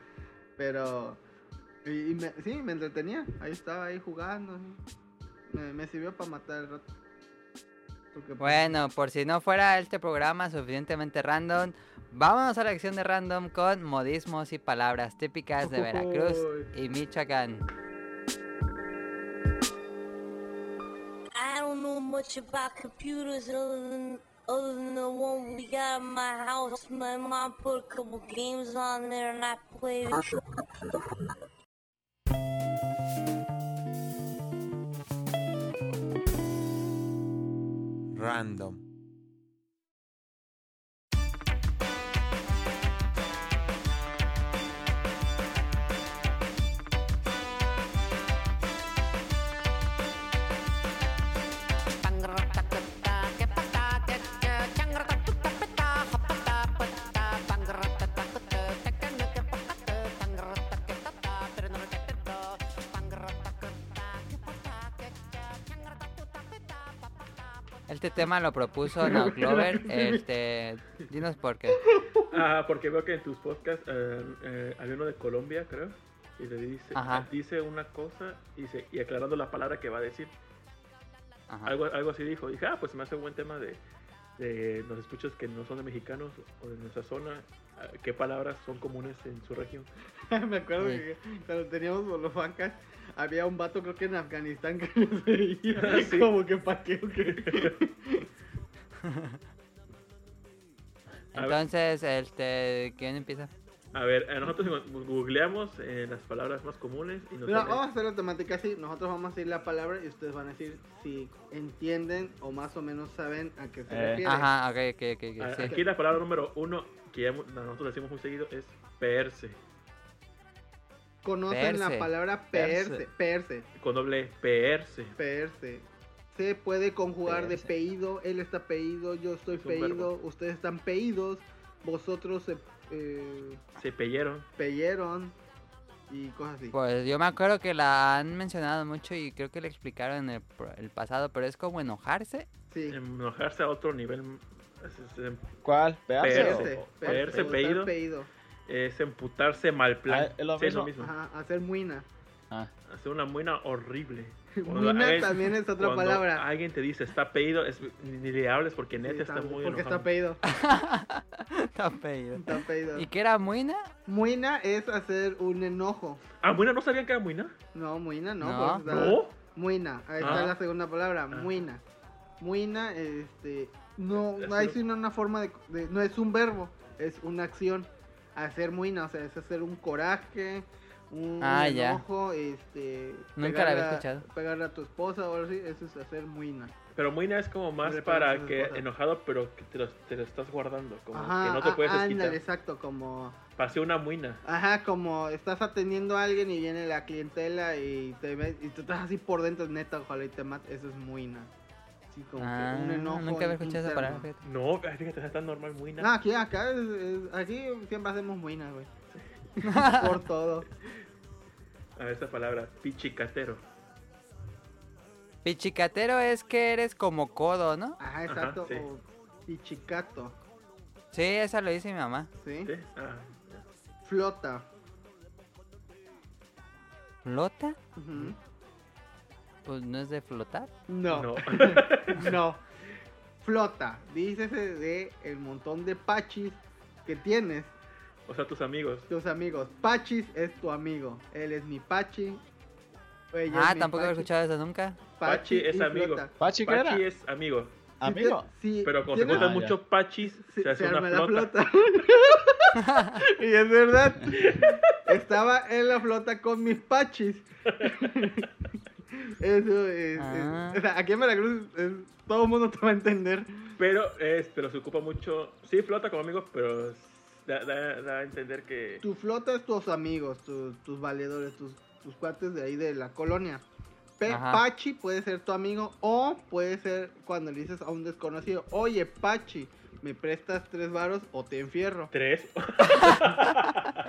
Pero, y, y me- sí, me entretenía. Ahí estaba, ahí jugando. Me, me sirvió para matar el rato. ¿Tú qué Bueno, por si no fuera este programa suficientemente random, vámonos a la sección de random con modismos y palabras típicas de Veracruz y Michoacán. I don't know much about computers other than other than the one we got in my house. My mom put a couple games on there and I played Random. Tema lo propuso No Clover. Este, dinos por qué. Ah, porque veo que en tus podcasts eh, eh, había uno de Colombia, creo. Y le dice, Ajá. dice una cosa y, dice, y aclarando la palabra que va a decir. Ajá. Algo, algo así dijo. Dije, ah, pues me hace un buen tema de, de los escuchos que no son de mexicanos o de nuestra zona. ah, ¿Qué palabras son comunes en su región? Me acuerdo Sí. que cuando teníamos bolofacas, había un vato, creo que en Afganistán, que nos veía Sí. como que pa' qué o qué. A ver. Entonces, este, ¿quién empieza? A ver, eh, nosotros googleamos eh, las palabras más comunes y nos sale- vamos a hacer la temática así. Nosotros vamos a decir la palabra y ustedes van a decir si entienden o más o menos saben a qué se Eh. refiere. Ajá, ok, ok, ok. ok, A- sí. Aquí la palabra número uno que ya nosotros decimos muy seguido es perse. Conocen la palabra Perse. perse, Con doble perse. perse. Se puede conjugar de peído, él está peído, yo estoy Es ustedes están peídos, vosotros se eh, Se peyeron. peyeron y cosas así. Pues yo me acuerdo que la han mencionado mucho y creo que le explicaron en el, pro- el pasado, pero es como enojarse. Sí. Enojarse a otro nivel es, es- ¿Cuál? ¿Pearse Perse. o- Perse, o- perse, perse, o peído. estar peído. es emputarse mal plan. Ah, es lo Sí, es lo mismo. mismo. Ajá, hacer muina. Ah, Hacer una muina horrible. Cuando Muina alguien- también es otra palabra. alguien te dice está peído, es, ni, ni le hables porque Sí, neta está, muy porque enojado. está peído. Está peído. Está peído. ¿Y qué era muina? Muina es hacer un enojo. Ah, muina, ¿no sabían que era muina? No, muina no. No. pues, ¿No? Muina, ahí Ah. está la segunda palabra, Ah. muina. Muina, este, no, Es hay un- sino una forma de, de- no es un verbo, es una acción. Hacer muina, o sea, es hacer un coraje, un Ah, ya. enojo, este. Nunca la había pegarle a- escuchado. Pegarle a tu esposa o algo así, eso es hacer muina. Pero muina es como más para que esposa. enojado, pero que te lo, te lo estás guardando. Como Ajá, que no te ah, puedes ándale, desquitar. exacto, como, Pasé una muina. ajá, como estás atendiendo a alguien y viene la clientela y te ves, y tú estás así por dentro, neta, ojalá y te mate, eso es muina. Así como Ah, que un enojo. nunca había escuchado esa palabra. fíjate. No, fíjate, es tan normal muina. No, aquí, acá, es- es- aquí siempre hacemos muinas, güey. Por todo. A esa palabra, pichicatero. Pichicatero es que eres como codo, ¿no? Ajá, exacto. sí. O pichicato, Sí, esa lo dice mi mamá. ¿sí? ¿Sí? Ah, Flota. ¿Flota? Pues no es de flotar. No, no. no. Flota. Dícese de el montón de pachis que tienes, o sea, tus amigos. tus amigos. Pachis es tu amigo. Él es mi pachi. ella Ah, es tampoco había pachi. escuchado eso nunca. Pachi es y amigo. flota. ¿Pachi qué era? Pachi es amigo. Amigo. si Pero cuando se juntan Ah, muchos pachis, se, se hace se una la flota. y es verdad. Estaba en la flota con mis pachis. Eso es, es- Ah. o sea, aquí en Veracruz es- todo el mundo te va a entender. Pero, es, pero se ocupa mucho. Sí, flota como amigos, pero da, da- da a entender que. Tu flota es tus amigos, tu- tus valedores, tus, tus cuates de ahí de la colonia. Pe- Ajá. Pachi puede ser tu amigo o puede ser cuando le dices a un desconocido, oye Pachi, ¿me prestas tres varos o te enfierro? Tres.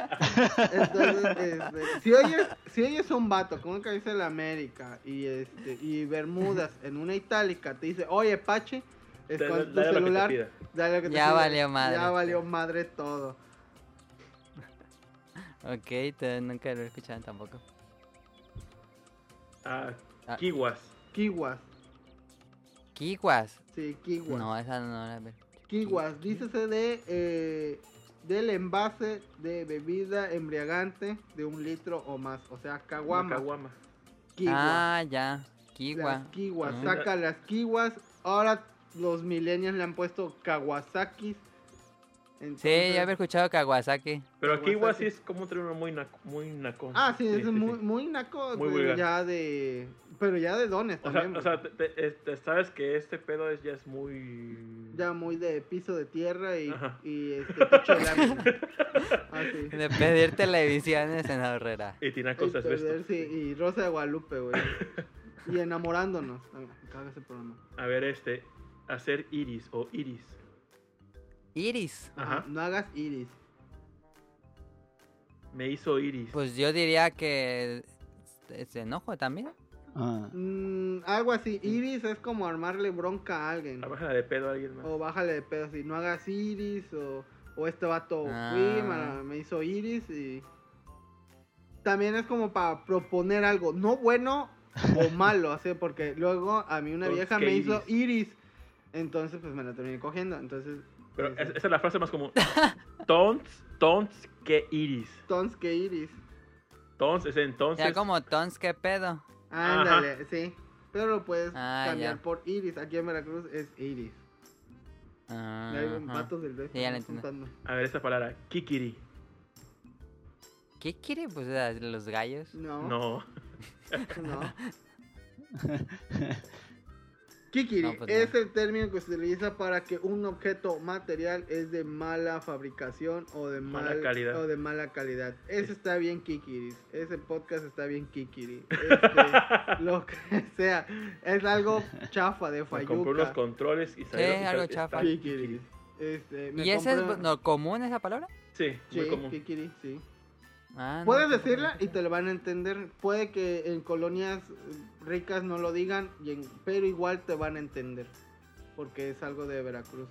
Entonces, este, si, oyes, si oyes a un vato con una camisa de la América y, este, y Bermudas en una itálica, te dice, oye Pachi, Dale- esconde tu celular, pida. dale lo que te Ya pida". valió madre. Ya valió madre todo. Ok, te- nunca lo he escuchado tampoco. Ah, Ah. kiwas. Kiwas, Kiwas. sí, kiwas. No, esa no la veo. Kiwas, dícese de eh, del envase de bebida embriagante de un litro o más, o sea, caguama. caguama. Kiwa. Ah, ya. Kiwa. Las kiwas, Ah. saca las kiwas. Ahora los millennials le han puesto kawasakis. Sí, Entonces- ya había escuchado Kawasaki. Pero Kawasaki. kiwas sí es como un término muy naco. Muy naco. Ah, sí, es sí, muy, sí. muy naco, Muy pero vulgar. ya de... Pero ya de dones O sea, también. o sea te- te- sabes que este pedo es, ya es muy. ya muy de piso de tierra y, Ajá. y este techo de lámina. Ah, sí. De pedir televisiones en Herrera. Y tinacos Y perder, sí, y Rosa de Guadalupe, güey. y enamorándonos. Caga ese programa. A ver, este. Hacer iris o iris. Iris. Ajá. No hagas iris. Me hizo iris. Pues yo diría que es enojo también. Ah, Mm, algo así. Iris es como armarle bronca a alguien. La bájala de pedo a alguien más. O bájale de pedo así. No hagas iris. O, o este vato Ah. fui, me, me hizo iris. Y también es como para proponer algo. No bueno o malo. así porque luego a mí una vieja ¿qué me hizo iris? Entonces pues me la terminé cogiendo. Entonces... Pero pues, es- esa es la frase más común. Tons, tons, que iris. Tons que iris. Tons es entonces. Ya como Tons, ¿qué pedo? Ándale, sí. Pero lo puedes Ah, cambiar ya. por iris. Aquí en Veracruz es iris. Y hay Ajá. vatos del Sí, ya. A ver, esta palabra. Kikiri. ¿Qué quiere? Pues los gallos. No, No. no. Kikiri No, pues no. es el término que se utiliza para que un objeto material es de mala fabricación o de Mala mal- calidad. O de mala calidad. Eso está bien Kikiri. Ese podcast está bien Kikiri. Este, lo que sea. Es algo chafa de Me compré unos controles y salió. y algo chafa. está Kikiri. Este, ¿Y ese es no, común esa palabra? Sí, muy Sí, común. Kikiri, sí. Ah, no, Puedes tampoco. decirla y te lo van a entender. Puede que en colonias eh, ricas no lo digan, y en- pero igual te van a entender. Porque es algo de Veracruz.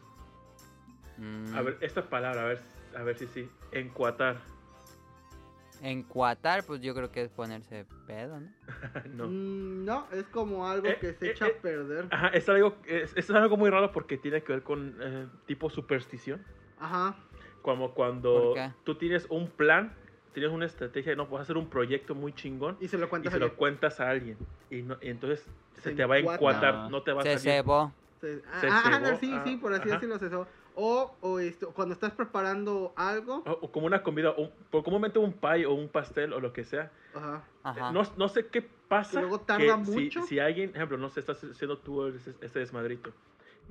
Mm. A ver, esta palabra, a ver, a ver si sí. Encuatar. Encuatar, pues yo creo que es ponerse pedo, ¿no? no. Mm, no, es como algo Eh, que se eh, echa eh. a perder. Ajá, es algo, es, es algo muy raro porque tiene que ver con eh, tipo superstición. Ajá. Como cuando tú tienes un plan, tienes una estrategia, no, puedes hacer un proyecto muy chingón Y se lo y cuentas se a lo alguien. cuentas a alguien. Y, no, y entonces se, Se te va a encuata. encuatar, No. no te va a Se salir. cebó. Se- ah, se ah, cebó, sí, ah, sí, por así ajá. decirlo, se cebó. O, o esto, cuando estás preparando algo. O, o como una comida, un- por comúnmente un pie o un pastel o lo que sea. Ajá. Ajá. No, no sé qué pasa. Que luego tarda si- mucho. Si, alguien, ejemplo, no sé, estás haciendo tú ese, ese desmadrito.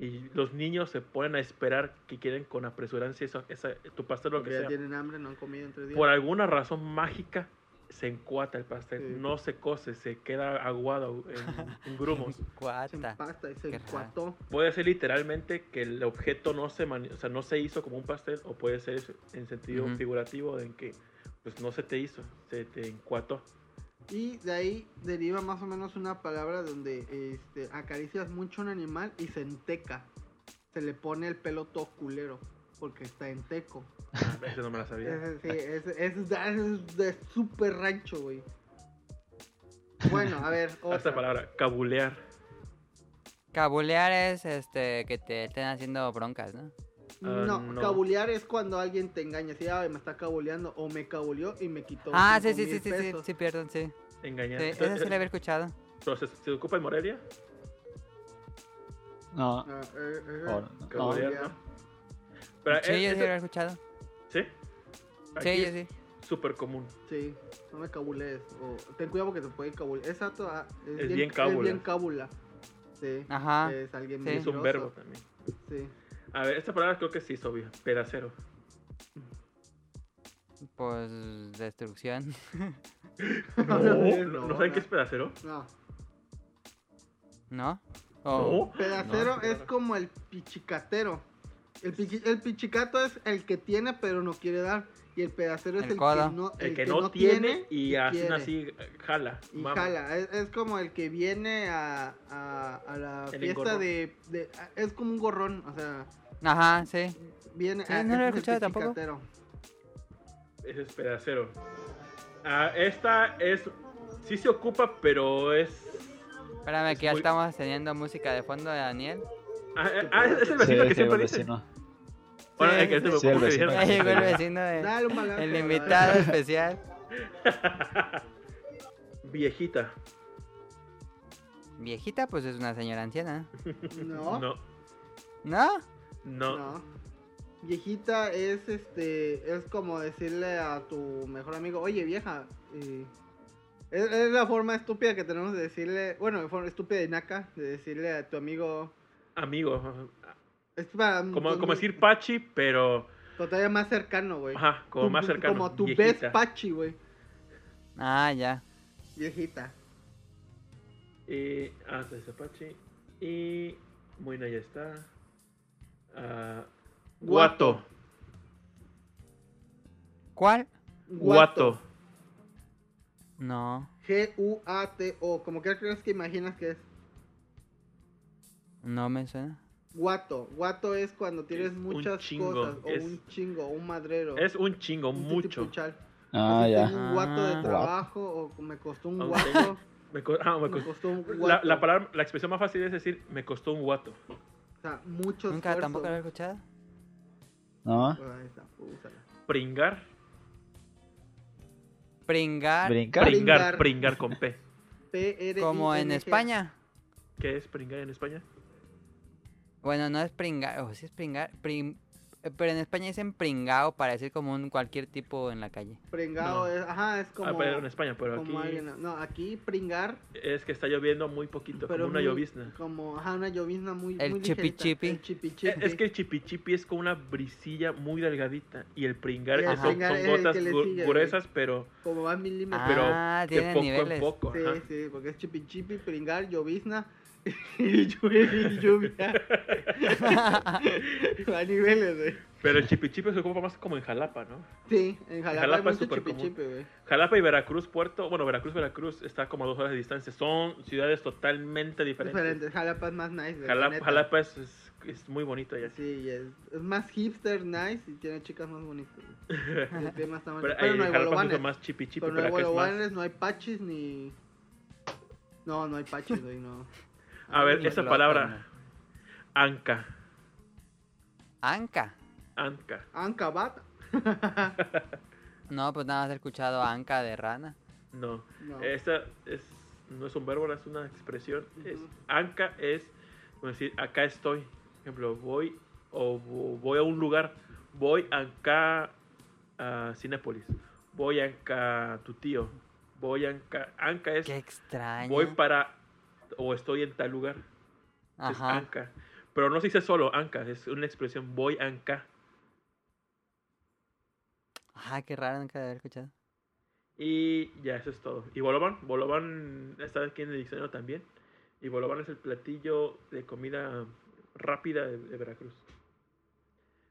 Y los niños se ponen a esperar que quieren con apresurancia eso, esa, tu pastel lo que ya sea. tienen hambre, no han comido en tres días. Por alguna razón mágica se encuata el pastel. Sí. No se cose, se queda aguado en, en grumos. Se Encuata. empasta se encuató. Puede ser literalmente que el objeto no se, mani- o sea, no se hizo como un pastel, o puede ser en sentido figurativo en que pues no se te hizo, se te encuató. Y de ahí deriva más o menos una palabra donde este, acaricias mucho a un animal y se enteca. Se le pone el pelo todo culero porque está en teco. Ah, ese no me la sabía. Ese, sí, es de- es super rancho, güey. Bueno, a ver, Esta otra. palabra, cabulear. Cabulear es este que te estén haciendo broncas, ¿no? Ah, No, no. cabulear es cuando alguien te engaña. Si me está cabuleando o me cabuleó y me quitó. Ah, sí, sí, sí, sí, sí, sí, perdón, sí. Engañar. Sí, ese sí lo había escuchado. pero ¿se, se ocupa en Morelia? no. Ah, eh, eh, Oh, no. ¿no? Pero, Sí, eh, yo sí ese- lo había escuchado. ¿Sí? Aquí Sí, yo sí. súper común. Sí, no me cabules. O ten cuidado porque te puede cabular. Exacto, ah, es, Es bien, bien cábula. Es bien cábula. Sí. Ajá. Es alguien Sí. Es un verbo también. Sí. A ver, esta palabra creo que sí es obvia. Pedacero. Pues destrucción. No, no, no, ¿no saben qué es pedacero? No. ¿No? Oh, No. Pedacero No, es claro. como el pichicatero. El, pichi- el pichicato es el que tiene pero no quiere dar. Y el pedacero es El el, que no, El que no tiene y quiere. así, eh, jala. Y mama. jala, es, es como el que viene a, a, a la El fiesta de, de- Es como un gorrón, o sea, Ajá, sí. viene Sí, a. no lo he el escuchado tampoco. Ese es pedacero. Ah, esta es. Sí se ocupa, pero es. Espérame, Es que ya muy- estamos teniendo música de fondo de Daniel. Ah, eh, ah, es el Sí, vecino que sí, siempre el dice. vecino. Bueno, Sí, el que- sí, sí, el ¿cómo que vecino. Llegó el vecino de... Dale un balazo. El dale. invitado especial. Viejita. Viejita, pues es una señora anciana. No, no. No, ¿No? no. Viejita es este. Es como decirle a tu mejor amigo, oye vieja. eh, es, es la forma estúpida que tenemos de decirle. Bueno, forma estúpida y naca de decirle a tu amigo. Amigo. Es para, Como, con- como decir Pachi, pero. todavía más cercano, güey. Ajá, como Tu- más cercano. Como tu best pachi, güey. Ah, ya. Viejita. Y. Ah, ese Pachi. Y. Moina ya está. Ah, Guato. ¿Cuál? Guato. No, G-U-A-T-O. Como que crees que imaginas que es. no me suena. Guato. Guato es cuando tienes Es muchas chingo, cosas. O es- un chingo, o un madrero. Es un chingo, un mucho. titipuchal. Ah, Así ya. Tengo un guato de Ah. trabajo o me costó un guato. Me, co- ah, me me costó- un La, guato. la palabra, la expresión más fácil es decir, me costó un guato. O sea, mucho Nunca esfuerzo. tampoco lo he escuchado. ¿No? Pringar. Pringar, Brincar. Pringar. Pringar, pringar con P. P-R-I-N-G. como en España. ¿Qué es pringar en España? Bueno, no es pringar, o sí es pringar, prim- pero en España dicen pringao para decir como un cualquier tipo en la calle. Pringado No. es, ajá, es como. ah, pero en España, pero como aquí alguien- no, aquí pringar. es que está lloviendo muy poquito, Pero como una muy- llovizna. Como, ajá, una llovizna muy. El muy chipi chipi. El chipi Eh, chipi. Es que el chipichipi es como una brisilla muy delgadita y el pringar Y el son, pringar son es el gotas sigue, gruesas, pero, Como va milímetros. pero Ah, de tiene poco niveles. en poco. Sí, ajá. sí, porque es chipi chipi, pringar, llovizna. y llueve y lluvia. a niveles, güey. Pero el chipichipi se ocupa más como en Jalapa, ¿no? Sí, en Jalapa, Jalapa hay es mucho súper común. güey. Jalapa y Veracruz, Puerto, bueno, Veracruz, Veracruz está como a dos horas de distancia. Son ciudades totalmente diferentes. Diferente, Jalapa es más nice, güey. la Jalapa. Jalapa es, es, es muy bonito allá. Sí, es, es más hipster, nice y tiene chicas más bonitas. El está Pero, no hay Jalapa bolovanes. más chipichipi, Pero hay es no hay pachis ni. No, no hay pachis, güey, no. A ver, esa palabra. Anca. Anca. Anca. Ancabat. No, pues nada más he escuchado anca de rana. No. No. Esta es, no es un verbo, es una expresión. Es, anca es como decir, acá estoy. Por ejemplo, voy o vo- voy a un lugar. Voy acá a Cinépolis. Voy acá a tu tío. Voy acá. Anca es Qué extraño. voy para o estoy en tal lugar. Es Ajá. anca. Pero no se dice solo anca, es una expresión voy anca. Ajá, qué raro nunca haber escuchado. Y ya, eso es todo. Y Bolovan, Bolovan está aquí en el diccionario también. Y Bolovan es el platillo de comida rápida de, de Veracruz.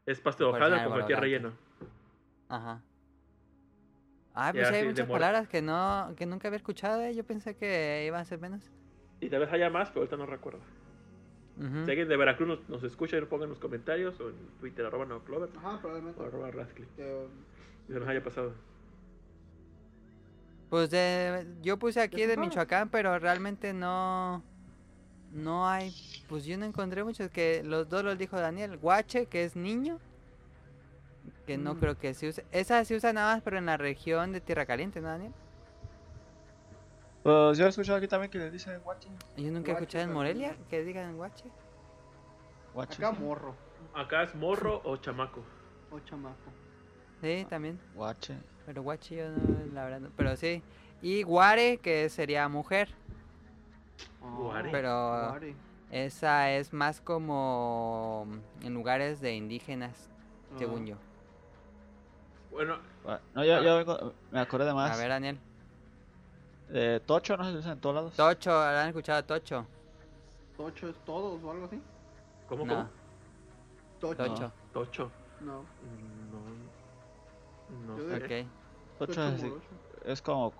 Es pasta de hojaldre con cualquier relleno. Ajá. Ah, pues así hay muchas palabras que no, que nunca había escuchado, eh. Yo pensé que iban a ser menos. Y tal vez haya más, pero ahorita no recuerdo. Si alguien de Veracruz nos, nos escucha, y lo ponga en los comentarios o en Twitter, arroba no Clover Ajá, probablemente. o arroba Radcliffe. Que- Si se nos haya pasado. Pues de, yo puse aquí ¿Ya de? Michoacán, pero realmente no, no hay, pues yo no encontré muchos que los dos los dijo Daniel. Guache, que es niño, que no Mm. creo que se use. Esa se usa nada más, pero en la región de Tierra Caliente, ¿no, Daniel? Pues yo he escuchado aquí también que le dicen guachi. Yo nunca he Guache escuchado en Morelia que digan guache. Guachi. Acá morro Acá es morro o chamaco. o chamaco. Sí, también. Guache. Pero guachi yo no, la verdad no. Pero sí. Y guare, que sería mujer. Guare. Pero Guare. esa es más como en lugares de indígenas, según Ah. yo. Bueno, Gua- No, yo, yo vengo- me acordé de A más. ver, Daniel. Eh, Tocho, no sé si dicen en todos lados. Tocho, ¿han escuchado Tocho? Tocho es todos o algo así. ¿cómo, No. cómo? Tocho. Tocho. Tocho. No. No. No Yo sé. Ok. Tocho es, como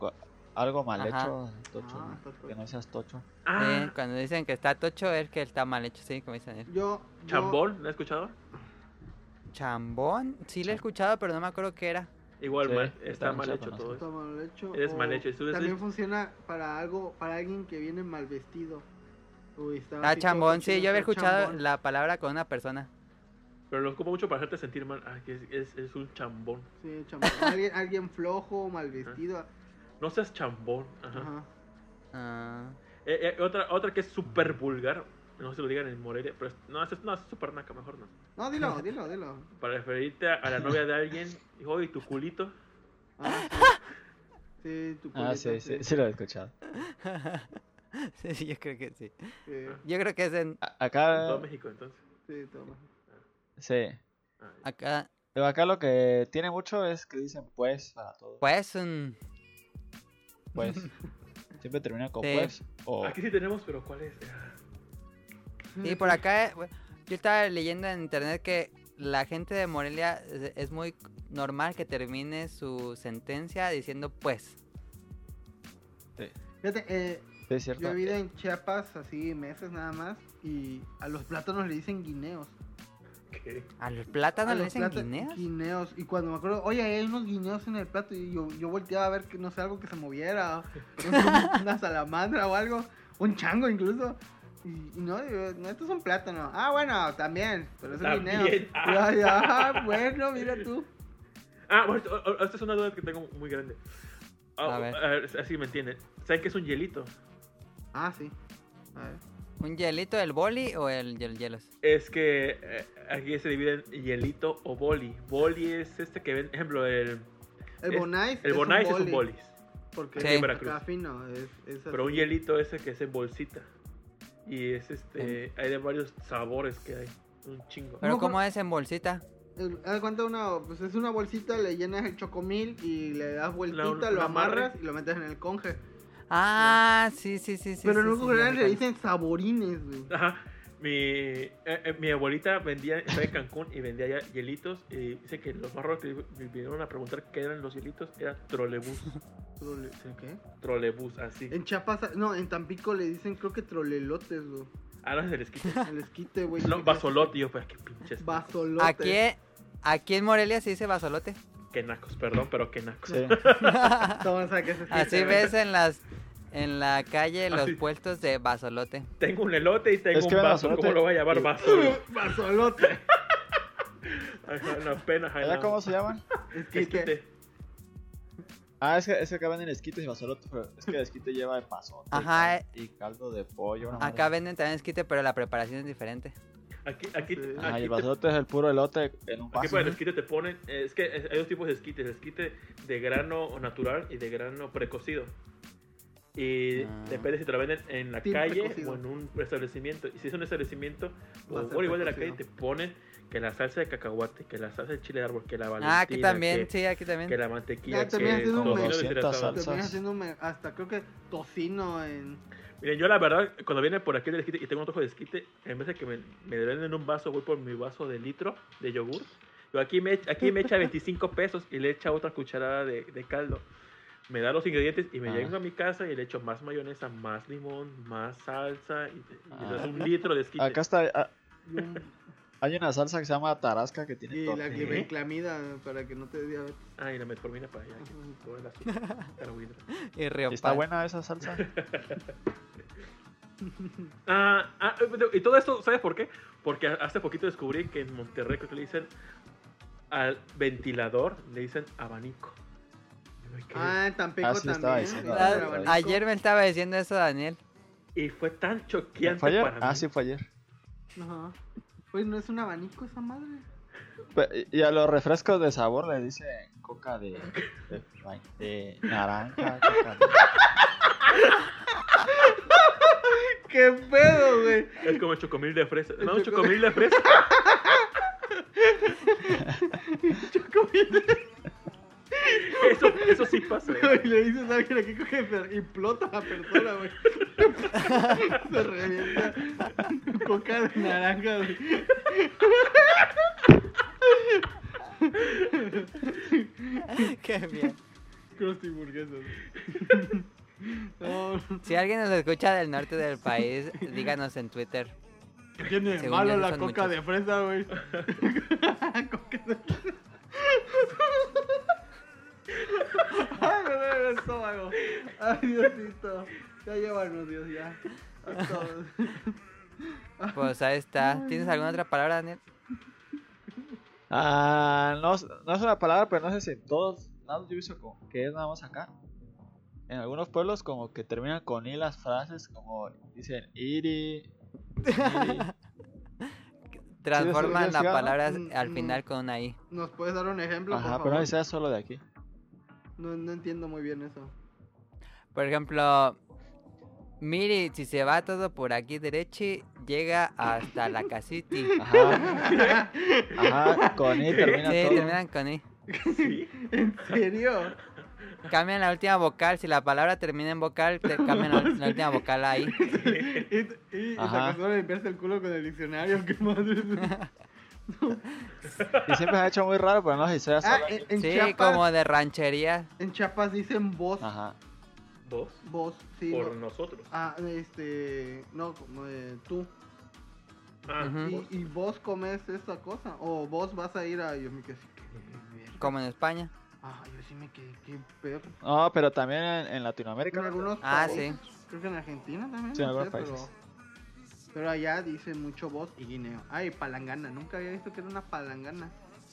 algo mal Ajá. hecho. Tocho, Ah, ¿no? Que no seas tocho. Ah, Sí, cuando dicen que está Tocho es que está mal hecho, sí, como dice Daniel. Yo. yo- Chambón, ¿lo has escuchado? Chambón, sí lo he escuchado, pero no me acuerdo qué era. Igual Sí, mal, está mal hecho todo Está eso. mal hecho. Eres mal hecho, eso es- También funciona para algo, para alguien que viene mal vestido. Uy, está Ah, chambón, sí, yo había escuchado chambón. la palabra con una persona. Pero lo ocupo mucho para hacerte sentir mal. Ah, que es, es, es un chambón. Sí, chambón. alguien, alguien flojo, mal vestido. No seas chambón. Ajá. Ajá. Ah, Eh, eh, otra, otra que es súper vulgar. No se lo digan en Morelia, pero es- no, es, no, es súper naca, mejor no. No, dilo, dilo, dilo. Para referirte a, a la novia de alguien, dijo, y tu culito. Ah, sí. Sí, tu Ah, sí, culito, sí, sí lo he escuchado. sí, sí, yo creo que sí. Sí, Yo creo que es en A- En Acá, todo México, entonces. sí, toma. sí. Ah, acá, Pero acá lo que tiene mucho es que dicen pues para todo. pues un Pues. Siempre termina con Sí. pues. O Aquí sí tenemos, pero ¿cuál es? Sí, por acá, eh, yo estaba leyendo en internet que la gente de Morelia es- muy normal que termine su sentencia diciendo pues. Fíjate, eh, sí, es cierto. yo he vivido en Chiapas así meses nada más y a los plátanos le dicen guineos. ¿qué? ¿A los plátanos A le los dicen plata- guineos? Guineos. Y cuando me acuerdo, oye, hay unos guineos en el plato. Y yo, yo volteaba a ver que no sé, algo que se moviera. un- una salamandra o algo. Un chango incluso. No, no, estos son plátanos. Ah, bueno, también. Pero es un guineo. ah. Ah, bueno, mira tú. Ah, bueno, esto- esta es una duda que tengo muy grande. Ah, A ver. a ver, así me entienden. ¿Saben qué es un hielito? Ah, sí. A ver. ¿Un hielito del boli o el, el hielos? Es que eh, aquí se divide en hielito o boli. Boli es este que ven, ejemplo, el, El Es- bonais. el bonais es un boli, bolis. Porque Sí. es Veracruz. acá fino. Es, es Pero un hielito ese que es en bolsita. Y es este, hay de varios sabores que hay. Un chingo. ¿Pero cómo es en bolsita? Haz cuenta una, pues es una bolsita, le llenas el chocomil y le das vueltita, La- lo amarras y lo metes en el conge. Ah, sí, sí, sí, sí. Pero sí, en sí, un ya general sé le dicen saborines, güey. Ajá. Mi, eh, eh, mi abuelita vendía, estaba en Cancún y vendía ya hielitos. Y dice que los más raros que vi- vinieron a preguntar qué eran los hielitos era trolebús. Trole- ¿Qué? trolebús, así. En Chiapas, no, en Tampico le dicen creo que trolelotes, güey. Ah, no es el esquite. El esquite, güey. No, basolote. Yo, pero qué pinches. Basolote. Aquí, aquí en Morelia se dice basolote. Qué nacos, perdón, pero qué nacos. Sí. Toma, o sea, que se Así ves en las en la calle los Así. puestos de basolote. Tengo un elote y tengo Es que un vaso. basolote. ¿Cómo lo voy a llamar vaso? Basolote. Ajá, no, pena, ajá, ¿Allá cómo se llaman? Esquite. Ah, es que, es que acá venden esquites y basolotes, pero es que el esquite lleva pasote Ajá, eh. y caldo de pollo. una Acá madre. venden también esquite, pero la preparación es diferente. Aquí, aquí, Sí. Ajá, y aquí, el te, basolote es el puro elote en un aquí vaso. para el esquite te ponen. eh, Es que hay dos tipos de esquites: esquite de grano natural y de grano precocido. Y Ah. depende si te lo venden en la Team calle o en un establecimiento. Y si es un establecimiento, o igual de la calle, te ponen que la salsa de cacahuate, que la salsa de chile de árbol, que la Ah, valentina, aquí también, que, sí, aquí que también. la mantequilla, Ya, que un tocino. Terminas haciendo hasta creo que tocino en. Miren, yo la verdad, cuando viene por aquí del esquite y tengo un trozo de esquite, en vez de que me, me venden un vaso, voy por mi vaso de litro de yogur. Yo aquí me, aquí me echa 25 pesos y le echa otra cucharada de, de caldo. Me da los ingredientes y me Ah. llego a mi casa y le echo más mayonesa, más limón, más salsa y, y Ah. un litro de esquite. Acá está, ah, hay una salsa que se llama tarasca que tiene y la glibenclamida para que no te dé diabetes. Ah, y la metformina para allá. que Ajá. todo el azúcar, carbohidratos. Y Río ¿Y está buena esa salsa? Ah, ah, y todo esto, ¿sabes por qué? Porque hace poquito descubrí que en Monterrey creo que le dicen al ventilador, le dicen abanico. Ah, en Tampico Ah, sí, también. diciendo, ah. Ayer me estaba diciendo eso Daniel. Y fue tan choqueante ¿Fue ayer? para mí. Ah, sí, fue ayer. Ajá. Pues no es un abanico esa madre. Y a los refrescos de sabor le dicen coca de, de, de naranja. Coca de... ¿Qué pedo, güey? Es como el chocomil de fresa. El No, un choco- chocomil de fresa. Eso, eso sí pasa. güey. Y le dices a alguien aquí coge y implota a la persona, güey. Se revienta. Coca de naranja, güey. Qué bien. Krusty burguesas. No, Si alguien nos escucha del norte del país, díganos en Twitter. ¿qué tiene de malo la coca muchos. de fresa, güey? coca de fresa. Ay, me duele el estómago. Ay, Diosito. Ya llévanos, Dios, ya. A todos. Pues ahí está. ¿Tienes alguna otra palabra, Daniel? Ah, no, es- no es una palabra, pero no sé si en todos lados yo he visto como que es nada más acá. En algunos pueblos como que terminan con i las frases, como dicen iri, iri. Transforman las sigamos? palabras Mm, al mm. final con una I. ¿Nos puedes dar un ejemplo, Ajá, por pero no sea solo de aquí. No, no entiendo muy bien eso. Por ejemplo, Miri, si se va todo por aquí derecho, llega hasta la casita. Ajá, ajá, con i termina Sí, todo. terminan con I. ¿En serio? Cambian la última vocal. Si la palabra termina en vocal, te cambian la, la última vocal ahí. Y, y, y se Ajá. acostumbró a limpiarse el culo con el diccionario, qué madre. Y siempre se ha hecho muy raro, pero no sé si sea Ah, solo en, en Sí, Chiapas, como de ranchería. en Chiapas dicen voz, Ajá. Dos. voz, sí. Por no. nosotros. Ah, este, no, como de tú. Ah, vos. Y, y vos comes esta cosa, o vos vas a ir a, yo me quedé así, qué. Como en España. Ah, yo sí me quedé, qué pedo. No, pero también en, en Latinoamérica. En algunos Ah, países, creo que en Argentina también, Sí, en no algunos sé, países. pero allá dicen mucho voz y guineo. Ay, palangana, nunca había visto que era una palangana.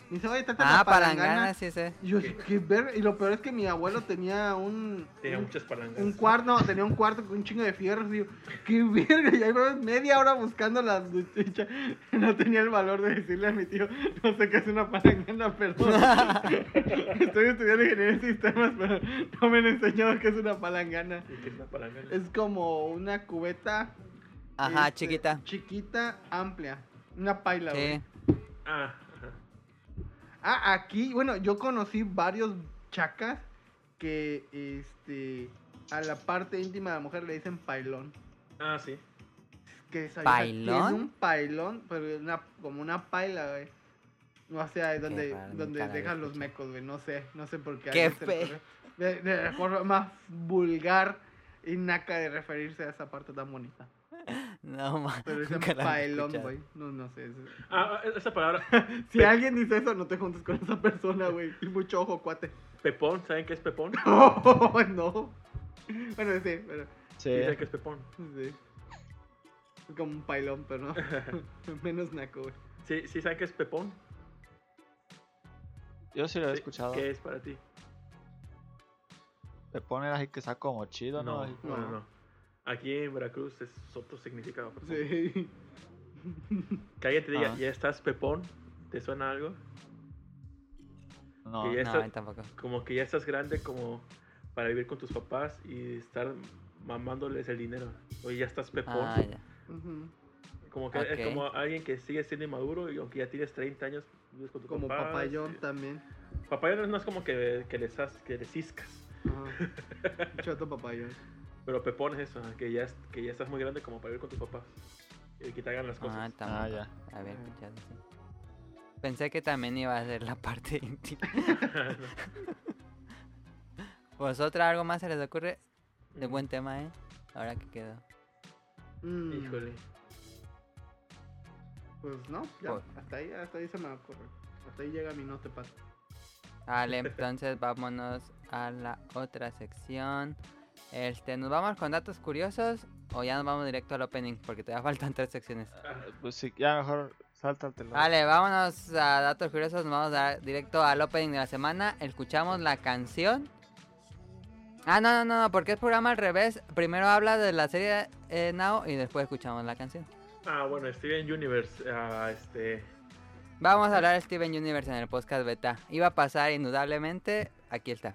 Oye, Ah, la palangana, palangana. sí sé. Y yo, qué verga. Y lo peor es que mi abuelo tenía un. Tenía un, muchas palangas. un cuarto, no, tenía un cuarto con un chingo de fierros. Y yo, qué verga. Y ahí me media hora buscando la ducha. No tenía el valor de decirle a mi tío, no sé qué es una palangana, perdón. Estoy estudiando ingeniería en sistemas, pero no me han enseñado qué es una palangana. ¿Y qué es una palangana? Es como una cubeta. Ajá, este, chiquita. Chiquita, amplia. Una paila, güey. Sí. Ah. Ah, aquí, bueno, yo conocí varios chacas que, este, a la parte íntima de la mujer le dicen pailón. Ah, sí. Que ¿Pailón? Tiene un pailón, pero una, como una paila, güey. O sea, es donde, donde dejan los mecos, güey. No sé, no sé por qué. fe-. De, de la forma más vulgar y naca de referirse a esa parte tan bonita. No, ma. Pero dicen pailón, escuchado. güey. No, no sé. es- Ah, ah, esa palabra. Si alguien dice eso, no te juntes con esa persona, güey. Y mucho ojo, cuate. Pepón, ¿saben qué es pepón? Oh, no. Bueno, sí, pero. Sí. Sí, ¿Saben qué es pepón? Sí. Es como un pailón, pero no. Menos naco, güey. Sí, sí, ¿saben qué es pepón? Yo sí lo he Sí, escuchado. ¿Qué es para ti? Te ponen así que está como chido, ¿no? No, no, no. no. Aquí en Veracruz es otro significado. Sí. Que alguien te diga, Ah. ¿ya estás pepón? ¿Te suena algo? No, No, está- a mí tampoco. Como que ya estás grande como para vivir con tus papás y estar mamándoles el dinero. Oye, ya estás pepón. Ah, ya. Como que es como alguien que sigue siendo inmaduro y aunque ya tienes 30 años, vives con tus Como papás. papayón también. Papayón no es como que, que les has- que les ciscas. Papayón. Pero pepón es eso, que ya, que ya estás muy grande como para vivir con tus papás. Y que te hagan las Ah, cosas. tampoco. Ah, ya. Había escuchado, sí. Pensé que también iba a ser la parte íntima. ¿Vosotros algo más se les ocurre? De buen tema, ¿eh? Ahora que quedó. Mm, Híjole. Pues no, ya. Pues- Hasta ahí, hasta ahí se me ocurre. Hasta ahí llega mi no te pasa. Vale, entonces vámonos a la otra sección. Este, ¿nos vamos con datos curiosos o ya nos vamos directo al opening? Porque todavía faltan tres secciones. Pues sí, ya mejor sáltatelo. Vale, vámonos a datos curiosos, nos vamos a dar directo al opening de la semana. Escuchamos la canción. Ah, no, no, no, no, porque es programa al revés. Primero habla de la serie eh, Now y después escuchamos la canción. Ah, bueno, Steven Universe, ah, este, Vamos a hablar de Steven Universe en el podcast beta. Iba a pasar indudablemente. Aquí está.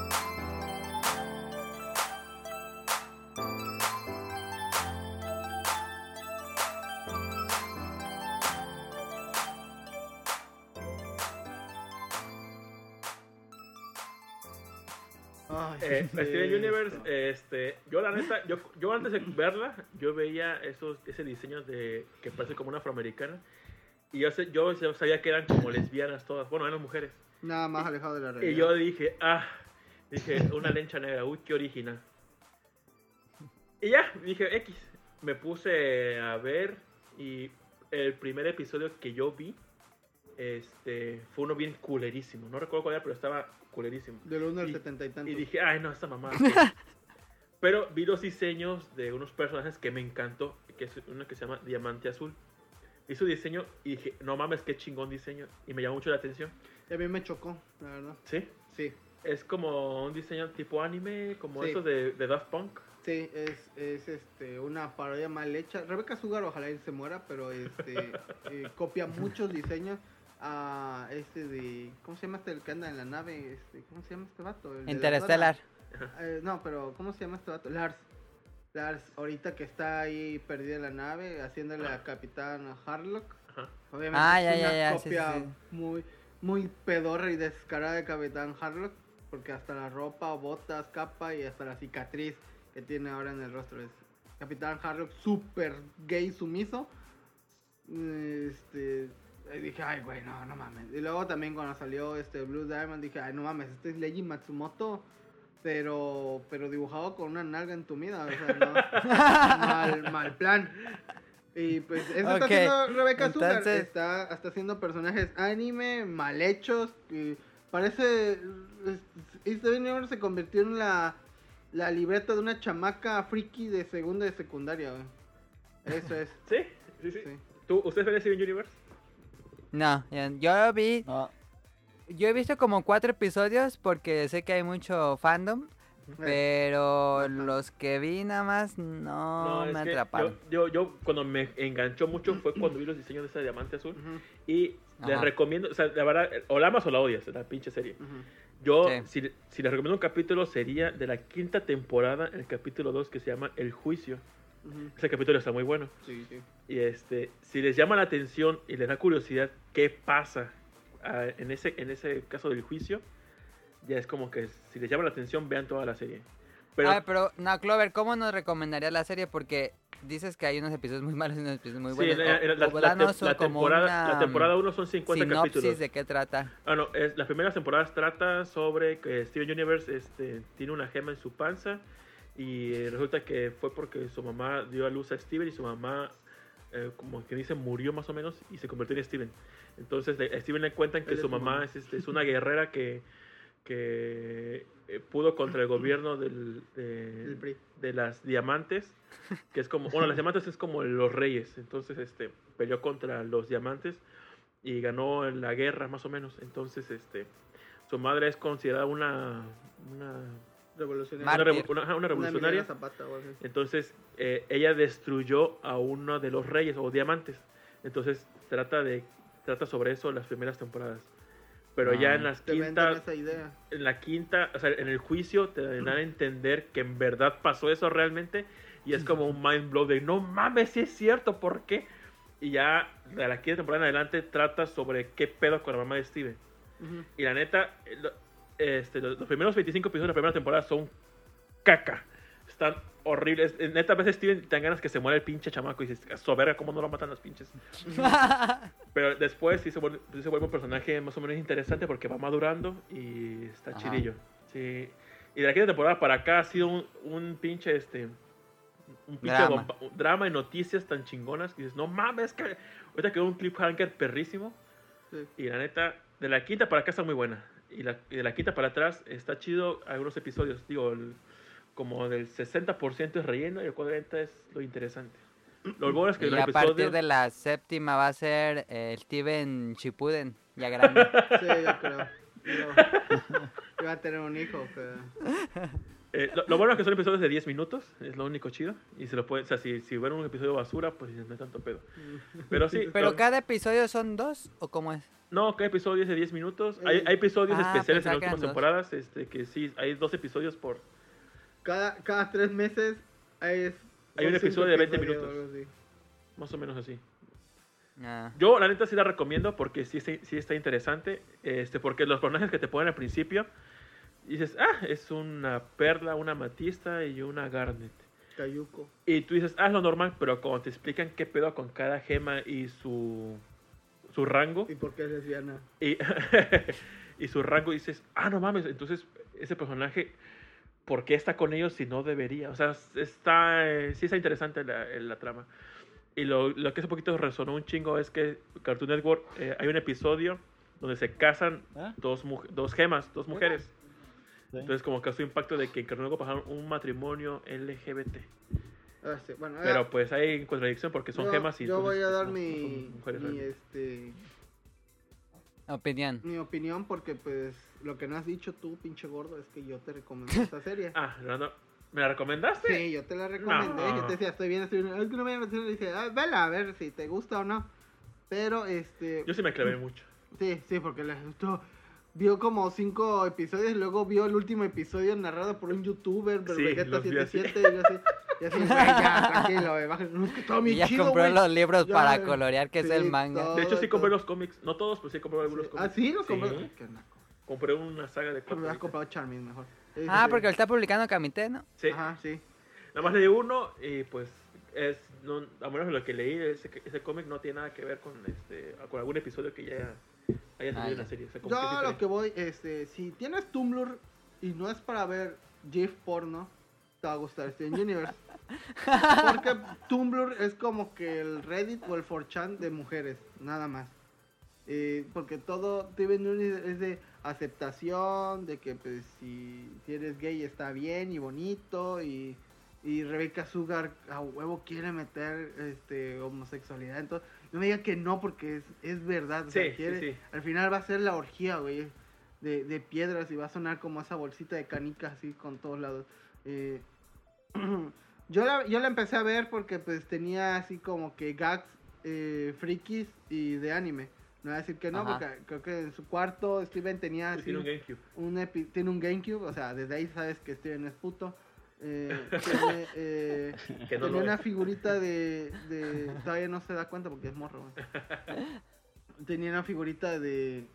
Eh, Steven Universe, este, yo la neta, yo, yo antes de verla, yo veía esos, ese diseño de que parece como una afroamericana y yo, sé- yo sabía que eran como lesbianas todas, bueno, eran mujeres. Nada más alejado de la realidad. Y yo dije, ah, dije, una lencha negra, uy, qué original. Y ya, dije, X, me puse a ver y el primer episodio que yo vi, este, fue uno bien culerísimo, no recuerdo cuál era, pero estaba culerísimo. Del 1 al Y- 70 y tantos. Y dije, ay, no, esta mamá. Pero vi los diseños de unos personajes que me encantó, que es uno que se llama Diamante Azul. Vi su diseño y dije, no mames, qué chingón diseño. Y me llamó mucho la atención. Y a mí me chocó, la verdad. Sí, Sí, es como un diseño tipo anime, como Sí. esos de, de Daft Punk. sí, es, es este, una parodia mal hecha. Rebeca Sugar, ojalá él se muera, pero este, eh, copia muchos diseños a este de. ¿Cómo se llama este el que anda en la nave? Este, ¿Cómo se llama este vato? El Interestelar. Eh, no, pero ¿cómo se llama este vato? Lars. Lars, ahorita que está ahí perdida en la nave, haciéndole a Capitán Harlock. Ajá. Obviamente Ah, es ya, una ya, ya, sí, sí, copia sí. muy muy pedorra y descarada de Capitán Harlock, porque hasta la ropa, botas, capa y hasta la cicatriz que tiene ahora en el rostro es Capitán Harlock súper gay sumiso. Este y dije, ay, güey, no, no mames. Y luego también cuando salió este Blue Diamond dije, ay, no mames, este es Leiji Matsumoto, pero pero dibujado con una nalga entumida, o sea, no mal, mal plan. Y pues eso está haciendo Rebecca Sugar, entonces- está, está haciendo personajes anime, mal hechos, y parece East Universe se convirtió en la la libreta de una chamaca friki de segunda de secundaria, güey. Eso es. Sí, sí, sí. Sí. ¿Tú, ¿Ustedes ven Steven Universe? No, yo, yo vi. No, Yo he visto como cuatro episodios porque sé que hay mucho fandom. Pero los que vi nada más no, me atraparon. Yo, yo, yo cuando me enganchó mucho fue cuando vi los diseños de ese diamante azul. Y les Ajá. recomiendo, o sea, la verdad, o la amas o la odias, la pinche serie. Yo, Sí. si, si les recomiendo un capítulo, sería de la quinta temporada, el capítulo 2 que se llama El Juicio. Ujú, Ese capítulo está muy bueno. Sí, sí. Y este, si les llama la atención y les da curiosidad qué pasa ah, en, ese, en ese caso del juicio, ya es como que si les llama la atención, vean toda la serie. Pero, Ah, pero no, Clover, ¿cómo nos recomendarías la serie? Porque dices que hay unos episodios muy malos y unos episodios muy sí, buenos. la, O- la- o la- la temporada, temporada 1 son 50 sinopsis capítulos. de qué trata. Ah, no, es, las primeras temporadas trata sobre que Steven Universe este, tiene una gema en su panza y eh, resulta que fue porque su mamá dio a luz a Steven y su mamá, eh, como que dice, murió más o menos y se convirtió en Steven. Entonces a Steven le cuentan que su mamá mamá. es, este, es una guerrera que, que eh, pudo contra el gobierno del, de, de las diamantes, que es como, bueno, las diamantes es como los reyes, entonces este, peleó contra los diamantes y ganó en la guerra más o menos, entonces este, su madre es considerada una, una, Revolucionario. una, una- una Una revolucionaria, Emiliana Zapata o algo así. entonces eh, ella destruyó a uno de los reyes o diamantes, entonces trata de, trata sobre eso las primeras temporadas. Pero ya Ah. en las Te venden quinta, esa idea. en la quinta, o sea, en el juicio te dan a entender que en verdad pasó eso realmente y es como un mind blow de no mames, si es cierto, ¿por qué? Y ya de la quinta temporada en adelante trata sobre qué pedo con la mamá de Steven. Ujú. Y la neta, eh, este, los, los primeros 25 episodios de la primera temporada son caca. Están horribles. Eh, Neta, a veces Steven te dan ganas que se muera el pinche chamaco y dices, soberga, ¿cómo no lo matan los pinches? Pero después sí se, vuelve, sí se vuelve un personaje más o menos interesante porque va madurando y está Ajá. chidillo. Sí. Y de la quinta temporada para acá ha sido un, un pinche este. Un pinche Drama. bomba- un drama y noticias tan chingonas que dices, no mames, que ahorita quedó un cliffhanger perrísimo. Sí. Y la neta, de la quinta para acá está muy buena. Y, la, y de la quinta para atrás está chido algunos episodios. Digo, el- como del 60% es relleno y el 40% es lo interesante. Lo bueno es que Y el a partir de la séptima va a ser eh, Steven Chipuden, ya grande. Sí, yo creo. Yo, yo voy a tener un hijo. pero- eh, lo, lo bueno es que son episodios de 10 minutos, es lo único chido. Y se lo puede, o sea, si, si ven un episodio basura, pues no hay tanto pedo. Pero sí, Pero lo- cada episodio son dos, ¿o cómo es? No, cada episodio es de 10 minutos. Hay, Eh, hay episodios ah, especiales en las últimas temporadas, este, que sí, hay dos episodios por... Cada, cada tres meses hay, Hay un episodio de 20 episodios o minutos. Más o menos así. Ah, Yo, la neta, sí la recomiendo porque sí, está- sí está interesante. Este, porque los personajes que te ponen al principio, dices, ah, es una perla, una matista y una garnet. Cayuco. Y tú dices, ah, es lo normal, pero cuando te explican qué pedo con cada gema y su, su rango, ¿Y por qué es lesbiana? y, y su rango, dices, ah, no mames, entonces ese personaje, ¿por qué está con ellos si no debería? O sea, está, eh, sí está interesante la, la trama. Y lo, lo que hace poquito resonó un chingo es que Cartoon Network, eh, hay un episodio donde se casan ¿Ah? dos, mu- dos gemas, dos mujeres. Sí. Entonces como causó impacto de que en Network pasaron un matrimonio LGBT. Ah, sí, Bueno, ah, Pero pues hay contradicción porque son yo, gemas y yo voy a dar no- no mi, mujeres mi, este, opinión. mi opinión porque pues lo que no has dicho tú, pinche gordo, es que yo te recomendé esta serie. Ah, no, no. ¿Me la recomendaste? Sí, yo te la recomendé. No. Yo te decía, estoy bien, estoy bien. Es que no me meter. Dije, ah, vela a ver si te gusta o no. Pero, este. Yo sí me clavé mucho. Sí, sí, porque le gustó. Vio como cinco episodios luego vio el último episodio narrado por un youtuber, Sí, los vi así. Vegeta77. y yo así, y así, ya, tranquilo, No, es que bien ya chido, compró los libros Ya, para colorear, que es Sí, el manga. todo. De hecho, sí todo. compré los cómics. No todos, pero sí compré algunos Sí. cómics. Ah, sí, los Sí. compré. Ay, qué naco. Compré una saga de Pero cuatro. hubieras ahorita. comprado Charmin mejor. Sí, Ah, sí, porque lo sí. está publicando Kamite, ¿no? Sí. Ajá, sí. Nada más leí uno y pues es no, a menos de lo que leí ese, ese cómic no tiene nada que ver con este con algún episodio que ya haya salido Ah, en la ya. serie. O sea, como que es Yo a lo que voy, este, si tienes Tumblr y no es para ver GIF porno, te va a gustar Steven Universe. Porque Tumblr es como que el Reddit o el 4chan de mujeres, nada más. Eh, porque todo Steven Universe es de aceptación, de que pues si, si eres gay está bien y bonito y, y Rebecca Sugar a huevo quiere meter este homosexualidad. Entonces, no me diga que no porque es, es verdad. o sea, Sí, sí, quiere- sí. Al final va a ser la orgía, güey, de, de piedras y va a sonar como esa bolsita de canicas así con todos lados. Eh, yo, la, yo la empecé a ver porque pues tenía así como que gags eh, frikis y de anime. No voy a decir que no, Ajá. porque creo que en su cuarto Steven tenía Sí, así tiene un GameCube. un epi- tiene un GameCube, o sea, desde ahí sabes que Steven es puto. Eh, tiene, eh, Que no tenía lo una es. figurita de, de- Todavía no se da cuenta porque es morro. güey. Tenía una figurita de.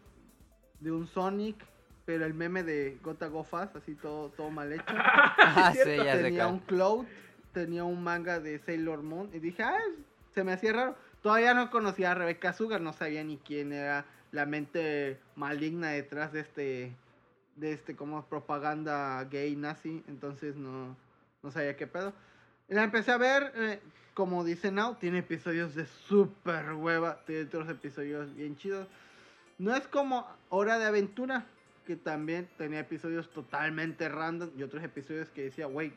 De un Sonic, pero el meme de Gota Go Fast, así todo, todo mal hecho. Ah, sí, ya sé tenía un Cloud, tenía un manga de Sailor Moon. Y dije, ah, se me hacía raro. Todavía no conocía a Rebecca Sugar, no sabía ni quién era la mente maligna detrás de este. De este, como propaganda gay nazi. Entonces no, no sabía qué pedo. La empecé a ver, eh, como dice Now, tiene episodios de super hueva, tiene otros episodios bien chidos. No es como Hora de Aventura, que también tenía episodios totalmente random y otros episodios que decía, es-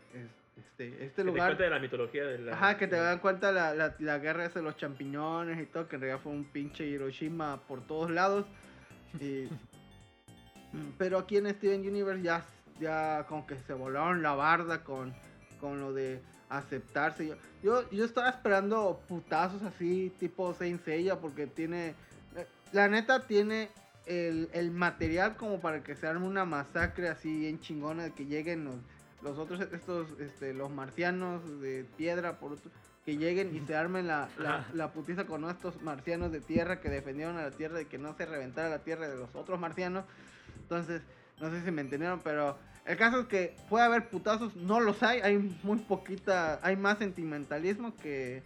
este, este Que te lugar... cuenta de la mitología de la Ajá, que te dan cuenta la, la, la guerra esa de los champiñones y todo, que en realidad fue un pinche Hiroshima por todos lados. Y- pero aquí en Steven Universe ya, ya como que se volaron la barda con, con lo de aceptarse. Yo, yo, yo estaba esperando putazos así, tipo Saint Seiya, porque tiene... eh, La neta tiene el, el material como para que se arme una masacre así bien chingona, de que lleguen los, los otros, estos, este, los marcianos de piedra, por otro- que lleguen y se armen la, la, la putiza con estos marcianos de tierra que defendieron a la tierra de que no se reventara la tierra de los otros marcianos. Entonces, no sé si me entendieron, pero el caso es que puede haber putazos, no los hay, hay muy poquita, hay más sentimentalismo que,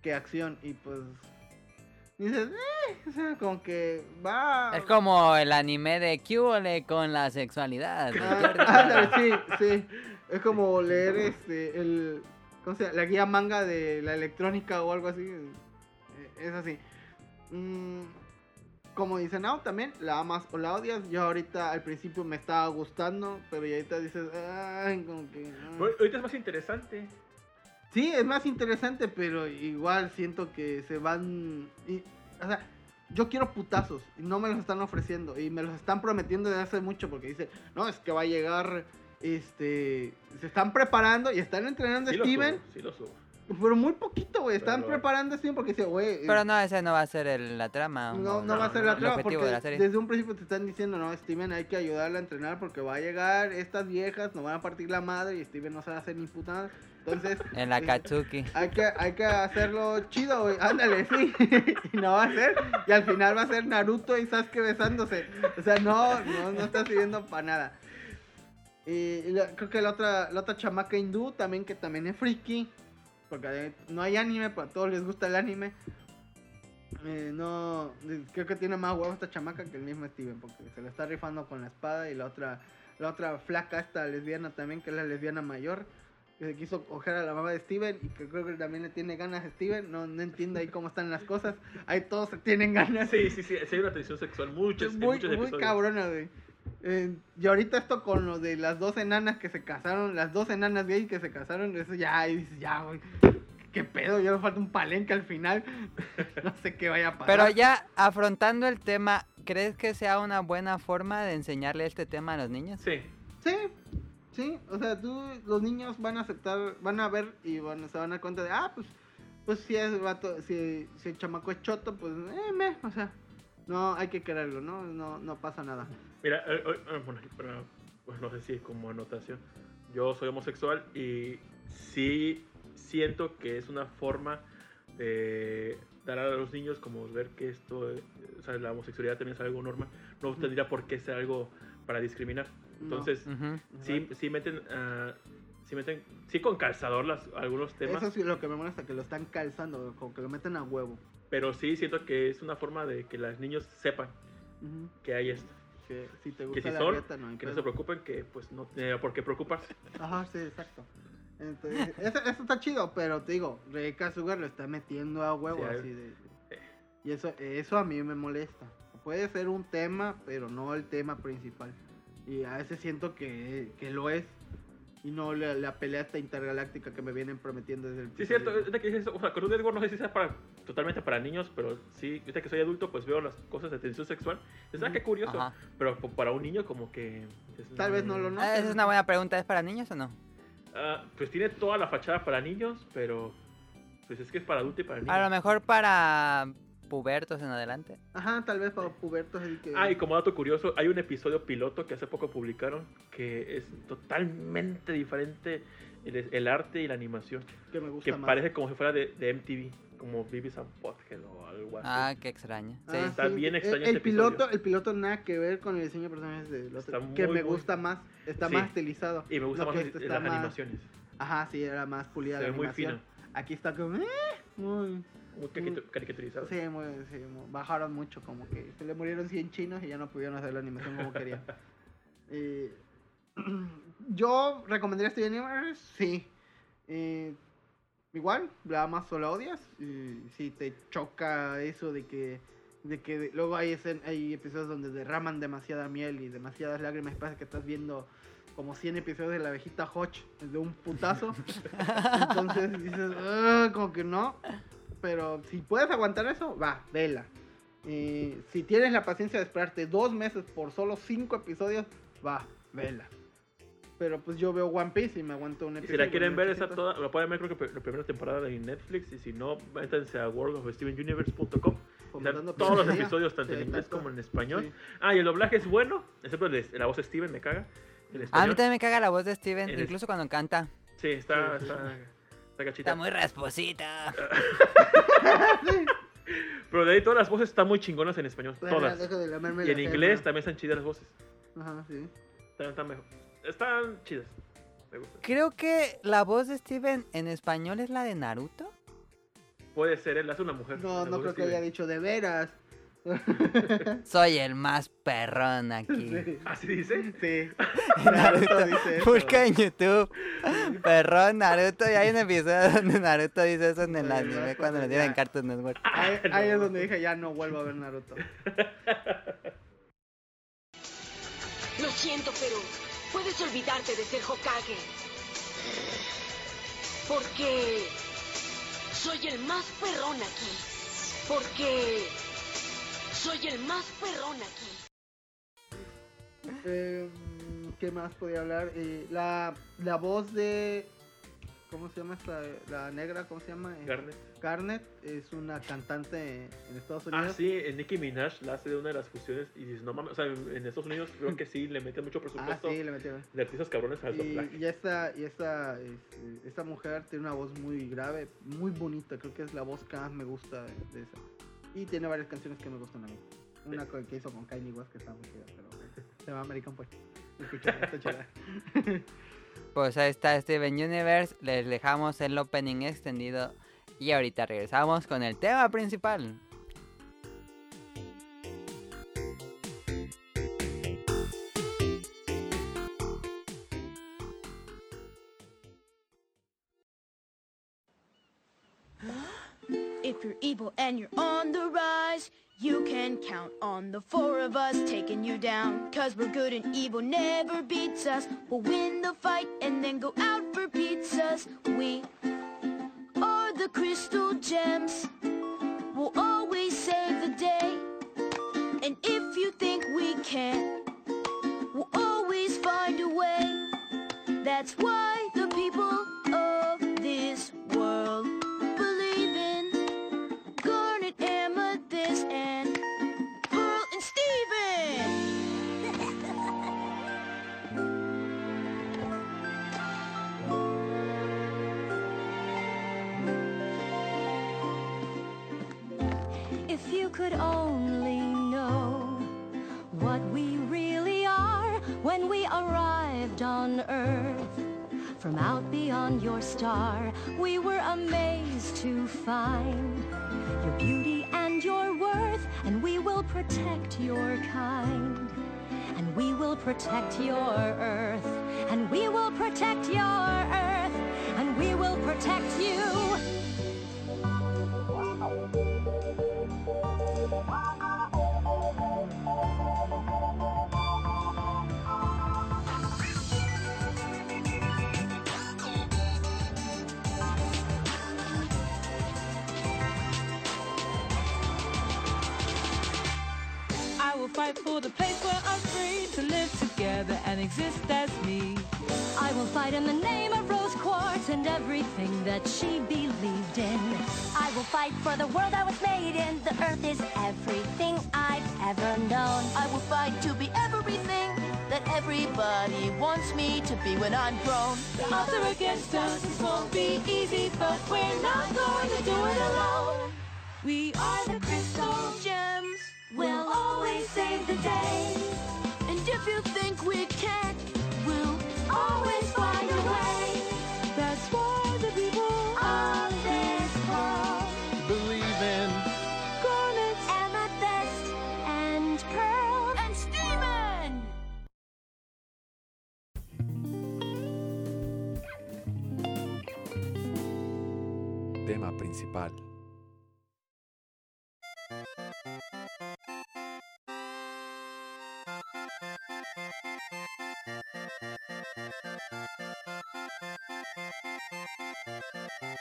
que acción y pues dices, eh, o sea, como que va... Es como el anime de Cubole con la sexualidad. Ah, sí, sí. Es como leer este el ¿cómo se llama? la guía manga de la electrónica o algo así. Es así. Mm, como dicen, no, también la amas o la odias. Yo ahorita al principio me estaba gustando, pero ya ahorita dices, ay, como que. ah". Pero Ahorita es más interesante. Sí, es más interesante, pero igual siento que se van. y- o sea, yo quiero putazos y no me los están ofreciendo y me los están prometiendo desde hace mucho porque dicen, no, es que va a llegar. Este. Se están preparando y están entrenando a Sí Steven, subo, sí lo subo. Pero muy poquito, güey. Están Pero- preparando a Steven porque dice, güey. eh, Pero no, ese no va a ser el- la trama. No, no va a ser la trama porque de la serie. desde un principio te están diciendo, no, Steven, hay que ayudarle a entrenar porque va a llegar estas viejas, nos van a partir la madre y Steven no sabe hacer ni puta nada. Entonces, En la eh, Katsuki. hay que, hay que hacerlo chido, güey. Ándale, sí. y no va a ser. Y al final va a ser Naruto y Sasuke besándose. O sea, no, no, no está sirviendo para nada. Y la- creo que la otra, la otra chamaca hindú también, que también es friki. Porque eh, no hay anime, pero a todos les gusta el anime. Eh, no, eh, creo que tiene más huevo esta chamaca que el mismo Steven, porque se la está rifando con la espada y la otra, la otra flaca, esta lesbiana también, que es la lesbiana mayor, que se quiso coger a la mamá de Steven y que creo que también le tiene ganas a Steven, no, no entiendo ahí cómo están las cosas, ahí todos se tienen ganas. Sí, sí, sí, sí hay una tensión sexual muchos, en muy, muchos muy episodios. cabrona, güey. Eh, y ahorita esto con lo de las dos enanas que se casaron, las dos enanas gay que se casaron, eso ya, ahí dices, ya, güey. ¿Qué pedo? Ya me falta un palenque al final. no sé qué vaya a pasar. Pero ya afrontando el tema, ¿crees que sea una buena forma de enseñarle este tema a los niños? Sí, Sí, sí, o sea, tú, los niños van a aceptar, van a ver y van, se van a dar cuenta de, ah, pues, pues si es vato, si, si el chamaco es choto, pues, eh, me, o sea, no hay que quererlo, ¿no? No, no pasa nada. Mira, eh, eh, eh, bueno, pero, pues no sé si como anotación. Yo soy homosexual y sí siento que es una forma de dar a los niños como ver que esto, eh, o sea, la homosexualidad también es algo normal. No tendría por qué ser algo para discriminar. No. Entonces, Ujú. sí, sí meten, ah, sí meten, sí con calzador las, algunos temas, Eso sí es lo que me molesta, que lo están calzando, como que lo meten a huevo. pero sí siento que es una forma de que los niños sepan Ujú. que hay esto. Que si te Que gusta si la son, dieta, no hay que no pedo. se preocupen, que pues no tiene por qué preocuparse. Ajá, sí, exacto. Entonces, eso, eso está chido, pero te digo, Reika Sugar lo está metiendo a huevo Sí, así de, de- Y eso, eso a mí me molesta. Puede ser un tema, pero no el tema principal. Y a veces siento que, que lo es. Y no la, la pelea esta intergaláctica que me vienen prometiendo desde el Sí, es cierto, ahorita que dices eso, o sea, Cartoon Network no sé si sea para, totalmente para niños, pero sí, ahorita que soy adulto, pues veo las cosas de tensión sexual. Es ah, qué curioso. Ajá. Pero para un niño, como que. es- Tal vez no lo Ah, noten. Esa es una buena pregunta, ¿es para niños o no? Ah, pues tiene toda la fachada para niños, pero. Pues es que es para adulto y para niños. A lo mejor para pubertos en adelante. Ajá, tal vez para pubertos. que... Ah, y como dato curioso, hay un episodio piloto que hace poco publicaron que es totalmente diferente el, el arte y la animación. que me gusta Que más. parece como si fuera de, de MTV, como Beavis and Butthead o algo así. Ah, qué extraño. Sí. Ah, Está bien extraño El, el ese piloto, episodio. el piloto nada que ver con el diseño de personajes de los Está que muy, me muy- gusta más, está Sí. más estilizado. y me gusta No, más que las, este las más- animaciones. Ajá, sí, era más pulida Se la ve muy animación. fino, Aquí está como eh, muy muy caricatur- caricaturizado. sí, muy, sí, bajaron mucho, como que se le murieron 100 chinos y ya no pudieron hacer la animación como querían. Eh, yo recomendaría Steven Universe, sí. Eh, igual, la más solo odias. Y si te choca eso de que de que luego hay, escen- hay episodios donde derraman demasiada miel y demasiadas lágrimas, parece que estás viendo como 100 episodios de la abejita Hodge de un putazo. Entonces dices, como que no. Pero si puedes aguantar eso, va, vela. Eh, si tienes la paciencia de esperarte dos meses por solo cinco episodios, va, vela. Pero pues yo veo One Piece y me aguanto un Y episodio. si la quieren ver, esa toda, la pueden ver creo que la primera temporada en Netflix. Y si no, métanse a worldofstevenuniverse.com. Todos los episodios, tanto Sí, en inglés como en español. Sí. Ah, y el doblaje es bueno, excepto la voz de Steven, me caga. El A mí también me caga la voz de Steven, incluso cuando canta. Sí, está, Sí, sí. está, está muy rasposita. Pero de ahí todas las voces están muy chingonas en español. Bueno, Todas. de Y en inglés también están chidas las voces. Ajá, sí. Están, están mejor. Están chidas. Me. Creo que la voz de Steven en español es la de Naruto. Puede ser, él hace una mujer. No, no creo que Steven. haya dicho de veras. Soy el más perrón aquí. Sí. ¿Así dice? Sí. Naruto dice eso. Busca en YouTube. Perrón Naruto. Y hay un episodio donde Naruto dice eso en el Sí, anime cuando lo tiene en Cartoon Network. Ahí, Ah, ahí es donde dije, ya no vuelvo a ver Naruto. Lo siento, pero puedes olvidarte de ser Hokage. Porque soy el más perrón aquí. Porque soy el más perrón aquí. Eh, ¿Qué más podía hablar? Eh, la, la voz de. ¿Cómo se llama esta? La negra, ¿cómo se llama? Eh, Garnet. Garnet es una cantante en Estados Ah, Unidos. sí, en Nicki Minaj la hace de una de las fusiones y dices, no mames, o sea, en Estados Unidos creo que sí le meten mucho Ah, presupuesto sí, le metieron. de artistas cabrones al Y, doblaje. y esta, y esta, este, esta mujer tiene una voz muy grave, muy bonita. Creo que es la voz que más me gusta de, de esa. Y tiene varias canciones que me gustan a mí. Una co- que hizo con Kanye West que está muy chida, pero se llama American Pie. Escucha, está chida. Pues ahí está Steven Universe. Les dejamos el opening extendido. Y ahorita regresamos con el tema principal. You're evil and you're on the rise, you can count on the four of us taking you down. Cause we're good and evil never beats us. We'll win the fight and then go out for pizzas. We are the crystal gems. We'll always save the day. And if you think we can't, we'll always find a way. That's why could only know what we really are when we arrived on Earth. From out beyond your star, we were amazed to find your beauty and your worth, and we will protect your kind. And we will protect your earth, and we will protect your earth, and we will protect you. I fight for the place where I'm free to live together and exist as me. I will fight in the name of Rose Quartz and everything that she believed in. I will fight for the world I was made in. The earth is everything I've ever known. I will fight to be everything that everybody wants me to be when I'm grown. The odds are against us, this won't be easy, but we're not going to do it alone. We are the crystal gems. We'll always save the day. And if you think we can't, We'll always find a way. That's why the people Of this world, Believe in garnet amethyst and pearl. and Steven! tema principal. Thank you.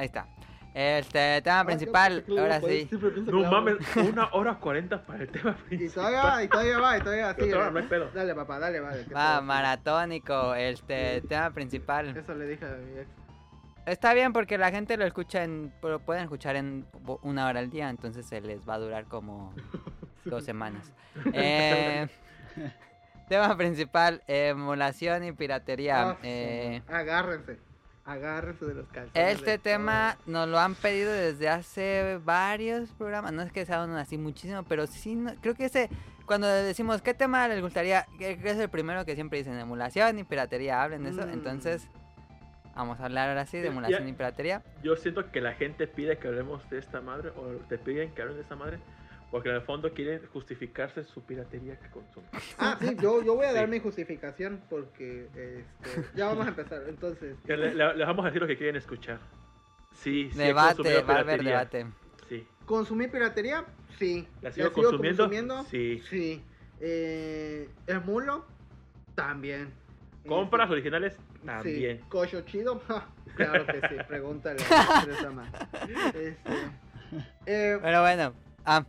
Ahí está. Este tema principal, ahora sí. No mames, una hora cuarenta para el tema Y principal. todavía va, y todavía va, y todavía todavía no hay pedo. Dale, papá, dale, vale. ¿qué Va, maratónico, este tema principal. Eso le dije a mi ex. Está bien porque la gente lo escucha en, lo pueden escuchar en una hora al día, entonces se les va a durar como dos semanas. Eh, tema principal, emulación y piratería. Ah, Eh, Agárrense. Agárrense de los calzones. este tema nos lo han pedido desde hace varios programas. No es que sea uno así muchísimo, pero sí, no- creo que ese, cuando decimos qué tema les gustaría, que es el primero que siempre dicen emulación y piratería, hablen de eso. Mm. Entonces, Vamos a hablar ahora sí de emulación ya- y piratería. Yo siento que la gente pide que hablemos de esta madre, o te piden que hablen de esta madre, porque en el fondo quieren justificarse su piratería que consumen. Ah, sí, yo, yo voy a dar Sí. mi justificación porque este, ya vamos a empezar. Entonces, Que le, le- les vamos a decir lo que quieren escuchar. Sí, sí. Debate, va a haber debate. Sí. ¿consumí piratería? Sí. ¿La sigo consumiendo? Sí. Sí. Eh, ¿Emulo? También. ¿Compras Este, originales? También. Sí. ¿Cocho chido? Claro que sí, pregúntale. Este, eh, Pero bueno, ah,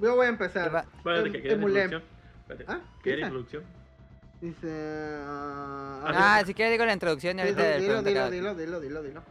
yo voy a empezar. va- ¿de Em- qué quieres emulé. introducción? ¿Ah? ¿Quieres ¿Qué? introducción? Dice. ah, ah, si quieres digo la introducción y dilo, ahorita dilo, dilo, dilo, dilo, dilo, dilo.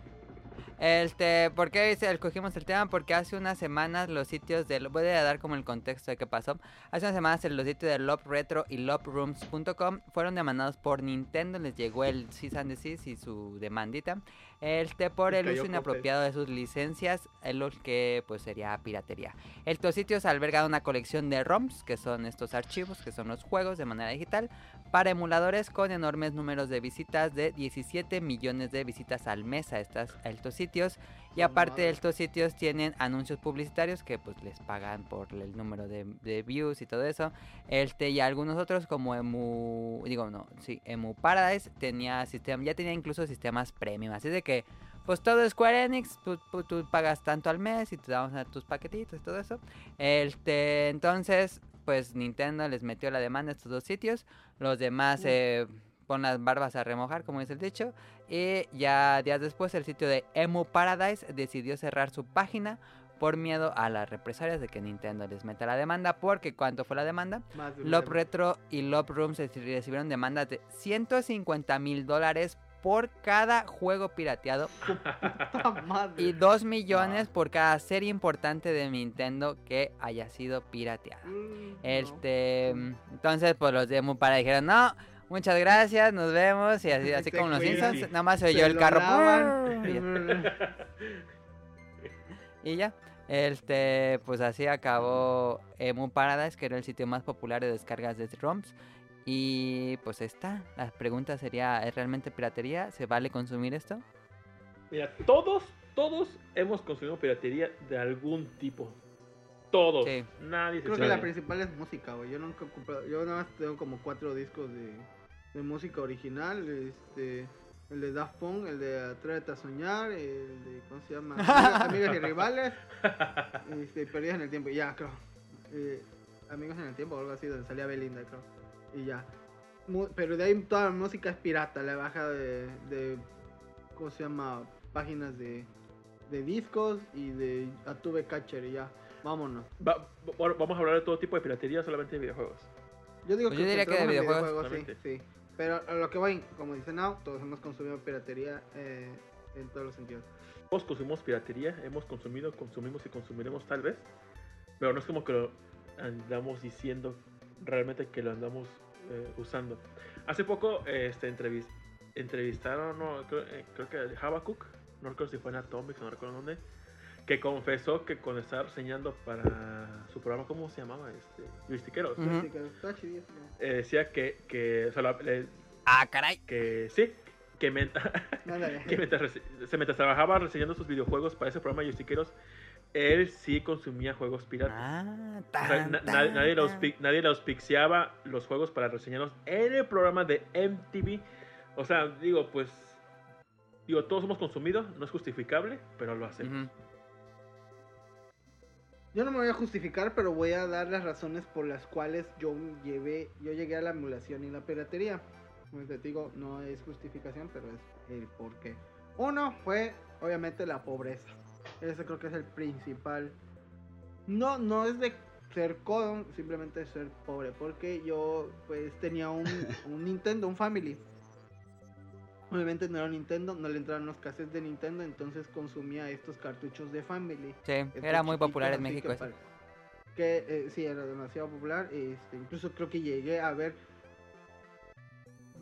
Este, ¿por qué escogimos el tema? Porque hace unas semanas los sitios de... Voy a dar como el contexto de qué pasó. Hace unas semanas los sitios de Love Retro y loverooms.com fueron demandados por Nintendo. Les llegó el cease and desist y su demandita. Este, por el uso inapropiado de sus licencias, en lo que pues sería piratería. Estos sitios albergan una colección de ROMs, que son estos archivos, que son los juegos de manera digital, para emuladores con enormes números de visitas de 17 millones de visitas al mes a, estas, a estos sitios. Y aparte de estos sitios tienen anuncios publicitarios que pues les pagan por el número de, de views y todo eso. Este y algunos otros como Emu, digo no, sí, Emu Paradise tenía sistema, ya tenía incluso sistemas premium, así de que pues todo es Square Enix, tú, tú- tú pagas tanto al mes y te damos a tus paquetitos y todo eso. Este, entonces, pues Nintendo les metió la demanda a estos dos sitios. Los demás eh, pon las barbas a remojar, como dice el dicho. Y ya días después el sitio de Emu Paradise decidió cerrar su página por miedo a las represalias de que Nintendo les meta la demanda. Porque ¿cuánto fue la demanda? De tema. Retro y Love Rooms reci- recibieron demandas de 150 mil dólares por cada juego pirateado y 2 millones por cada serie importante de Nintendo que haya sido pirateada. Mm, no. Este, entonces pues los de Emu para dijeron, no, muchas gracias, nos vemos. Y así, así como los. Simpsons, nada más se oyó el carro. lavan. Y ya. Este, pues así acabó Emu Paradise, que era el sitio más popular de descargas de ROMs. Y pues está. La pregunta sería, ¿es realmente piratería? ¿Se vale consumir esto? Mira, todos, todos hemos consumido piratería de algún tipo. Todos. Sí. Nadie se Creo que la principal es música, güey. Yo nunca he comprado. Yo nada más tengo como cuatro discos de, de música original. Este. El de Daft Punk, el de Atrévete a Soñar, el de. ¿Cómo se llama? Amigas, Amigas y Rivales. Este, Perdidas en el Tiempo. y Ya, creo. Eh, Amigos en el Tiempo o algo así, donde salía Belinda, creo. Y ya. Mu- Pero de ahí toda la música es pirata. La baja de. de ¿Cómo se llama? Páginas de. De discos y de Atube Catcher y ya. Vámonos. Va- bueno, vamos a hablar de todo tipo de piratería, solamente de videojuegos. Yo digo Pues que yo diría que de en videojuegos. sí, sí. Pero lo que voy, como dice Now, todos hemos consumido piratería eh, en todos los sentidos. Todos consumimos piratería, hemos consumido, consumimos y consumiremos tal vez. Pero no es como que lo andamos diciendo realmente que lo andamos eh, usando. Hace poco este, entrevis- entrevistaron, no, creo, eh, creo que Habakkuk, no recuerdo si fue en Atomics, no recuerdo dónde, que confesó que cuando estaba reseñando para su programa, ¿cómo se llamaba? Este, que está chidísimo. eh, decía que, que, o sea, la- le- Ah, caray. que sí, que, Ándale. que mientras, se mientras trabajaba reseñando sus videojuegos para ese programa de él sí consumía juegos piratas. Ah, O sea, tan, na- tan, nadie, nadie los, tan. nadie los pixeaba los juegos para reseñarlos en el programa de MTV. O sea, digo, pues. Digo, todos hemos consumido, no es justificable, pero lo hacemos. Ujú. Yo no me voy a justificar, pero voy a dar las razones por las cuales yo llevé, yo llegué a la emulación y la piratería. Como te digo, no es justificación, pero es el porqué. Uno fue, obviamente, la pobreza. Ese creo que es el principal. No, no es de ser codo, simplemente ser pobre. Porque yo, pues, tenía un, un Nintendo, un Family. Obviamente no era Nintendo, no le entraban los cassettes de Nintendo, entonces consumía estos cartuchos de Family. Sí, Estos era muy popular en México que eso. pare- Que eh, sí, era demasiado popular. Este, incluso creo que llegué a ver.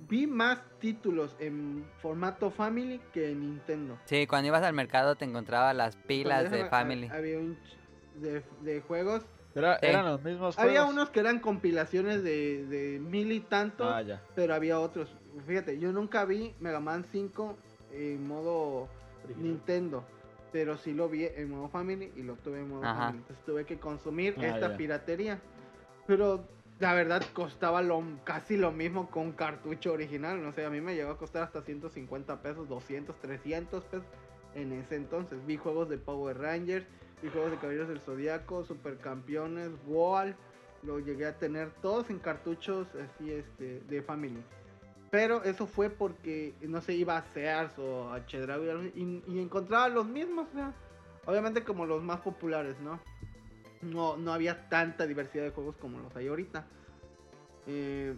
Vi más títulos en formato Family que en Nintendo. Sí, cuando ibas al mercado te encontrabas las pilas de era- Family. ha- Había un ch- de, de juegos. Era- Sí. Eran los mismos Había unos que eran compilaciones de, de mil y tantos. Ah. Pero había otros. Fíjate, yo nunca vi Mega Man 5 en modo Original. Nintendo. Pero sí lo vi en modo Family y lo tuve en modo Ajá. Family. Entonces tuve que consumir Ah, esta ya. piratería. Pero la verdad costaba lo, casi lo mismo con cartucho original. No sé, a mí me llegó a costar hasta 150 pesos, 200, 300 pesos en ese entonces. Vi juegos de Power Rangers, vi juegos de Caballeros del Zodiaco, Supercampeones, Wall. Lo llegué a tener todos en cartuchos así este, de Family. Pero eso fue porque, no sé, iba a Sears o a Chedraui y, encontraba los mismos, o sea, obviamente como los más populares, ¿no? No, no había tanta diversidad de juegos como los hay ahorita. Eh,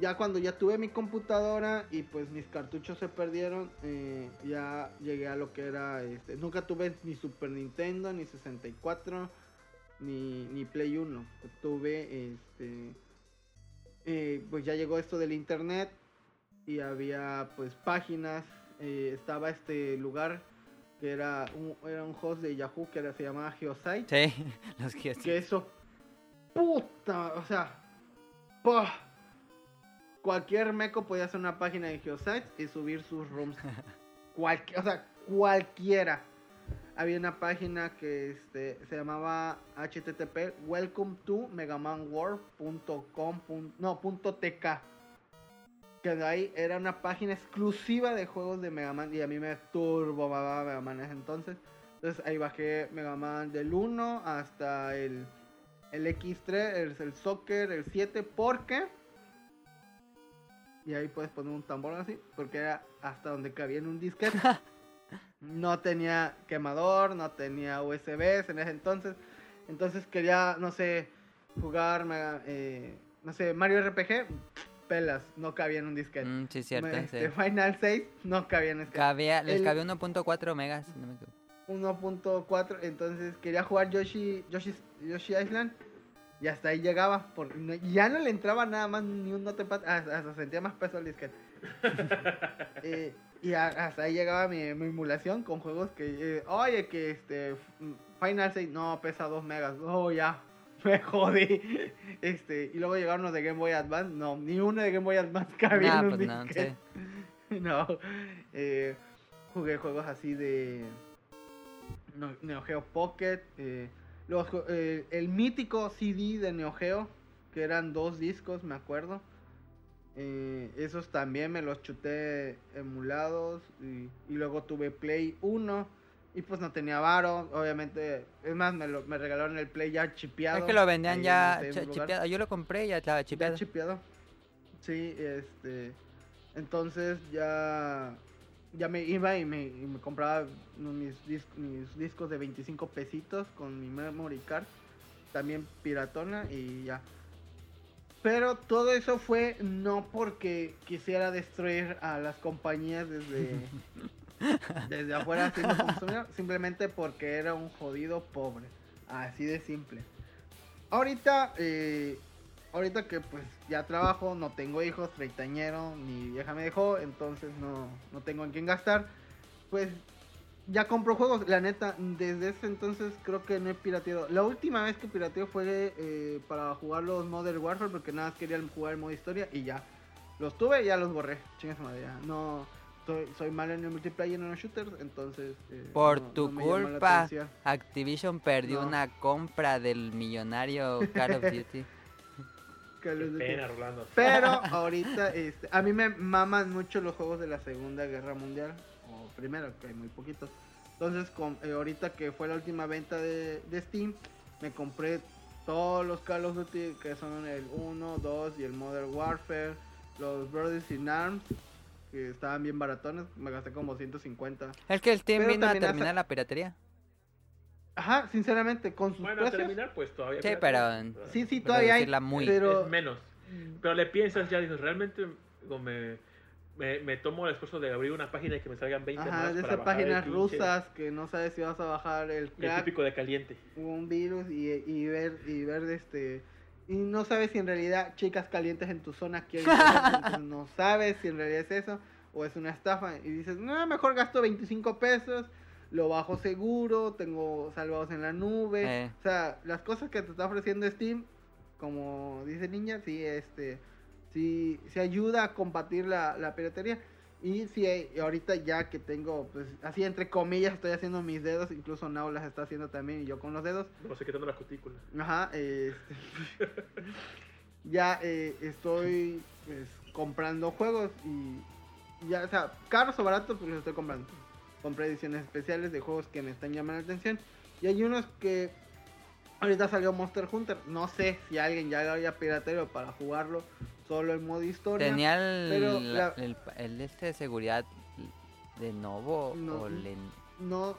ya cuando ya tuve mi computadora y pues mis cartuchos se perdieron, eh, ya llegué a lo que era, este, nunca tuve ni Super Nintendo, ni 64, ni, ni Play 1. Tuve, este, eh, pues ya llegó esto del internet y había pues páginas, eh, estaba este lugar que era un, era un host de Yahoo que era, se llamaba Geosite. Sí, los que Que eso, puta, o sea, ¡pah! cualquier meco podía hacer una página de Geosite y subir sus rooms. Cualquier, o sea, cualquiera. Había una página que este, se llamaba http welcome to megamanworld.com no punto tk que de ahí era una página exclusiva de juegos de Mega Man y a mí me turbo Mega Man en ese entonces entonces ahí bajé Mega Man del 1 hasta el, el X3, el, el Soccer, el 7, porque... Y ahí puedes poner un tambor así, porque era hasta donde cabía en un disquete. no tenía quemador, no tenía USBs en ese entonces. Entonces quería, no sé, jugar, Mega- eh, no sé, Mario RPG, pelas, no cabía en un disquete. Mm, sí, cierto, Este, sí. Final 6 no cabía en disquete. Cabía, les El- cabía 1.4 megas. no me equivoco. 1.4, entonces quería jugar Yoshi, Yoshi, Yoshi Island y hasta ahí llegaba. Por, no- ya no le entraba nada más ni un notepad, hasta, hasta sentía más peso el disquete. Eh, y hasta ahí llegaba mi, mi emulación con juegos que, eh, oye, que este Final 6 no pesa 2 megas, oh ya, me jodí. Este, y luego llegaron los de Game Boy Advance, no, ni uno de Game Boy Advance cabía Nah, pues no, sí. No, eh, jugué juegos así de Neo Geo Pocket, eh, los eh, el mítico CD de Neo Geo, que eran dos discos, me acuerdo. Eh, esos también me los chuté emulados y, y luego tuve Play 1 y pues no tenía varo, obviamente, es más, me, lo, me regalaron el Play ya chipeado. Es que lo vendían ya chipeado. Yo lo compré y ya estaba Ya chipeado. chipeado. Sí, este. Entonces ya. Ya me iba y me, y me compraba mis, dis- mis discos de 25 pesitos con mi memory card. También piratona y ya. Pero todo eso fue no porque quisiera destruir a las compañías desde, desde afuera siendo consumidor, simplemente porque era un jodido pobre. Así de simple. Ahorita, eh, ahorita que pues ya trabajo, no tengo hijos, treintañero, mi vieja me dejó, entonces no, no tengo en quién gastar. Pues ya compro juegos, la neta, desde ese entonces creo que no he pirateado. La última vez que pirateo fue eh, para jugar los Modern Warfare porque nada más quería jugar el modo historia y ya. Los tuve y ya los borré. Chingas madre, ya. No, soy, soy malo en el multiplayer en los shooters, entonces... eh, Por no- tu no culpa. Activision perdió No. una compra del millonario Call of Duty. Call of Duty. Pena, Rolando. Pero ahorita, este, a mí me maman mucho los juegos de la Segunda Guerra Mundial. Primero, que hay muy poquitos. Entonces, con, eh, ahorita que fue la última venta de, de Steam, me compré todos los Call of Duty que son el 1, 2 y el Modern Warfare. Los Brothers in Arms, que estaban bien baratones. Me gasté como 150. Es que el Steam Pero vino a terminar la piratería. Ajá, sinceramente, con sus Bueno, precios. terminar, pues todavía. Sí, pero- Sí, sí, Pero todavía hay. decirla muy- Pero Es menos. Pero le piensas ya, dices, realmente me, me, me tomo el esfuerzo de abrir una página y que me salgan 20 Ajá, más de esas páginas rusas que no sabes si vas a bajar el crack típico de caliente. un virus y, y ver y ver este y no sabes si en realidad chicas calientes en tu zona quieren no sabes si en realidad es eso o es una estafa y dices no mejor gasto 25 pesos lo bajo seguro tengo salvados en la nube Eh. o sea las cosas que te está ofreciendo Steam como dice niña sí este sí, sí ayuda a combatir la, la piratería Y sí, eh, ahorita ya que tengo, pues así entre comillas, estoy haciendo mis dedos, incluso Nao las está haciendo también y yo con los dedos. No sé qué tanto la cutícula. Ajá, este, ya eh, estoy pues, comprando juegos y ya, o sea, caros o baratos, pues los estoy comprando. Compré ediciones especiales de juegos que me están llamando la atención. Y hay unos que ahorita salió Monster Hunter. No sé si alguien ya había piratero para jugarlo solo en modo historia. Tenía el, pero la- la- el, el este de seguridad de Novo No, o Len- no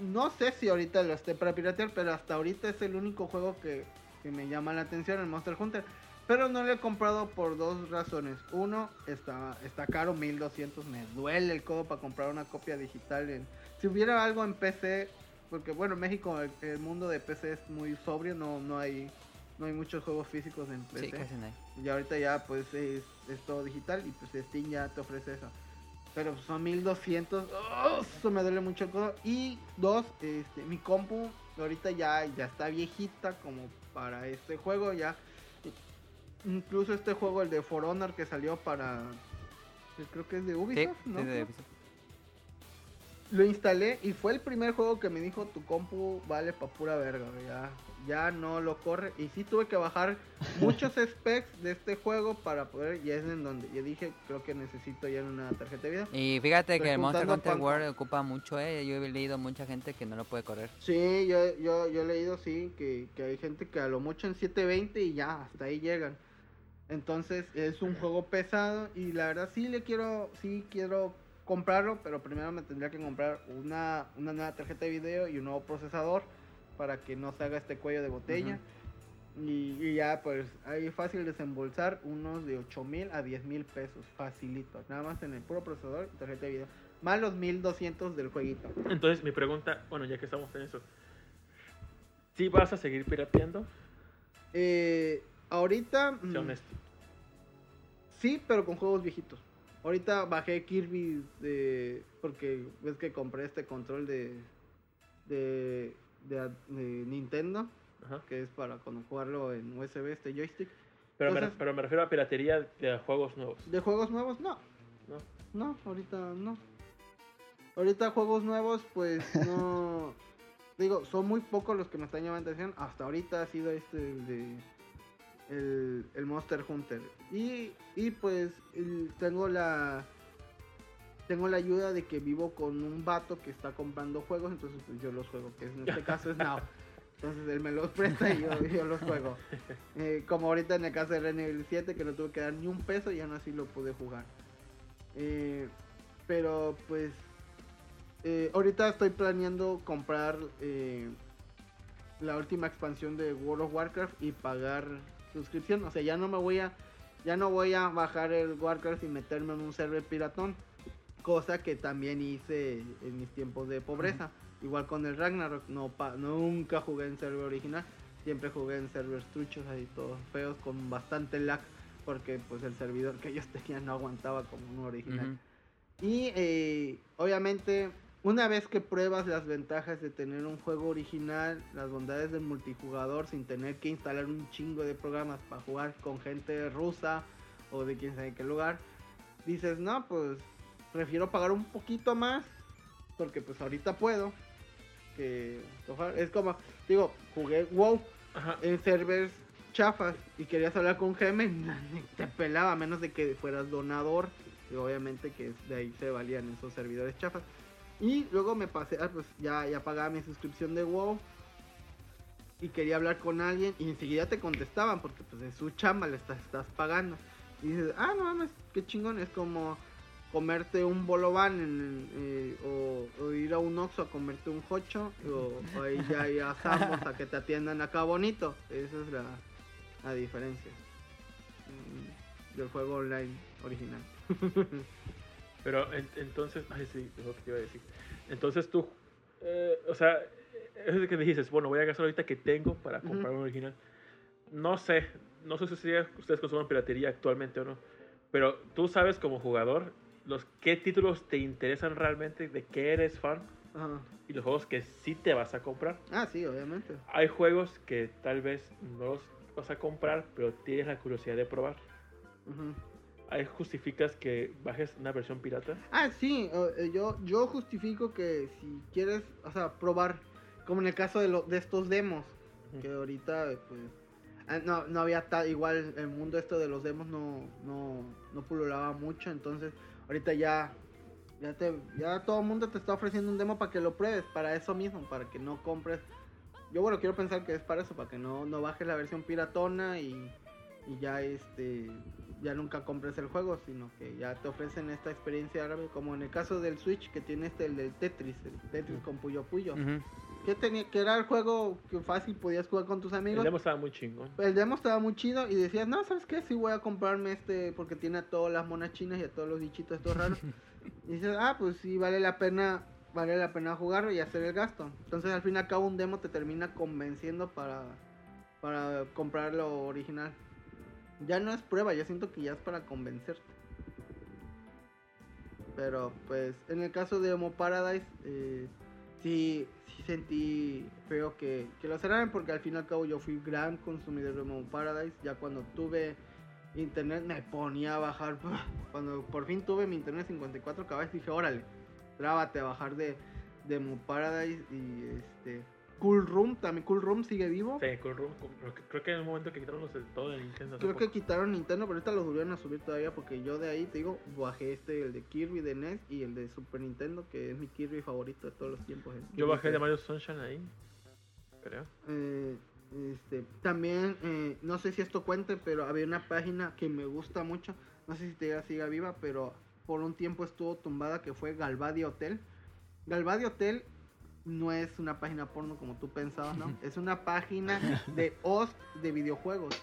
no sé si ahorita lo esté para piratear, pero hasta ahorita es el único juego que, que me llama la atención, el Monster Hunter. Pero no lo he comprado por dos razones. Uno, está, está caro, 1200. Me duele el codo para comprar una copia digital. En, si hubiera algo en PC, porque bueno, en México el, el mundo de PC es muy sobrio, no, no, hay, no hay muchos juegos físicos en PC. Sí, casi no hay. Y ahorita ya pues es, es todo digital y pues Steam ya te ofrece eso. Pero pues, son 1200. ¡oh! Eso me duele mucho el codo. Y dos, este, mi compu ahorita ya, ya está viejita como para este juego. Ya. Incluso este juego, el de For Honor que salió para. pues, Creo que es de Ubisoft, sí, ¿no? de- Lo instalé y fue el primer juego que me dijo tu compu vale pa' pura verga, ya, ya no lo corre. Y sí tuve que bajar muchos specs de este juego para poder, y es en donde yo dije, creo que necesito ya una tarjeta de video. Y fíjate Estoy que el Monster Hunter. World ocupa mucho, eh. Yo he leído mucha gente que no lo puede correr. Sí, yo, yo, yo he leído, sí, que, que hay gente que a lo mucho en 720 y ya, hasta ahí llegan. Entonces es un juego pesado y la verdad sí le quiero, sí quiero comprarlo, pero primero me tendría que comprar una, una nueva tarjeta de video y un nuevo procesador para que no se haga este cuello de botella. y, y ya pues ahí fácil desembolsar unos de 8 mil a 10 mil pesos, facilito, nada más en el puro procesador y tarjeta de video. Más los 1200 del jueguito. Entonces, mi pregunta, bueno, ya que estamos en eso, ¿sí vas a seguir pirateando? Eh, ahorita... Sea mm, honesto. Sí, pero con juegos viejitos. Ahorita bajé Kirby de, porque ves que compré este control de de, de, de Nintendo, Ajá. que es para cuando jugarlo en USB este joystick. Pero, me, pero me refiero a piratería de juegos nuevos. De juegos nuevos, no. ¿no? No, ahorita no. Ahorita juegos nuevos, pues no. Digo, son muy pocos los que me están llamando la atención. Hasta ahorita ha sido este el de. El, el Monster Hunter. Y, y pues el- tengo la. Tengo la ayuda de que vivo con un vato que está comprando juegos, entonces pues yo los juego, que en este caso es Now. Entonces él me los presta y yo, los juego. Eh, como ahorita en el caso de Resident Evil 7 que no tuve que dar ni un peso y aún así lo pude jugar. Eh, pero pues eh, ahorita estoy planeando comprar la última expansión de World of Warcraft y pagar suscripción. O sea, ya no me voy a ya no voy a bajar el Warcraft y meterme en un server piratón. Cosa que también hice en mis tiempos de pobreza. Igual con el Ragnarok, no pa- nunca jugué en server original. Siempre jugué en servers truchos ahí todos feos con bastante lag. Porque pues el servidor que ellos tenían no aguantaba como un original. Y eh, obviamente, una vez que pruebas las ventajas de tener un juego original, las bondades del multijugador sin tener que instalar un chingo de programas para jugar con gente rusa o de quién sabe qué lugar, dices, no, pues prefiero pagar un poquito más porque pues ahorita puedo. Que es como, digo, jugué WoW Ajá. en servers chafas y querías hablar con Geme, ni te pelaba a menos de que fueras donador. Y obviamente que de ahí se valían esos servidores chafas. Y luego me pasé, ah, pues ya, ya pagaba mi suscripción de WoW. Y quería hablar con alguien y enseguida te contestaban porque pues es su chamba, le estás, estás pagando. Y dices, ah, no mames, qué chingón, es como comerte un bolobán en, eh, o, o ir a un Oxxo a comerte un jocho o, o ahí ya ir a Sambos a que te atiendan acá bonito. Esa es la, la diferencia mm, del juego online original. Pero en- entonces, ay, sí, es lo que te iba a decir. Entonces tú, eh, o sea, es de que me dices, bueno, voy a gastar ahorita que tengo para comprar un original. No sé, no sé si ustedes consumen piratería actualmente o no, pero tú sabes como jugador los qué títulos te interesan realmente, de qué eres fan Ajá. y los juegos que sí te vas a comprar. Ah, sí, obviamente. Hay juegos que tal vez no los vas a comprar, pero tienes la curiosidad de probar. Ujú. ahí justificas que bajes una versión pirata. Ah, sí, eh, yo, yo justifico que si quieres, o sea, probar, como en el caso de, lo- de estos demos, que ahorita, pues, ah, no, no había tal, igual el mundo esto de los demos no, no, no pululaba mucho, entonces ahorita ya, ya, te, ya todo mundo te está ofreciendo un demo para que lo pruebes, para eso mismo, para que no compres. Yo bueno, quiero pensar que es para eso, para que no, no bajes la versión piratona y, y ya este ya nunca compres el juego, sino que ya te ofrecen esta experiencia árabe, como en el caso del Switch que tiene este el del Tetris, el Tetris con Puyo Puyo. Que tenía que era el juego que fácil podías jugar con tus El amigos. demo estaba muy chingón. El demo estaba muy chido y decías, no, ¿sabes qué? Sí voy a comprarme este porque tiene a todas las monas chinas y a todos los bichitos estos raros. y dices, ah, pues sí, vale la pena vale la pena jugarlo y hacer el gasto. Entonces al fin y al cabo un demo te termina convenciendo para, para comprar lo original. Ya no es prueba, yo siento que ya es para convencerte. Pero pues en el caso de Homo Paradise, eh, sí, sí sentí feo que, que lo cerraran porque al fin y al cabo yo fui gran consumidor de Homo Paradise. Ya cuando tuve internet me ponía a bajar. Cuando por fin tuve mi internet 54 KB dije, órale, trábate a bajar de, de Homo Paradise y este... Cool Room, también Cool Room sigue vivo. Sí, con Room, creo que- en un momento que quitaron los del todo de Nintendo. Creo que quitaron Nintendo, pero ahorita los volvieron a subir todavía porque yo de ahí, te digo, bajé este, el de Kirby de NES y el de Super Nintendo, que es mi Kirby favorito de todos los tiempos. el Yo bajé de. Mario Sunshine ahí. Creo. Eh, este, también, eh, no sé si esto cuente, pero había una página que me gusta mucho, no sé si todavía siga viva, pero por un tiempo estuvo tumbada que fue Galvadia Hotel. Galvadia Hotel no es una página porno como tú pensabas, ¿no? es una página de host de videojuegos.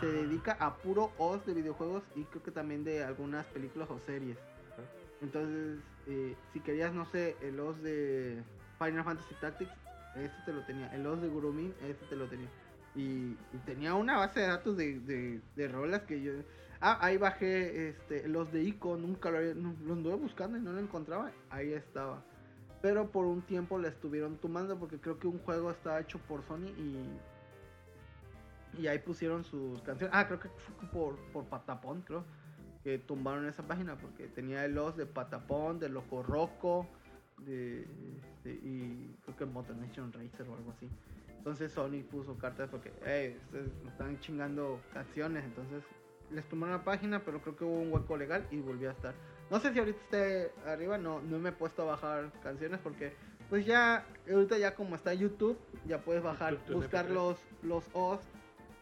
Se dedica a puro host de videojuegos y creo que también de algunas películas o series. Entonces, eh, si querías, no sé, el host de Final Fantasy Tactics, este te lo tenía. El host de Gurumin, este te lo tenía. Y, y tenía una base de datos de, de, de rolas que yo... Ah, ahí bajé este, los de Ico, nunca lo había... No, lo anduve buscando y no lo encontraba. Ahí estaba. Pero por un tiempo la estuvieron tumbando porque creo que un juego estaba hecho por Sony y... Y ahí pusieron sus canciones. Ah, creo que fue por, por Patapón, creo. Que tumbaron esa página porque tenía el los de Patapón, de Loco Roco, de, y creo que Motor Nation Racer o algo así. Entonces Sony puso cartas porque, hey, están chingando canciones. Entonces les tumbaron la página, pero creo que hubo un hueco legal y volvió a estar. No sé si ahorita esté arriba, no, no me he puesto a bajar canciones porque, pues ya, ahorita ya como está YouTube, ya puedes bajar, YouTube, buscar MP3. los, los hosts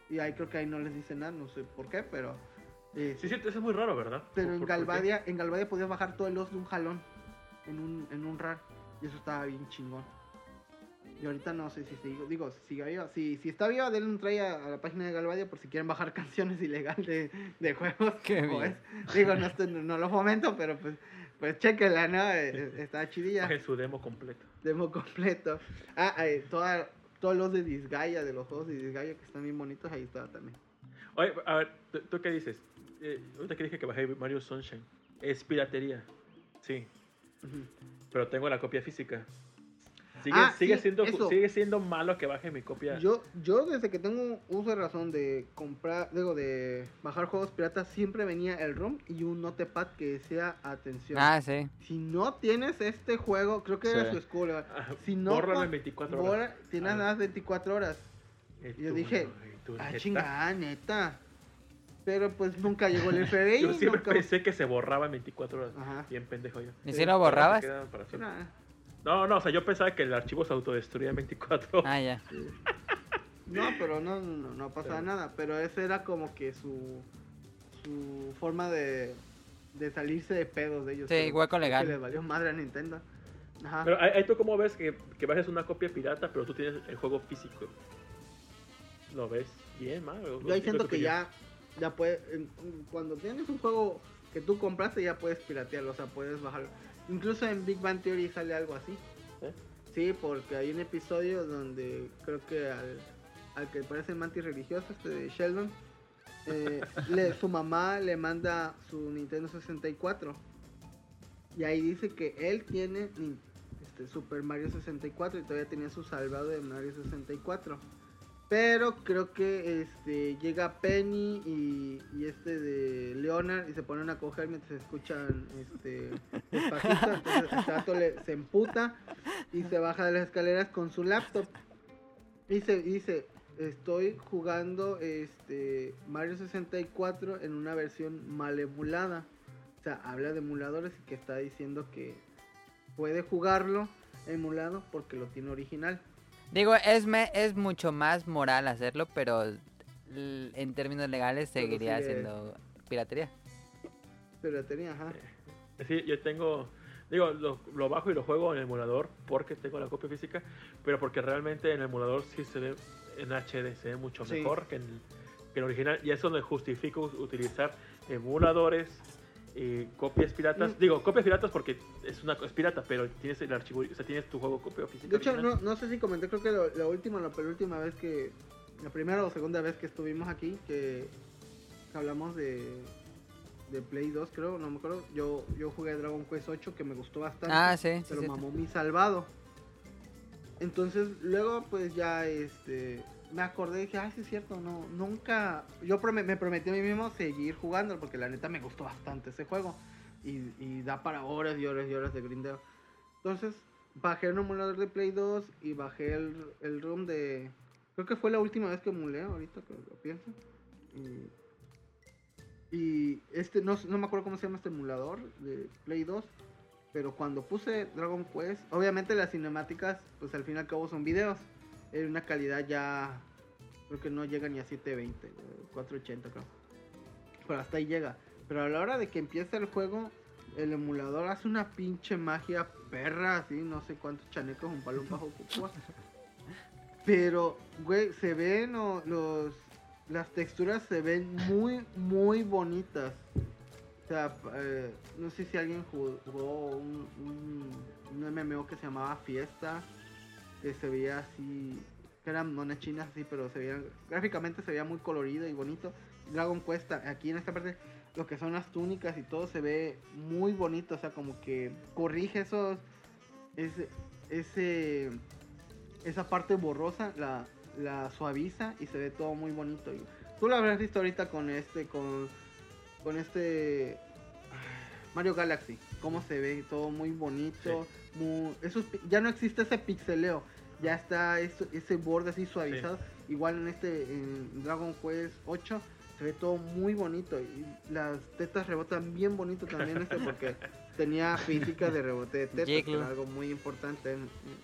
y ahí creo que ahí no les dice nada, no sé por qué, pero... eh, Sí, sí, eso es muy raro, ¿verdad? pero ¿Por- en? Galvadia, en Galvadia podías bajar todo el host de un jalón en un, en un RAR. Y eso estaba bien chingón. Y ahorita no sé si sigo, digo, si sigue viva. Si, si está viva, denle un try a, a la página de Galvadia por si quieren bajar canciones ilegales de, de juegos. Qué bien. es- digo, no, estoy- no lo fomento, pero pues, pues chequenla, ¿no? Eh, eh, Está chidilla. Bajen su demo completo. Demo completo. Ah, eh, toda, todos los de Disgaea, de los juegos de Disgaea que están bien bonitos, ahí estaba también. Oye, a ver, ¿tú, tú qué dices? Eh, ahorita que dije que bajé Mario Sunshine. Es piratería. Sí. Pero tengo la copia física. Sigue, Ah, sigue, sí, siendo, eso. sigue siendo malo que baje mi copia. Yo, yo desde que tengo uso de razón de comprar, digo, de bajar juegos piratas, siempre venía el ROM y un notepad que decía atención. Ah, sí. Si no tienes este juego, creo que era Sí. su escuela. Ah, Si no, bórralo en 24 horas. borra- tienes Ah. nada más 24 horas. Y yo tú, dije, tú, ah, neta. chingada, neta. Pero pues nunca llegó el FBI. Yo siempre nunca- pensé que se borraba en 24 horas. Ajá. Bien pendejo yo. ¿Y si Pero borrabas? para No, no, o sea, yo pensaba que el archivo se autodestruía en 24 Ah, ya. No, pero no, no, no pasaba Sí. nada. Pero ese era como que su, su forma de, de salirse de pedos de ellos. Sí, pero hueco Que legal. les valió madre a Nintendo. Ajá. Pero ahí tú cómo ves que, que bajes una copia pirata, pero tú tienes el juego físico. ¿Lo ves bien, mal? ¿O Yo ahí siento que ya, ya puedes, cuando tienes un juego que tú compraste ya puedes piratearlo, o sea, puedes bajarlo. Incluso en Big Bang Theory sale algo así. ¿Eh? Sí, porque hay un episodio donde creo que al, al que parece mantis religioso, este de Sheldon, eh, le- su mamá le manda su Nintendo 64. Y ahí dice que él tiene este, Super Mario 64 y todavía tenía su salvado de Mario 64. Pero creo que este llega Penny y, este de Leonard y se ponen a coger mientras escuchan este despacito. Entonces el le- se emputa y se baja de las escaleras con su laptop. Y se dice, estoy jugando este Mario 64 en una versión mal emulada. O sea, habla de emuladores y que está diciendo que puede jugarlo emulado porque lo tiene original. Digo, es, me- es mucho más moral hacerlo, pero en términos legales seguiría sigue- siendo piratería. Pero tenía, ajá. Sí, yo tengo. Digo, lo, lo bajo y lo juego en el emulador porque tengo la copia física, pero porque realmente en el emulador sí se ve en HD, se ve mucho Sí. mejor que en, el, que en el original. Y eso me justifico utilizar emuladores y copias piratas. Mm. Digo, copias piratas porque es una es pirata, pero tienes el archivo, o sea, tienes tu juego copia física. De hecho, no, no sé si comenté, creo que lo- la última o la penúltima vez que. La primera o segunda vez que estuvimos aquí, que, que hablamos de. De Play 2, creo, no me acuerdo. Yo, yo jugué Dragon Quest 8 que me gustó bastante. Ah, sí, Pero sí. mamó mi salvado. Entonces, luego, pues ya este. Me acordé y dije, ay, sí es cierto, no, nunca. Yo prome- me prometí a mí mismo seguir jugando porque la neta me gustó bastante ese juego. Y, da para horas y horas y horas de grindeo. Entonces, bajé un emulador de Play 2 y bajé el, el ROM de. Creo que fue la última vez que emulé, ahorita que lo pienso. Y, y este, no, no me acuerdo cómo se llama este emulador de Play 2. Pero cuando puse Dragon Quest, obviamente las cinemáticas, pues al fin y al cabo son videos. En una calidad ya. Creo que no llega ni a 720, eh, 480 creo. Pero hasta ahí llega. Pero a la hora de que empieza el juego, el emulador hace una pinche magia perra, así, no sé cuántos chanecos, un palo, bajo. Pero, güey, se ven o- los. Las texturas se ven muy, muy bonitas. O sea, eh, no sé si alguien jugó un, un, un MMO que se llamaba Fiesta, se veía así, que eran monas chinas así, pero se veían, gráficamente se veía muy colorido y bonito. Dragon Quest, aquí en esta parte, lo que son las túnicas y todo se ve muy bonito, o sea, como que corrige esos, ese, ese, esa parte borrosa, la, la suaviza y se ve todo muy bonito. Tú lo habrás visto ahorita con este, con, con este Mario Galaxy, cómo se ve todo muy bonito, muy- esos pi- ya no existe ese pixeleo, ya está eso- ese borde así suavizado, igual en este en Dragon Quest 8 se ve todo muy bonito y las tetas rebotan bien bonito también este porque tenía física de rebote de tetas, que era algo muy importante.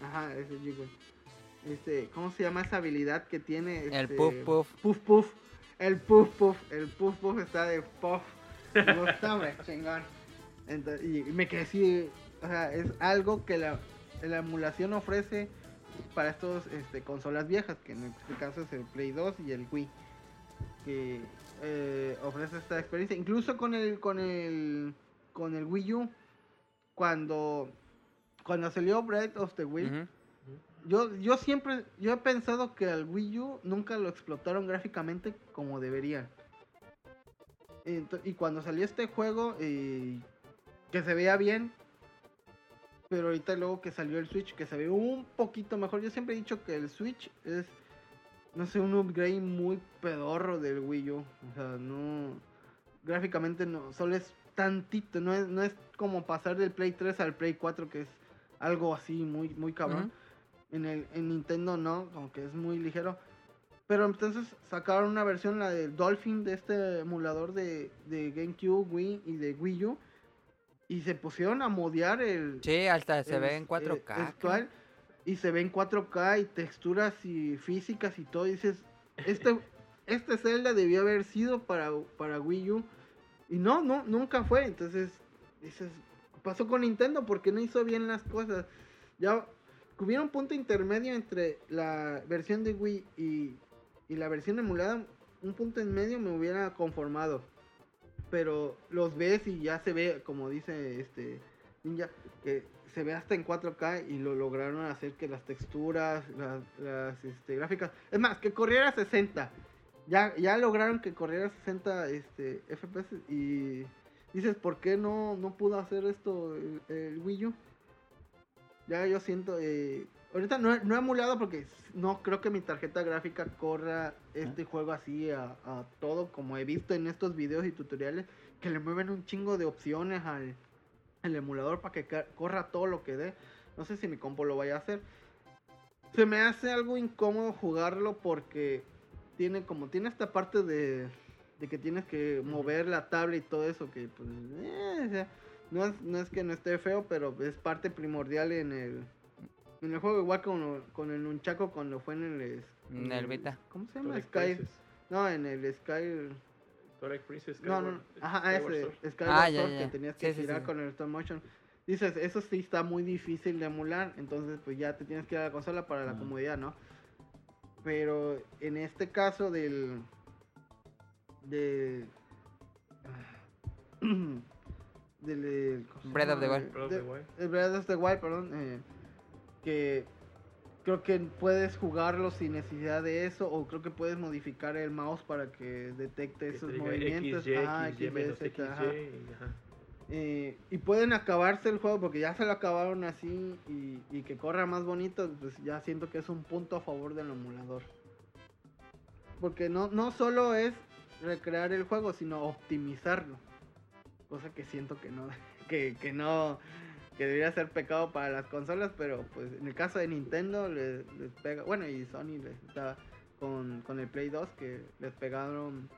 Ajá, ese Jiggly. Este, ¿cómo se llama esa habilidad que tiene? El Este, puff puff. Puff puff. El puff puff. El puff puff está de puff. Me gusta, hombre, chingón. Entonces, y me quedé así. O sea, es algo que la, la emulación ofrece para estos este, consolas viejas, que en este caso es el Play 2 y el Wii. Que eh, ofrece esta experiencia. Incluso con el, con el, con el Wii U, cuando, cuando salió Breath of the Wild, yo, yo siempre, yo he pensado que al Wii U nunca lo explotaron gráficamente como deberían. Ento- y cuando salió este juego, eh, que se veía bien, pero ahorita luego que salió el Switch, que se ve un poquito mejor. Yo siempre he dicho que el Switch es, no sé, un upgrade muy pedorro del Wii U. O sea, no, gráficamente no, solo es tantito, no es, no es como pasar del Play 3 al Play 4, que es algo así muy, muy cabrón. En el en Nintendo no, como que es muy ligero. Pero entonces sacaron una versión, la del Dolphin, de este emulador de, de GameCube, Wii y de Wii U. Y se pusieron a modear el... Sí, hasta se el- ve en el- 4K. el creo. actual, y se ve en 4K y texturas y físicas y todo. Y dices, este, este Zelda debió haber sido para, para Wii U. Y no, no, nunca fue. Entonces, dices, pasó con Nintendo porque no hizo bien las cosas. Ya hubiera un punto intermedio entre la versión de Wii y, y la versión emulada. Un punto en medio me hubiera conformado. Pero los ves y ya se ve, como dice este Ninja, que se ve hasta en 4K y lo lograron hacer que las texturas, las, las, este, gráficas, es más, que corriera a 60. Ya, ya lograron que corriera a 60 este, FPS y dices, ¿por qué no, no pudo hacer esto el, el Wii U? Ya yo siento, eh, Ahorita no, he- no he emulado porque no creo que mi tarjeta gráfica corra este juego así a, a todo como he visto en estos videos y tutoriales que le mueven un chingo de opciones al, al emulador para que corra todo lo que dé. No sé si mi compo lo vaya a hacer. Se me hace algo incómodo jugarlo porque tiene como tiene esta parte de, de que tienes que mover la tabla y todo eso que pues eh, o sea, no es, no es que no esté feo, pero es parte primordial en el en el juego igual con, con el Nunchaku cuando fue en el En el Vita. ¿Cómo se llama? Sky. Princess. No, en el Sky Twilight Princess. no, no, Skyward- ajá, Skyward ese, Sword. Skyward Ah, ya, Sword, ya. que tenías que Sí, girar sí. con el stop motion. Dices, eso sí está muy difícil de emular, entonces pues ya te tienes que ir a la consola para la comodidad, ¿no? Pero en este caso del... De... del... eh, ¿cómo se Breath of the? Wild. Breath of the Wild, perdón. eh, que creo que puedes jugarlo sin necesidad de eso o creo que puedes modificar el mouse para que detecte Que esos movimientos. XY, Ajá, XY, menos XY, ajá. XY, y ajá. Eh, y pueden acabarse el juego porque ya se lo acabaron así y, y que corra más bonito, pues ya siento que es un punto a favor del emulador. Porque no, no solo es recrear el juego, sino optimizarlo. Cosa que siento que no, que, que no, que debería ser pecado para las consolas, pero pues en el caso de Nintendo les, les pega, bueno y Sony les está con, con el Play 2 que les pegaron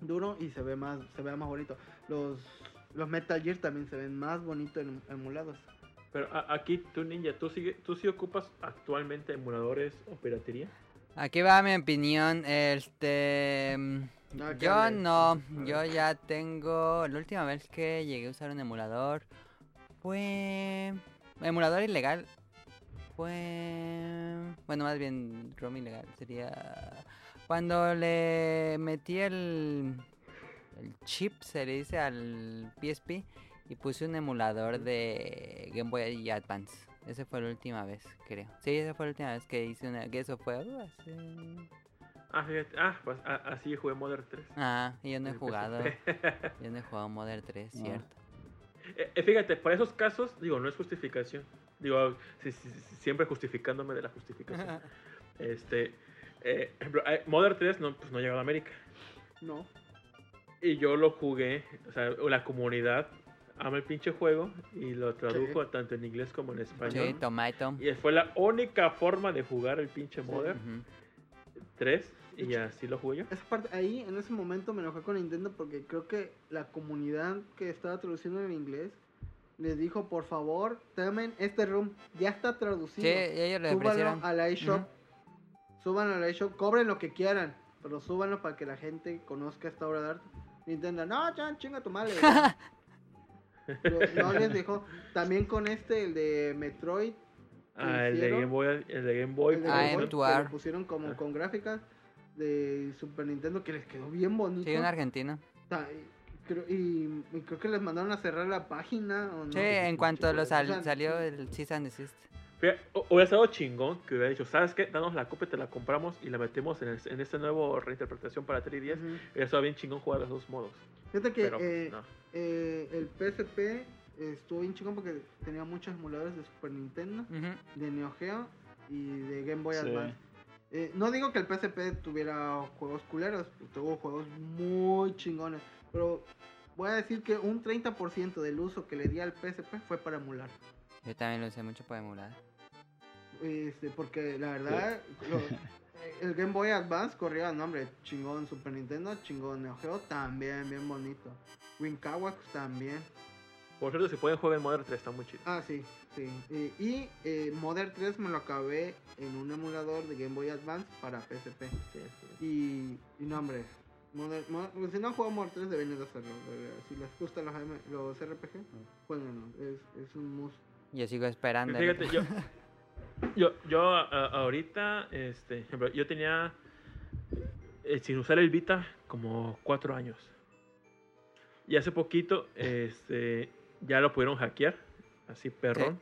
duro y se ve más, se ve más bonito. Los, los Metal Gear también se ven más bonitos en emulados. Pero a- aquí tú, Ninja, ¿tú, sigue, ¿tú sí ocupas actualmente emuladores o piratería? Aquí va mi opinión. Este. Ah, Yo no. Yo ya tengo. La última vez que llegué a usar un emulador fue. Emulador ilegal. Fue. Bueno, más bien ROM ilegal. Sería. Cuando le metí el. El chip, se le dice al PSP. Y puse un emulador de Game Boy Advance. Esa fue la última vez, creo. Sí, esa fue la última vez que hice una. Que eso fue. uh, hace- Ah, fíjate, ah, pues así jugué Modern 3. Ah, y yo no he jugado. Yo no he jugado Modern 3, No. cierto. Eh, eh, fíjate, para esos casos, digo, no es justificación. Digo, si- si- si- siempre justificándome de la justificación. este, eh, ejemplo, eh, Modern 3 no, pues no llegado a América. No. Y yo lo jugué, o sea, la comunidad ama el pinche juego y lo tradujo tanto en inglés como en español. Sí, Tomato. Y fue la única forma de jugar el pinche Sí. Modern Ujú. 3 y así lo jugué yo. Esa parte, ahí en ese momento me enojé con Nintendo porque creo que la comunidad que estaba traduciendo en inglés les dijo, por favor, tomen este room, ya está traducido. Sí, ellos le súbanlo a la eShop. Súbanlo a la eShop, cobren lo que quieran, pero súbanlo para que la gente conozca esta obra de arte. Nintendo, no, ya, chinga tu madre. No les dejó. También con este, el de Metroid. Ah, el de Game Boy, el de Game Boy. el de Ah, Game Boy, pusieron como Ah. con gráficas de Super Nintendo que les quedó bien bonito. Sí, un argentino. Ta- y creo, y, y creo que les mandaron a cerrar la página. o no Sí, en cuanto pinche lo cosa. sal- O sea, salió el Cease and Desist. Hubiera estado chingón que hubiera dicho, ¿sabes qué? Danos la copia, te la compramos y la metemos en, el- en este nuevo reinterpretación para 3DS. ujú. Hubiera estado bien chingón jugar los dos modos. Fíjate que Pero eh, no. eh, el PSP estuvo bien chingón porque tenía muchos emuladores de Super Nintendo, de Neo Geo y de Game Boy Sí. Advance. Eh, no digo que el PSP tuviera juegos culeros, tuvo juegos muy chingones, pero voy a decir que un 30% del uso que le di al PSP fue para emular. Yo también lo usé mucho para emular. Este, porque la verdad, lo- el Game Boy Advance corría, no hombre, chingón Super Nintendo, chingón Neo Geo, también, bien bonito. Winkawax también. Por cierto, si pueden jugar en Modern 3, está muy chido. Ah, sí, sí. Eh, y eh, Modern 3 me lo acabé en un emulador de Game Boy Advance para PSP. Sí, sí. Y, y no, hombre. Modern- Mo- si no han jugado Modern 3, deben de hacerlo. Si les gustan los, los RPG, jueguenlo. Es, es un must. Yo sigo esperando. Fíjate, yo, yo, yo a- ahorita, este, ejemplo, yo tenía, eh, sin usar el Vita, como cuatro años. Y hace poquito, este, ya lo pudieron hackear, así perrón.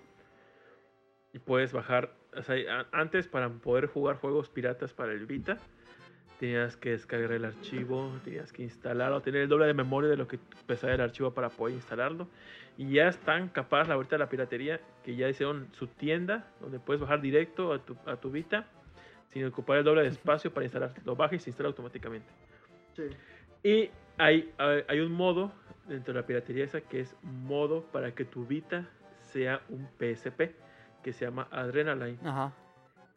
Y puedes bajar, o sea, a- antes para poder jugar juegos piratas para el Vita, tenías que descargar el archivo, tenías que instalarlo, tener el doble de memoria de lo que pesaba el archivo para poder instalarlo. Y ya están capaz ahorita de la piratería que ya hicieron su tienda donde puedes bajar directo a tu, a tu Vita sin ocupar el doble de espacio para instalar. Lo baja y se instala automáticamente. Sí. Y hay, hay hay un modo dentro de la piratería esa que es modo para que tu Vita sea un PSP que se llama Adrenaline. Ajá.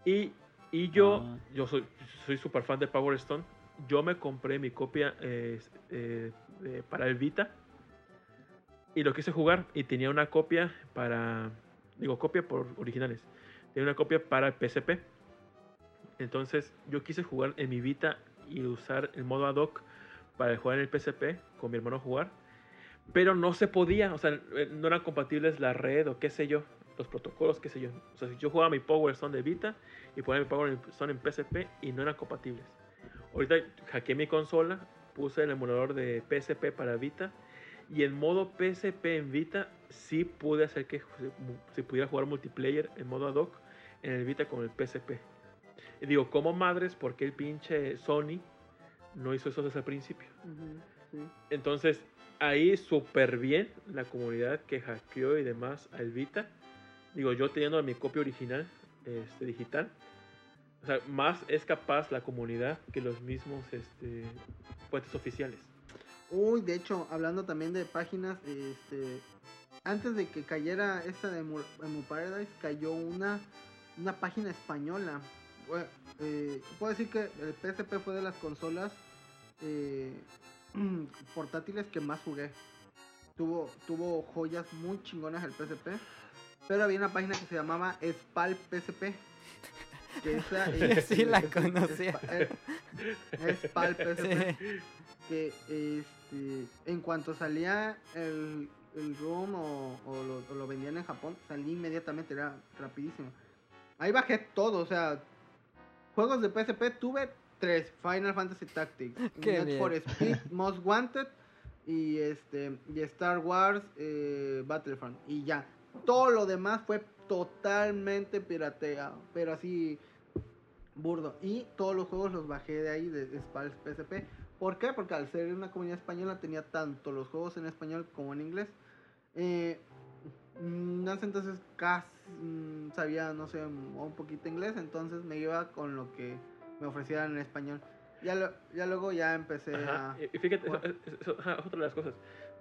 Y, y yo, Ah. yo soy soy súper fan de Power Stone. Yo me compré mi copia eh, eh, eh, para el Vita y lo quise jugar. Y tenía una copia para. Digo, copia por originales. Tenía una copia para el PSP. Entonces yo quise jugar en mi Vita y usar el modo ad hoc para jugar en el PSP con mi hermano jugar. Pero no se podía, o sea, eh, no eran compatibles la red o qué sé yo, los protocolos, qué sé yo. O sea, si yo jugaba mi Power Stone de Vita y ponía mi Power Stone en PSP y no eran compatibles. Ahorita hackeé mi consola, puse el emulador de PSP para Vita y en modo PSP en Vita sí pude hacer que se, pudiera jugar multiplayer en modo ad hoc en el Vita con el PSP. Y digo, como madres, porque el pinche Sony no hizo eso desde el principio? Sí. Entonces, ahí súper bien la comunidad que hackeó y demás al Vita. Digo, yo teniendo mi copia original, este, digital. O sea, más es capaz la comunidad que los mismos este, fuentes oficiales. Uy, de hecho, hablando también de páginas, este, antes de que cayera esta de Emu, Paradise, cayó una, una página española. Eh, puedo decir que el PSP fue de las consolas eh, portátiles que más jugué. Tuvo, tuvo joyas muy chingonas el PSP. Pero había una página que se llamaba Spal PSP. Que esa, Sí, la conocía. Spa- eh, Spal PSP que este, en cuanto salía el, el ROM o, o lo, o lo vendían en Japón, salí inmediatamente, era rapidísimo. Ahí bajé todo, o sea, juegos de PSP tuve Final Fantasy Tactics, Need for Speed, Most Wanted y este y Star Wars eh, Battlefront y ya. Todo lo demás fue totalmente pirateado, pero así burdo. Y todos los juegos los bajé de ahí, de, de PSP. ¿Por qué? Porque al ser una comunidad española tenía tanto los juegos en español como en inglés. Eh, mm, entonces casi mm, sabía, no sé, un poquito inglés, entonces me iba con lo que me ofrecieran en español. Ya, lo- ya luego ya empecé Ajá, a... Y fíjate, eso, eso- ajá, otra de las cosas.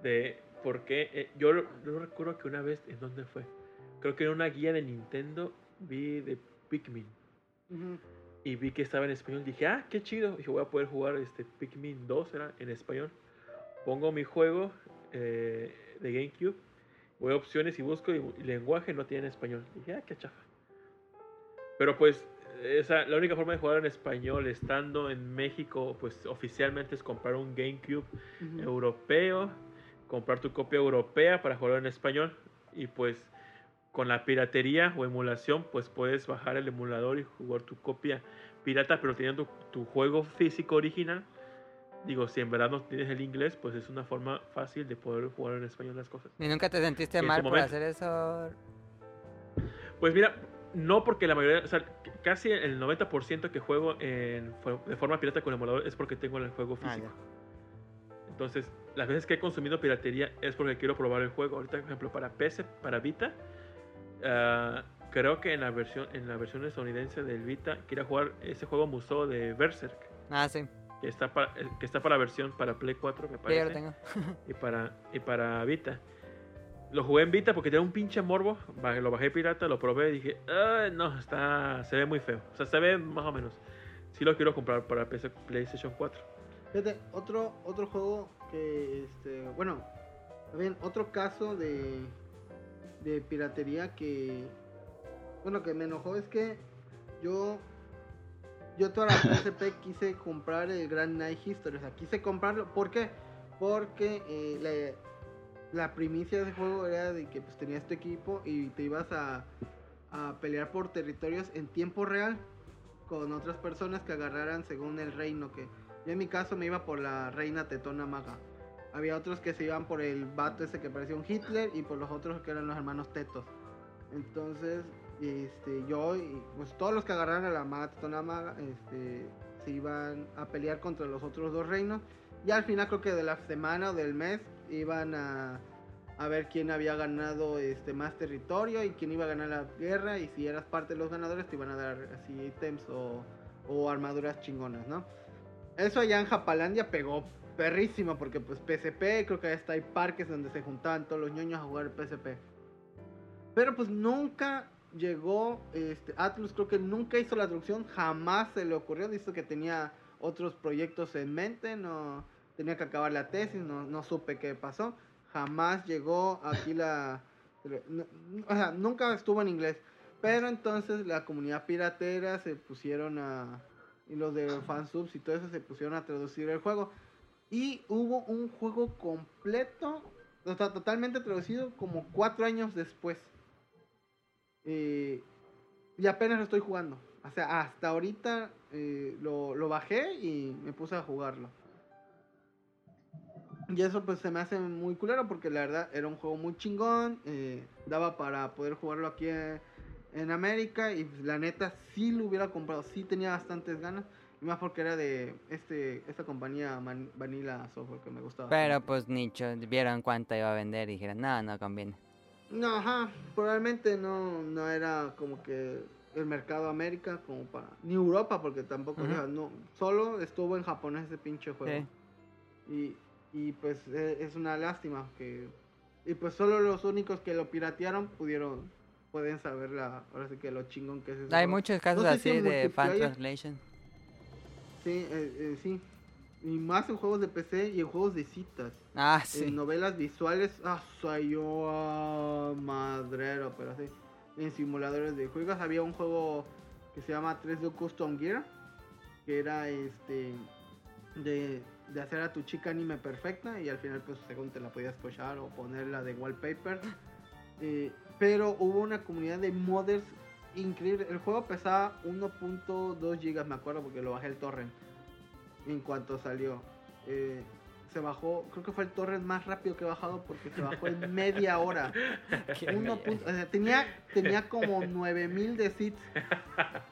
De por qué. eh, yo, yo recuerdo que una vez, ¿en dónde fue? Creo que en una guía de Nintendo vi de Pikmin. Ujú. Y vi que estaba en español. Dije, ah, qué chido. Dije, voy a poder jugar este Pikmin 2 era en español. Pongo mi juego eh, de GameCube. Voy a opciones y busco y, y lenguaje no tiene en español. Dije, ah, qué chafa. Pero pues, esa, la única forma de jugar en español estando en México, pues oficialmente es comprar un GameCube europeo, comprar tu copia europea para jugar en español y pues con la piratería o emulación pues puedes bajar el emulador y jugar tu copia pirata pero teniendo tu, tu juego físico original. Digo, si en verdad no tienes el inglés, pues es una forma fácil de poder jugar en español las cosas. ¿Y nunca te sentiste mal por momento. hacer eso? Pues mira, no porque la mayoría, o sea, casi el 90% que juego en, de forma pirata con el emulador es porque tengo el juego Ah, físico. Entonces, las veces que he consumido piratería es porque quiero probar el juego. Ahorita, por ejemplo, para PC, para Vita, ah, creo que en la versión en la versión estadounidense del Vita quería jugar ese juego museo de Berserk, Ah, sí. que está para eh, que está para versión para Play 4, me Sí, parece ya lo tengo. y para, y para Vita. Lo jugué en Vita porque tenía un pinche morbo. Lo bajé pirata, lo probé y dije, "Ay, no, está, se ve muy feo. O sea, se ve más o menos. Sí lo quiero comprar para PC, PlayStation 4. Fíjate, otro, otro juego que, este, bueno, bien, otro caso de, de piratería que, bueno, que me enojó es que yo, yo toda la PSP quise comprar el Grand Night History, o sea, quise comprarlo, ¿por qué? Porque eh, la, primicia de ese juego era de que pues tenías tu equipo y te ibas a, a pelear por territorios en tiempo real con otras personas que agarraran según el reino que yo en mi caso me iba por la reina tetona maga. Había otros que se iban por el vato ese que parecía un Hitler y por los otros que eran los hermanos tetos. Entonces, este, yo y pues todos los que agarraran a la maga tetona maga, este, se iban a pelear contra los otros dos reinos. Y al final creo que de la semana o del mes iban a, a ver quién había ganado este más territorio y quién iba a ganar la guerra. Y si eras parte de los ganadores te iban a dar así ítems o, o armaduras chingonas, ¿no? Eso allá en Japalandia pegó perrísimo porque pues PSP, creo que hasta hay parques donde se juntaban todos los ñoños a jugar PSP. Pero pues nunca llegó, este, Atlus creo que nunca hizo la traducción, jamás se le ocurrió, dice que tenía otros proyectos en mente, no tenía que acabar la tesis, no, no supe qué pasó, jamás llegó aquí la, no- o sea, nunca estuvo en inglés, pero entonces la comunidad piratera se pusieron a, y los de fansubs y todo eso se pusieron a traducir el juego. Y hubo un juego completo, o sea, totalmente traducido como cuatro años después. Eh, y apenas lo estoy jugando. O sea, hasta ahorita eh, lo, lo bajé y me puse a jugarlo. Y eso pues se me hace muy culero porque la verdad era un juego muy chingón. eh, daba para poder jugarlo aquí en, en América. Y pues, la neta sí lo hubiera comprado. Sí tenía bastantes ganas. Y más porque era de este esta compañía Man- Vanilla Software que me gustaba. Pero pues nicho, vieron cuánto iba a vender y dijeron, no, no conviene. No, ajá, probablemente no, no era como que el mercado América como para... Ni Europa, porque tampoco, o sea, no, solo estuvo en japonés ese pinche juego. Y, y pues e- es una lástima que... Y pues solo los únicos que lo piratearon pudieron, pueden saber la, ahora sí que lo chingón que es ese Hay muchos casos No sé si así de fan translation. Sí, eh, eh, sí. Y más en juegos de PC y en juegos de citas. Ah, sí. En novelas visuales, ah, soy yo ah, madrero, pero sí. En simuladores de juegos había un juego que se llama 3D Custom Gear, que era este de, de hacer a tu chica anime perfecta y al final pues según te la podías cochar o ponerla de wallpaper. Eh, pero hubo una comunidad de modders increíble. El juego pesaba 1.2 gigas, me acuerdo, porque lo bajé el torrent en cuanto salió. Eh, se bajó, creo que fue el torrent más rápido que he bajado porque se bajó en media hora. Uno punto- o sea, tenía, tenía como 9000 de seeds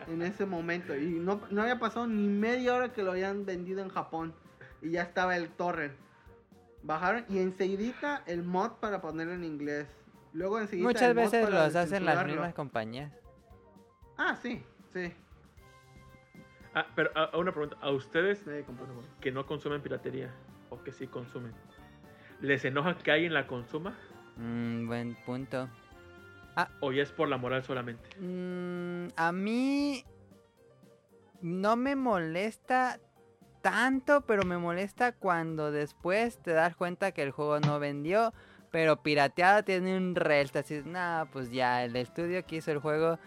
en ese momento y no, no había pasado ni media hora que lo habían vendido en Japón y ya estaba el torrent. Bajaron y enseguidita el mod para ponerlo en inglés. Luego enseguida Muchas el mod veces para los hacen las mismas compañías. Ah, sí, sí. Ah, pero ah, una pregunta. ¿A ustedes que no consumen piratería o que sí consumen, les enoja que alguien la consuma Mm, buen punto. o ya es por la moral solamente? Mm, a mí no me molesta tanto, pero me molesta cuando después te das cuenta que el juego no vendió, pero pirateado tiene un resto. Así, nah, pues ya el estudio que hizo el juego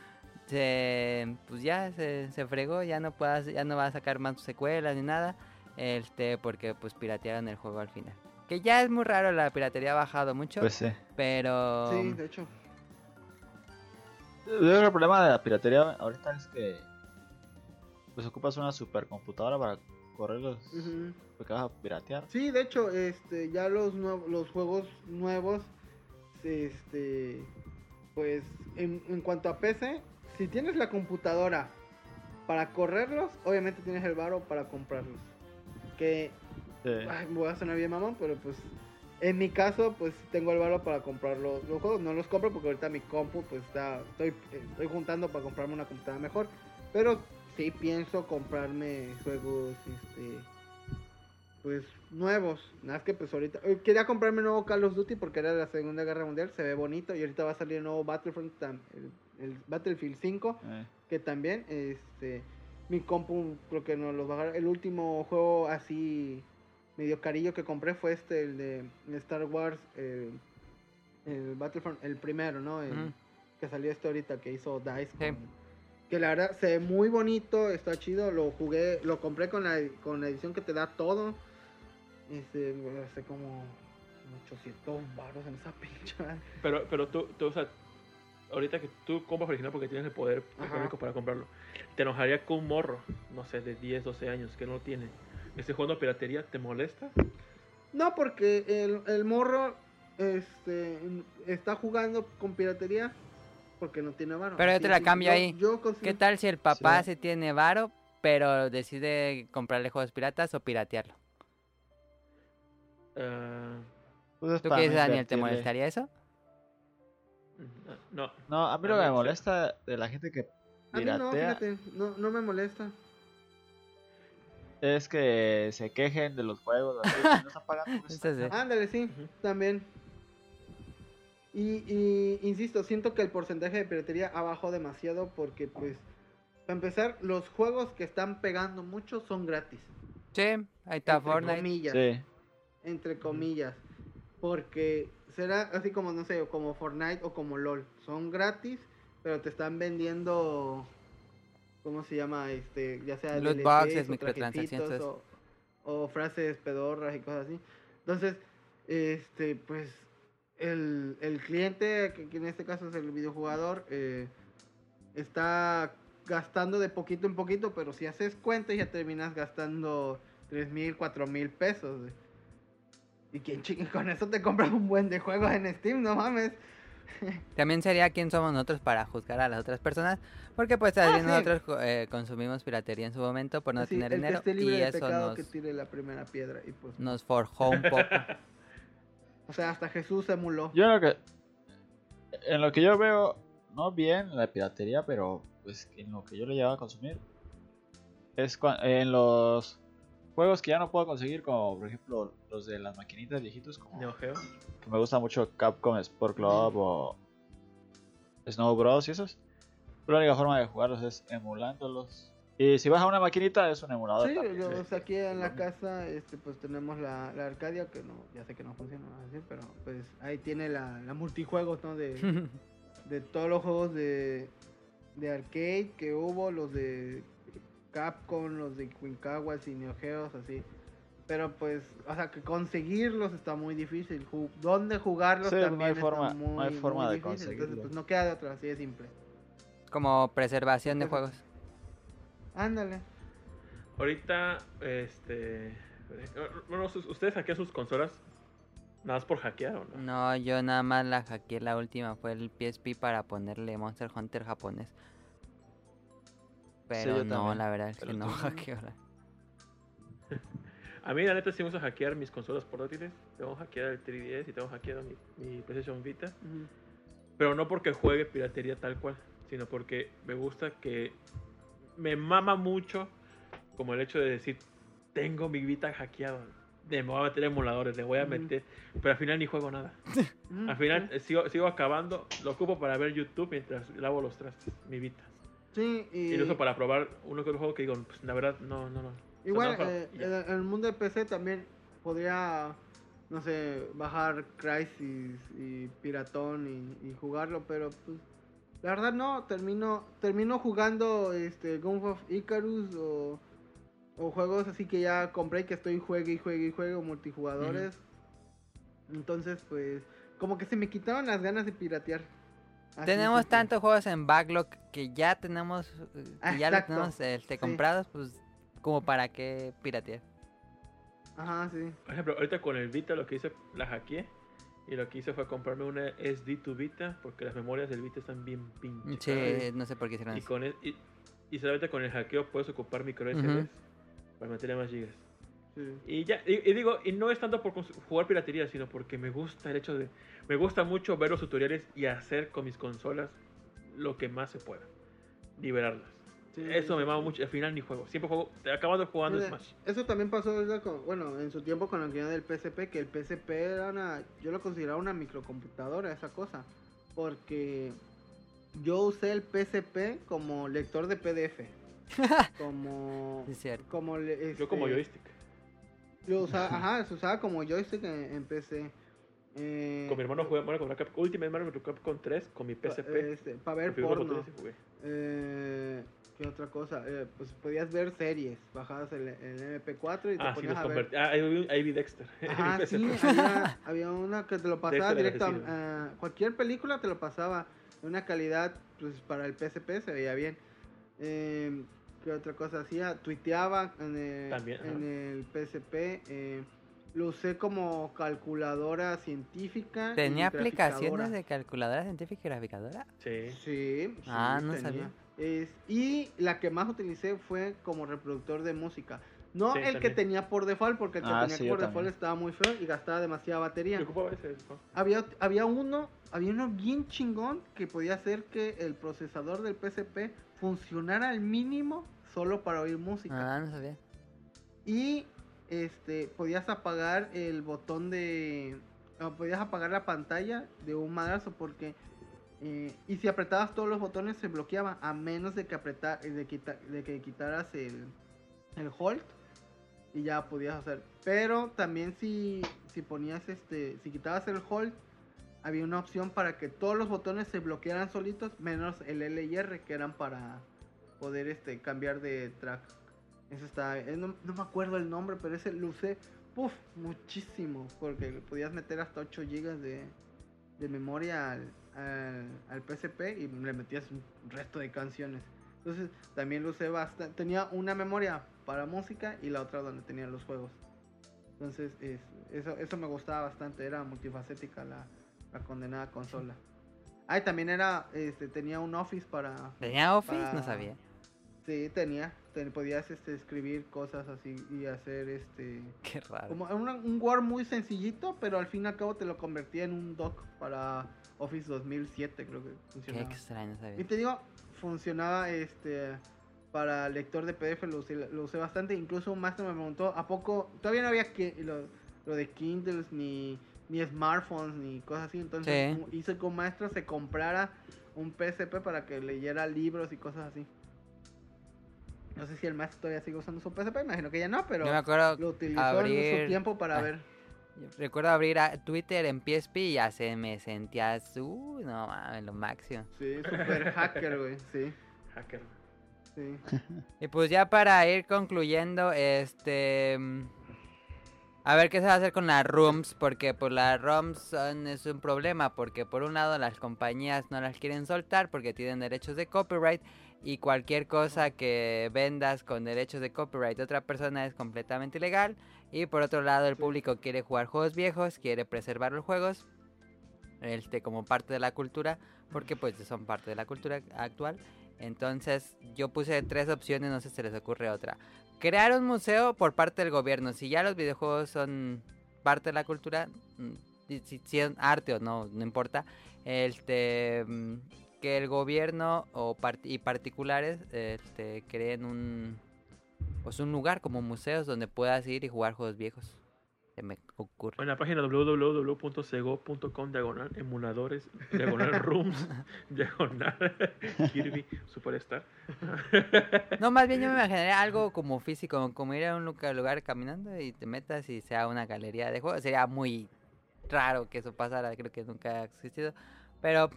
se, pues ya se, se fregó, ya no puedas, ya no va a sacar más secuelas ni nada, este, porque pues piratearon el juego al final. Que ya es muy raro, la piratería ha bajado mucho, Pues sí. pero Sí, de hecho. Yo creo que el problema de la piratería ahorita es que pues ocupas una supercomputadora para correr los vas a piratear. Sí, de hecho, este, ya los nuevos, los juegos nuevos, este, pues, en, en cuanto a PC, si tienes la computadora para correrlos, obviamente tienes el varo para comprarlos. Que, Sí. ay, me voy a sonar bien mamón, pero pues, en mi caso, pues, tengo el varo para comprar los, los juegos. No los compro porque ahorita mi compu, pues, está, estoy, estoy juntando para comprarme una computadora mejor. Pero sí pienso comprarme juegos, este, pues nuevos. Nada más que pues ahorita eh, quería comprarme nuevo Call of Duty porque era de la Segunda Guerra Mundial, se ve bonito y ahorita va a salir el nuevo Battlefront, el, el Battlefield 5, Eh, que también este mi compu creo que no los bajar. El último juego así medio carillo que compré fue este el de Star Wars eh, el Battlefront el primero, ¿no? El que salió este ahorita que hizo Dice Sí. Que la verdad se ve muy bonito, está chido, lo jugué, lo compré con la, con la edición que te da todo. Este, hace como 800 baros en esa pinche. Pero, pero tú, tú, o sea, ahorita que tú compras original porque tienes el poder Ajá. económico para comprarlo, te enojaría con un morro, no sé, de 10, 12 años que no lo tiene. ¿Ese juego de piratería te molesta? No, porque el, el morro este, está jugando con piratería porque no tiene varo. Pero yo te la cambio yo- ahí. yo ¿Qué tal si el papá Sí. se tiene varo, pero decide comprarle juegos piratas o piratearlo. Pues es ¿Tú qué no dices, Daniel? ¿Te molestaría eso? no. No, a mí lo que mí me sí. molesta de la gente que A mí no, piratea fíjate, no, no me molesta. es que se quejen de los juegos. así, no están pagando, pues. Ándale, sí, también. Y, y insisto, siento que el porcentaje de piratería ha bajado demasiado porque, pues, para empezar, los juegos que están pegando mucho son gratis. Sí, ahí está entre Fortnite. comillas. Sí. Entre comillas. Porque será así como, no sé, como Fortnite o como LOL. Son gratis, pero te están vendiendo. ¿Cómo se llama? Este, ya sea Loot DLCs boxes, microtransacciones, O, o frases pedorras y cosas así. Entonces, este, pues, el, el cliente, que, que en este caso es el videojugador, eh, está gastando de poquito en poquito, pero si haces cuenta ya terminas gastando tres mil, cuatro mil pesos. güey. Y quien chingue con eso te compras un buen de juegos en Steam, no mames. También sería quién somos nosotros para juzgar a las otras personas, porque pues sí. nosotros eh, consumimos piratería en su momento por no tener dinero y de eso nos, que tire la primera piedra. Y pues, nos forjó un poco. o sea, hasta Jesús se emuló. Yo creo que en lo que yo veo, no bien la piratería, pero pues en lo que yo le llevaba a consumir, es en los juegos que ya no puedo conseguir, como por ejemplo los de las maquinitas viejitos, como Neo Geo. que me gusta mucho Capcom Sport Club o Snow Bros y esos. La única forma de jugarlos es emulándolos. Y si vas a una maquinita es un emulador. Sí, también. yo, o sea, aquí en la casa este, pues tenemos la, la Arcadia, que no, ya sé que no funciona así, pero pues ahí tiene la, la multijuegos, ¿no? De, de todos los juegos de, de arcade que hubo, los de Capcom, los de Quincawas y Neo Geos, así. Pero pues, o sea, que conseguirlos está muy difícil. Ju- ¿Dónde jugarlos Sí, no hay también está forma- muy, no hay forma muy de difícil. Entonces, pues no queda de otra, así de simple. Como preservación de juegos. Ándale. Ahorita, este. Bueno, ¿ustedes hackean sus consolas? Nada más por hackear o no? No, yo nada más la hackeé la última, fue el PSP para ponerle Monster Hunter japonés. Pero no, también. la verdad es que no tú- hackeo. la- A mí, la neta, sí me gusta hackear mis consolas portátiles. Tengo hackeado el 3DS y tengo hackeado mi, mi PlayStation Vita. Pero no porque juegue piratería tal cual, sino porque me gusta que me mama mucho como el hecho de decir, tengo mi Vita hackeado. Me voy a meter emuladores, le voy a meter. Pero al final ni juego nada. Ujú, Al final sí. sigo, sigo acabando, lo ocupo para ver YouTube mientras lavo los trastes, mi Vita. Sí, y... Y lo uso para probar uno que otro juego que digo, pues la verdad, no, no, no. Igual, O sea, no, eh, el mundo de PC también podría, no sé, bajar Crisis y Piratón y, y jugarlo, pero pues la verdad no, termino termino jugando este Gun of Icarus o, o juegos así que ya compré y que estoy juegue y juegue y juegue o multijugadores. Entonces, pues como que se me quitaron las ganas de piratear. Así Tenemos simple. tantos juegos en backlog que ya tenemos, eh, que ya los tenemos este, sí. comprados, pues como para qué piratear. Ajá, sí. Por ejemplo, ahorita con el Vita lo que hice, la hackeé. Y lo que hice fue comprarme una SD to Vita, porque las memorias del Vita están bien pinches. Sí, no sé por qué hicieron Y, con el- y, y solamente con el hackeo puedes ocupar micro. SDs para meterle más gigas. sí. Y ya, y, y digo, y no es tanto por jugar piratería, sino porque me gusta el hecho de. Me gusta mucho ver los tutoriales y hacer con mis consolas lo que más se pueda. Liberarlas. Sí, Eso me sí, mama mucho. Al final ni juego. Siempre juego. Acabando jugando Mira, Smash. Eso también pasó, ¿verdad? con- bueno, en su tiempo con la que del PSP, que el PSP era una, yo lo consideraba una microcomputadora, esa cosa, porque yo usé el PSP como lector de PDF, como, es cierto. como, le- Yo como este, joystick. Lo usaba, ajá, se usaba como joystick en, en PC. Eh, Con mi hermano jugué Mario contra Capcom. Ultimate Mario Capcom 3 con mi PSP. este, para ver porno. jugué. Eh, ¿Qué otra cosa? Eh, pues podías ver series bajadas en, en MP4 y te Ah, sí, ponías los a ver. Ah, ahí vi, ahí vi Dexter. PSP. sí, había, había una que te lo pasaba directo. a- cualquier película te lo pasaba en una calidad, pues para el PSP se veía bien. Eh, ¿Qué otra cosa hacía? Tuiteaba en el, También, en el PSP. eh, lo usé como calculadora científica. ¿Tenía aplicaciones de calculadora científica y graficadora? Sí. Sí, sí, Ah, no tenía. sabía. Es, y la que más utilicé fue como reproductor de música. No Sí, el que tenía por default, porque el que Ah, tenía sí, por default también. estaba muy feo y gastaba demasiada batería. Había, había uno, había uno bien chingón que podía hacer que el procesador del PSP funcionara al mínimo solo para oír música. Ah, no sabía. Y este podías apagar el botón de no, podías apagar la pantalla de un madrazo porque y si apretabas todos los botones se bloqueaba a menos de que apreta- de, quita- de que quitaras el el hold y ya podías hacer. Pero también si si ponías este si quitabas el hold había una opción para que todos los botones se bloquearan solitos menos el L y R que eran para poder este cambiar de track. Eso está, eh, no, no me acuerdo el nombre, pero ese lo puff, muchísimo, porque podías meter hasta 8 GB de, de memoria al, al, al PSP y le metías un resto de canciones. Entonces también lo usé bastante, tenía una memoria para música y la otra donde tenía los juegos. Entonces es- eso, eso me gustaba bastante, era multifacética la, la condenada consola. Ah, y también era, este, tenía un Office para... ¿Tenía Office? para- No sabía. Sí, tenía. Te- podías este, escribir cosas así y hacer este. Qué raro. Como una- un Word muy sencillito, pero al fin y al cabo te lo convertía en un doc para Office 2007, creo que Qué funcionaba. extraño, Y te digo, funcionaba este para lector de PDF, lo usé, lo usé bastante. Incluso un maestro me preguntó, ¿a poco? Todavía no había que, lo, lo de Kindles ni, ni smartphones ni cosas así. Entonces Sí. hice que un maestro se comprara un PSP para que leyera libros y cosas así. No sé si el maestro todavía sigue usando su PSP, imagino que ya no, pero Yo me acuerdo lo utilizó en abrir- su tiempo para Ah. ver. Recuerdo abrir a Twitter en PSP y ya se me sentía su, no mames, lo máximo. Sí, super hacker, güey, sí, Hacker. sí. Y pues ya para ir concluyendo, este... A ver qué se va a hacer con las rooms, porque pues las rooms son, es un problema, porque por un lado las compañías no las quieren soltar porque tienen derechos de copyright y cualquier cosa que vendas con derechos de copyright de otra persona es completamente ilegal. Y por otro lado el público quiere jugar juegos viejos, quiere preservar los juegos este, como parte de la cultura, porque pues son parte de la cultura actual. Entonces yo puse tres opciones, no sé si se les ocurre otra. Crear un museo por parte del gobierno. Si ya los videojuegos son parte de la cultura, mm, si, si son arte o no, no importa. Este, mm, que el gobierno o part- y particulares este, creen un, pues un lugar como museos donde puedas ir y jugar juegos viejos. Se me ocurre. En la página www.sego.com diagonal emuladores, diagonal rooms, diagonal Kirby Superstar. No, más bien yo me imaginaría algo como físico, como ir a un lugar, lugar caminando y te metas y sea una galería de juegos. Sería muy raro que eso pasara, creo que nunca ha existido. Pero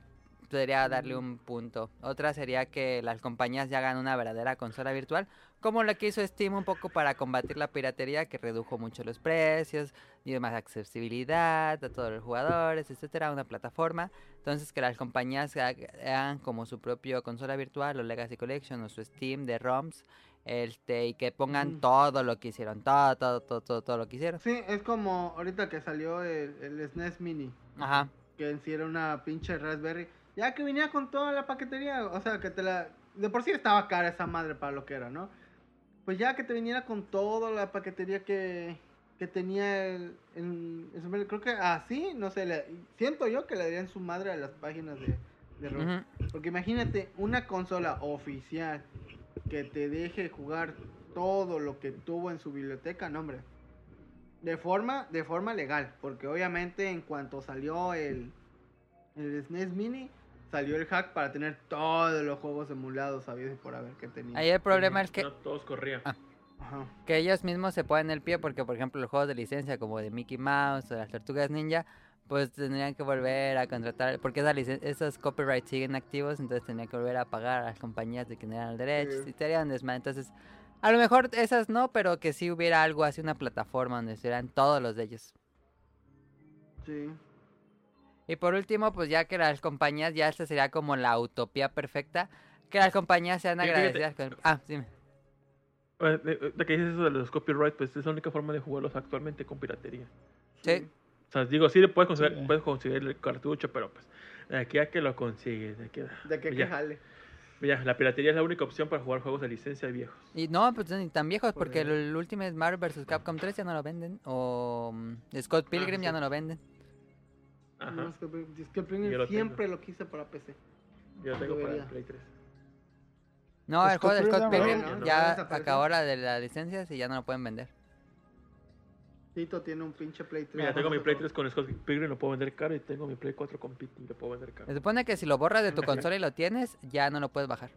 podría darle un punto. Otra sería que las compañías ya hagan una verdadera consola virtual, como la que hizo Steam un poco para combatir la piratería, que redujo mucho los precios, dio más accesibilidad a todos los jugadores, etcétera, una plataforma. Entonces que las compañías ha- hagan como su propio consola virtual o Legacy Collection o su Steam de ROMs, este, y que pongan Ujú. todo lo que hicieron, todo, todo, todo, todo, todo lo que hicieron. Sí, es como ahorita que salió el, el SNES Mini, Ajá. que en sí era una pinche Raspberry. Ya que venía con toda la paquetería, o sea, que te la... De por sí estaba cara esa madre para lo que era, ¿no? Pues ya que te viniera con toda la paquetería que, que tenía el, el- el Super- creo que así, no sé, le- siento yo que le darían su madre a las páginas de, de. Ujú. Porque imagínate una consola oficial que te deje jugar todo lo que tuvo en su biblioteca, no hombre. De forma, de forma legal, porque obviamente en cuanto salió el, el SNES Mini, salió el hack para tener todos los juegos emulados sabidos y por haber que tenía. Ahí el problema es que, No todos corrían. Ah. Ajá. que ellos mismos se ponen el pie porque, por ejemplo, los juegos de licencia como de Mickey Mouse o las Tortugas Ninja, pues tendrían que volver a contratar, porque esas, licen- esos copyrights siguen activos, entonces tendrían que volver a pagar a las compañías de que tenían el derecho, Sí. y estarían desmadre. Entonces, a lo mejor esas no, pero que sí hubiera algo así, una plataforma donde estuvieran todos los de ellos. Sí. Y por último, pues ya que las compañías, ya esta sería como la utopía perfecta, que las compañías sean agradecidas con... Ah, dime. Eh, eh, De que dices eso de los copyright, pues es la única forma de jugarlos actualmente con piratería. Sí. O sea, digo, sí le puedes conseguir, Sí. puedes conseguir el cartucho, pero pues de aquí a que lo consigues, de aquí a- De que, ya. que jale. Mira, la piratería es la única opción para jugar juegos de licencia viejos. Y no, pues ni tan viejos, porque Joder. el, último es Marvel vs. Capcom 3 ya no lo venden. O mm, Scott Pilgrim sí. ya no lo venden. Ajá. No, es que, es lo siempre lo quise para PC. Yo lo tengo para el. Play 3. No, el juego de Scott Pilgrim, ya acabó la de las licencias y ya no lo pueden vender. Tito tiene un pinche Play 3. Mira, tengo mi Play probar. 3 con Scott Pilgrim, lo puedo vender caro. Y tengo mi Play 4 con Pity, lo puedo vender caro. Se supone que si lo borras de tu consola y lo tienes, ya no lo puedes bajar.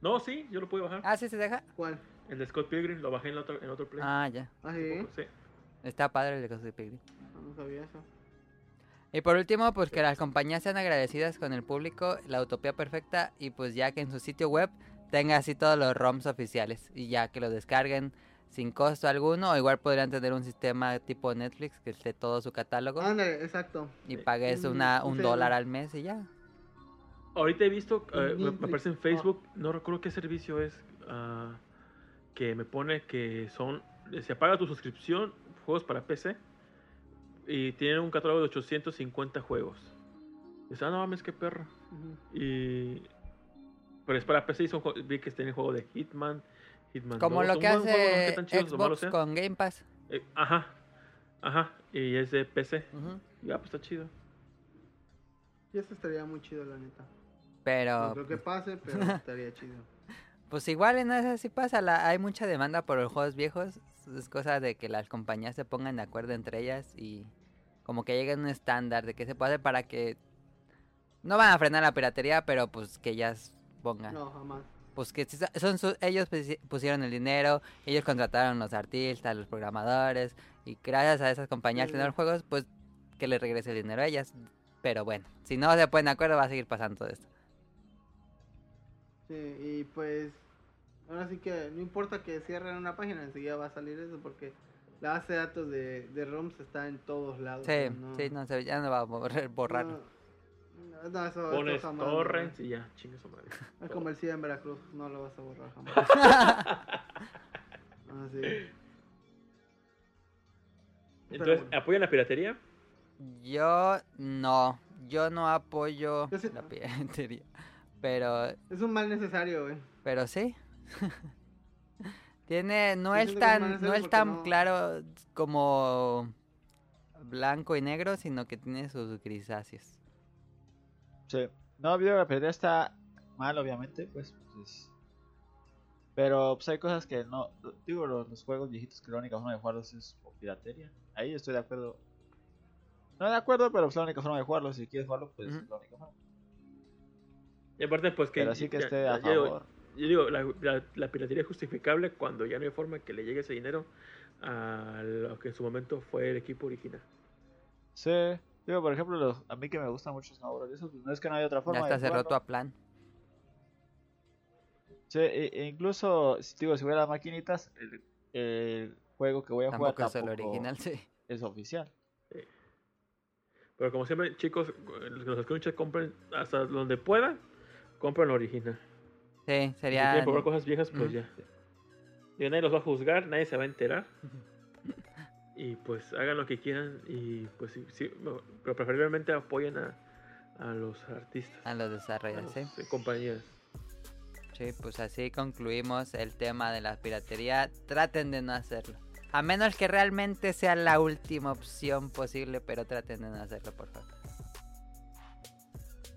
No, sí, yo lo puedo bajar. Ah, sí se deja. ¿Cuál? El de Scott Pilgrim lo bajé en otro, en otro Play. Ah, ya. Ah, sí. poco, sí. Está padre el de Scott Pilgrim. No, no sabía eso. Y por último, pues que las compañías sean agradecidas con el público, la utopía perfecta, y pues ya que en su sitio web tenga así todos los ROMs oficiales, y ya que lo descarguen sin costo alguno, o igual podrían tener un sistema tipo Netflix que esté todo su catálogo Ándale, exacto. y pagues una, un sí. dólar al mes y ya. Ahorita he visto, eh, me- aparece en Facebook, no recuerdo qué servicio es, ah, que me pone que son, se paga tu suscripción, juegos para PC, y tienen un catálogo de 850 juegos. Dices, ah, no mames, qué perro. Y... Pero es para PC y son, vi que tienen juego de Hitman, Hitman Como 2, lo que no sé hace chidos Xbox sean. con Game Pass. Eh, ajá, ajá, y es de PC. Ujú. Ya, pues está chido. Y eso estaría muy chido, la neta. No Pero creo que pase, pero estaría chido. pues igual en eso sí pasa, la, hay mucha demanda por los juegos viejos, es cosa de que las compañías se pongan de acuerdo entre ellas y como que lleguen a un estándar de que se puede hacer para que no van a frenar la piratería, pero pues que ellas pongan. No, jamás. Pues que son su- ellos pusi- pusieron el dinero, ellos contrataron los artistas, los programadores y gracias a esas compañías Sí. tener juegos, pues que les regrese el dinero a ellas. Pero bueno, si no se ponen de acuerdo va a seguir pasando todo esto. Sí, y pues. Ahora sí que no importa que cierren una página, enseguida va a salir eso porque la base de datos de, de ROMs está en todos lados. Sí, no, sí, no se, ya no va a borrar, borrarlo. No, no, eso, eso Pones torrents y ya, chingue su madre. Es como el SIDA en Veracruz, no lo vas a borrar jamás. Ah. Entonces, bueno. ¿apoyan la piratería? Yo no, yo no apoyo Yo sí- la piratería. Pero, Es un mal necesario, güey. pero sí. Tiene, no es tan, mal no es tan no- claro como blanco y negro, sino que tiene sus grisáceos. Sí. No, video la piratería está mal, obviamente, pues. pues, Pero pues hay cosas que no. Digo, los, los juegos viejitos que la única forma de jugarlos es por piratería. Ahí estoy de acuerdo. No de acuerdo, pero pues la única forma de jugarlos. Si quieres jugarlo, pues es la única forma. Y aparte, pues que. Pero sí que ya- esté a favor. Yo digo, la, la- la piratería es justificable cuando ya no hay forma que le llegue ese dinero a lo que en su momento fue el equipo original. Sí. Digo, por ejemplo, los- a mí que me gustan mucho Bros. Eso, pues, no es que no hay otra forma. Ya hasta de jugarlo. tu a plan. Sí, e- e incluso, si, digo, si hubiera maquinitas, el, el juego que voy a jugar Tampoco es el original, sí. es oficial. Pero como siempre, chicos, los que nos escuchan, compren hasta donde puedan, compren lo original. Sí, Si sería... quieren probar cosas viejas, pues ya. Y nadie los va a juzgar, nadie se va a enterar. Y pues hagan lo que quieran y pues sí, sí, pero preferiblemente apoyen a, a los artistas, A los desarrolladores, sí. eh, compañías. Sí, pues así concluimos el tema de la piratería. Traten de no hacerlo. A menos que realmente sea la última opción posible, pero traten de no hacerlo, por favor.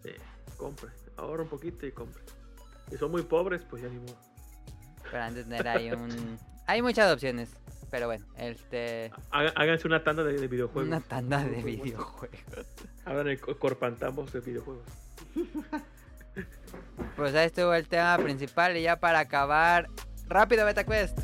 Sí, compren, ahorra un poquito y compren. Si son muy pobres, pues ya ni modo. Pero antes de tener ahí un... Hay muchas opciones, pero bueno, este... Háganse una tanda de, de videojuegos. Una tanda de videojuegos. Hagan el co- corpantamos de videojuegos. Pues ahí estuvo el tema principal y ya para acabar, rápido Beta Quest.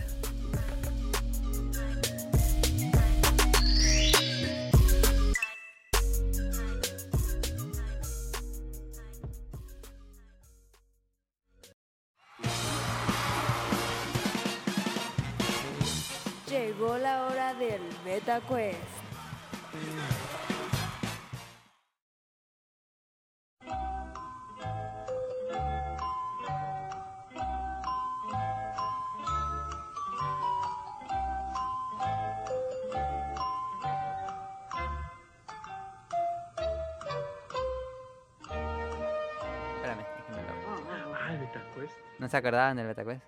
Espérame, lo- Betaquest. ¿No se acordaban del Betaquest?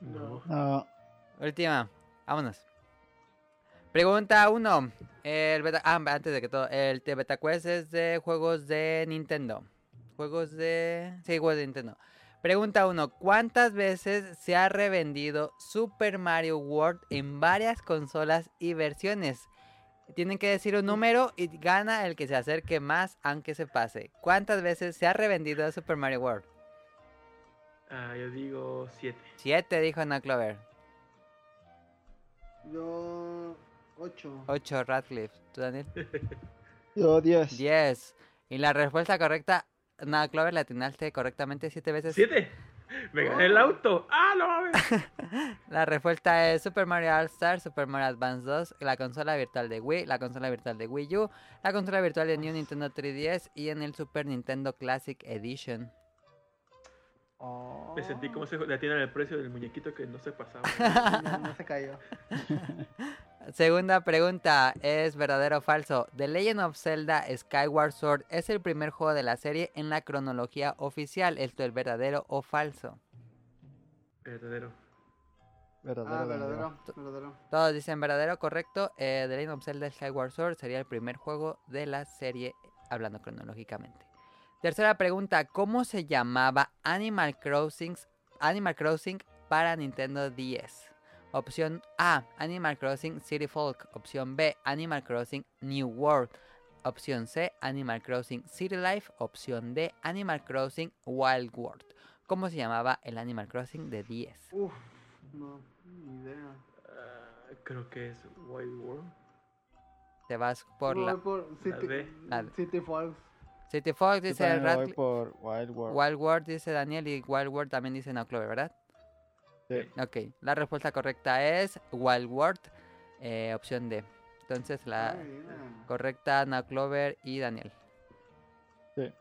No. No. Última, vámonos. Pregunta 1. El beta... Ah, antes de que todo. El de BetaQuest es de juegos de Nintendo. Juegos de. Sí, juegos de Nintendo. Pregunta 1. ¿Cuántas veces se ha revendido Super Mario World en varias consolas y versiones? Tienen que decir un número y gana el que se acerque más aunque se pase. ¿Cuántas veces se ha revendido Super Mario World? Ah, yo digo 7. 7, dijo Ana Clover. Yo. 8. 8, Radcliffe. ¿Tú, Daniel? Yo 10. 10. Y la respuesta correcta, nada, Clover, la atinaste correctamente 7 veces. ¿Siete? Me gané el auto. ¡Ah, no mames! La respuesta es Super Mario All Star, Super Mario Advance 2, la consola virtual de Wii, la consola virtual de Wii U, la consola virtual de New Nintendo 3DS y en el Super Nintendo Classic Edition. Oh. Me sentí como se le atienden el precio del muñequito que no se pasaba. No, no se cayó. Segunda pregunta, ¿es verdadero o falso? The Legend of Zelda Skyward Sword es el primer juego de la serie en la cronología oficial. ¿Esto es verdadero o falso? Verdadero. Verdadero. Ah, verdadero. verdadero. Verdadero. Todos dicen verdadero, correcto. Eh, The Legend of Zelda Skyward Sword sería el primer juego de la serie, hablando cronológicamente. Tercera pregunta, ¿cómo se llamaba Animal Crossing, Animal Crossing para Nintendo 10? Opción A, Animal Crossing City Folk. Opción B, Animal Crossing New World. Opción C, Animal Crossing City Life. Opción D, Animal Crossing Wild World. ¿Cómo se llamaba el Animal Crossing de 10? Uf, no, ni idea. Ah, creo que es Wild World. Te vas por Voy la... por City. La D. City Falls. City Fox Yo dice por Wild World. Wild World dice Daniel y Wild World también dice No Clover, ¿verdad? Sí. Ok, la respuesta correcta es Wild World, eh, opción D. Entonces la Ah, correcta No Clover y Daniel. Pues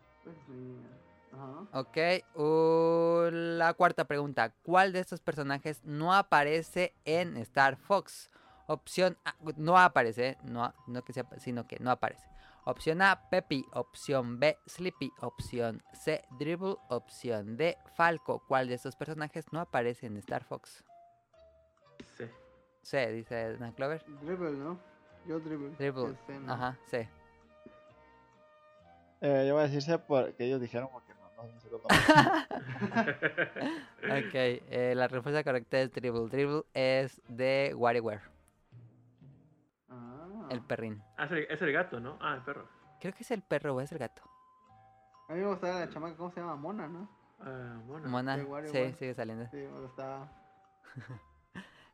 mira. Ajá. Ok, uh, la cuarta pregunta. ¿Cuál de estos personajes no aparece en Star Fox? Opción A, no aparece, no, no que sea, sino que no aparece. Opción A, Peppy. Opción B, Sleepy. Opción C, Dribble. Opción D, Falco. ¿Cuál de estos personajes no aparece en Star Fox? Sí. C, dice Dan Clover. Dribble, ¿no? Yo dribble. Dribble. Este, no. Ajá, C. Eh, yo voy a decirse porque ellos dijeron porque no, no sé cómo. Ok, eh, la respuesta correcta es Dribble. Dribble es de WarioWare, Ah. el perrín. Ah, es el, es el gato, ¿no? Ah, el perro. Creo que es el perro o es el gato. A mí me gustaba la chamaca, ¿cómo se llama? Mona, ¿no? Bueno. Mona, de sí, sigue saliendo. Sí, me gustaba.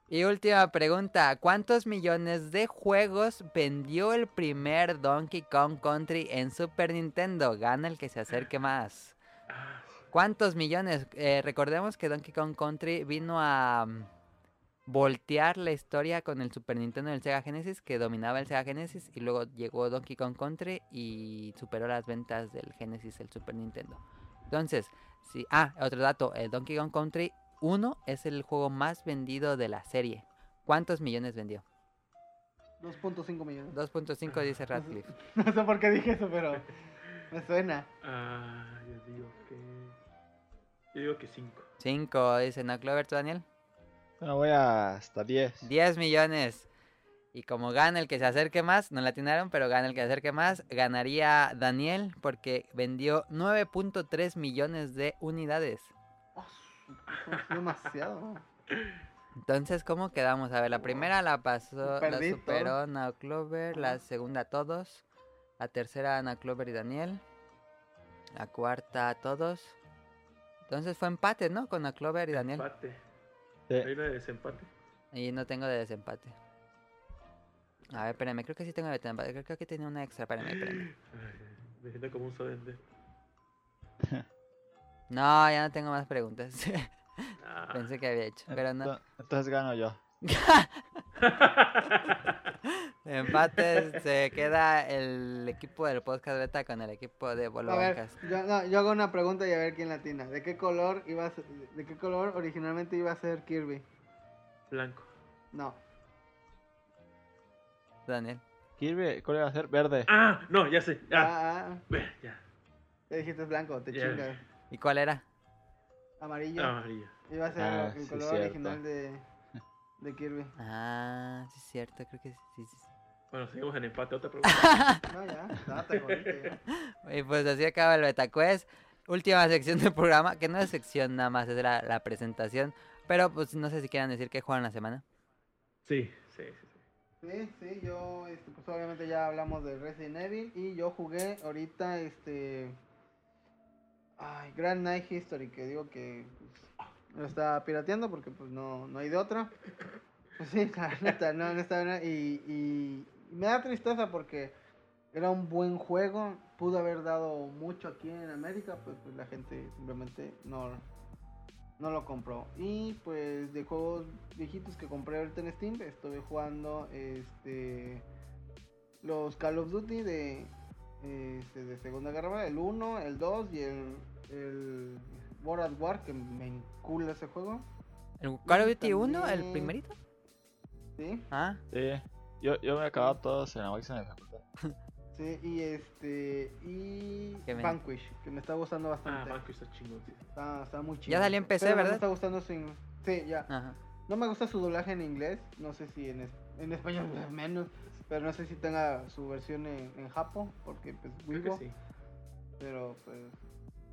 Y última pregunta, ¿cuántos millones de juegos vendió el primer Donkey Kong Country en Super Nintendo? Gana el que se acerque más. Ah, ¿Cuántos millones? Eh, recordemos que Donkey Kong Country vino a mm, voltear la historia con el Super Nintendo y el Sega Genesis, que dominaba el Sega Genesis, y luego llegó Donkey Kong Country y superó las ventas del Genesis, el Super Nintendo. Entonces, sí, ah, otro dato, el Donkey Kong Country 1 es el juego más vendido de la serie. ¿Cuántos millones vendió? 2.5 millones. 2.5 dice Radcliffe. No sé por qué dije eso, pero me suena. ah, yo digo que. Yo digo que 5. 5 dice No Clover, ¿tú, Daniel? Bueno, voy hasta 10. 10 millones. Y como gana el que se acerque más, no la atinaron, pero gana el que se acerque más, ganaría Daniel porque vendió 9.3 millones de unidades. Es demasiado. Entonces, ¿cómo quedamos? A ver, la primera la pasó, la Perdí superó Ana Clover, la segunda todos, la tercera Ana Clover y Daniel, la cuarta todos. Entonces fue empate, ¿no? Con Ana Clover y Daniel. Empate. Sí. Hay una de desempate. Y no tengo de desempate. A ver, espérame, creo que sí tengo de desempate. Creo, creo que tenía una extra, espérame, espérame. Ay, me siento como un sudende. No, ya no tengo más preguntas. Ah. Pensé que había hecho, pero no. Ento- Entonces gano yo. Empate, se queda el equipo del podcast beta con el equipo de Bolo A ver, yo, no, yo hago una pregunta y a ver quién latina. ¿De qué color iba a ser- de qué color originalmente iba a ser Kirby? Blanco. No. Daniel. Kirby, ¿cuál iba a ser? Verde. Ah, no, ya sé. Ya. Ah, ah, Ve, ya. ya dijiste blanco, te chingas. ¿Y cuál era? Amarillo. Amarillo. Iba a ser Ah, el sí, color cierto. original de, de Kirby. Ah, sí es cierto, creo que sí. sí, sí. Bueno, seguimos en empate. Otra pregunta. No, ya, date, jodiste, ya. Y pues así acaba el BetaQuest. Última sección del programa, que no es sección nada más, es la, la presentación. Pero pues no sé si quieran decir que juegan la semana. Sí, sí, sí. sí. Sí, sí, yo, este, pues obviamente ya hablamos de Resident Evil y yo jugué ahorita, este, ay, Grand Night History, que digo que pues, lo está pirateando porque pues no, no hay de otra. Pues sí, la neta, no, no está buena y, y me da tristeza porque era un buen juego, pudo haber dado mucho aquí en América, pues, pues la gente simplemente no, no lo compró. Y pues de juegos viejitos que compré ahorita en Steam, estuve jugando este los Call of Duty de, este, de Segunda Guerra Mundial, el 1, el 2 y el, el World at War, que me encula ese juego. ¿El Call of Duty 1, el primerito? Sí, Ah, Sí. Yo, yo me he acabado todos en la máxima dificultad. sí, y este y. Vanquish, que me está gustando Ah, bastante. Banco está chingón. sí. Está, está muy chido. Ya salió en PC, Pero ¿verdad? Me está gustando su in- Sí, ya. ajá. No me gusta su doblaje en inglés, no sé si en, es- en español menos, pero no sé si tenga su versión en, en Japo, porque pues Creo vivo, que sí. pero pues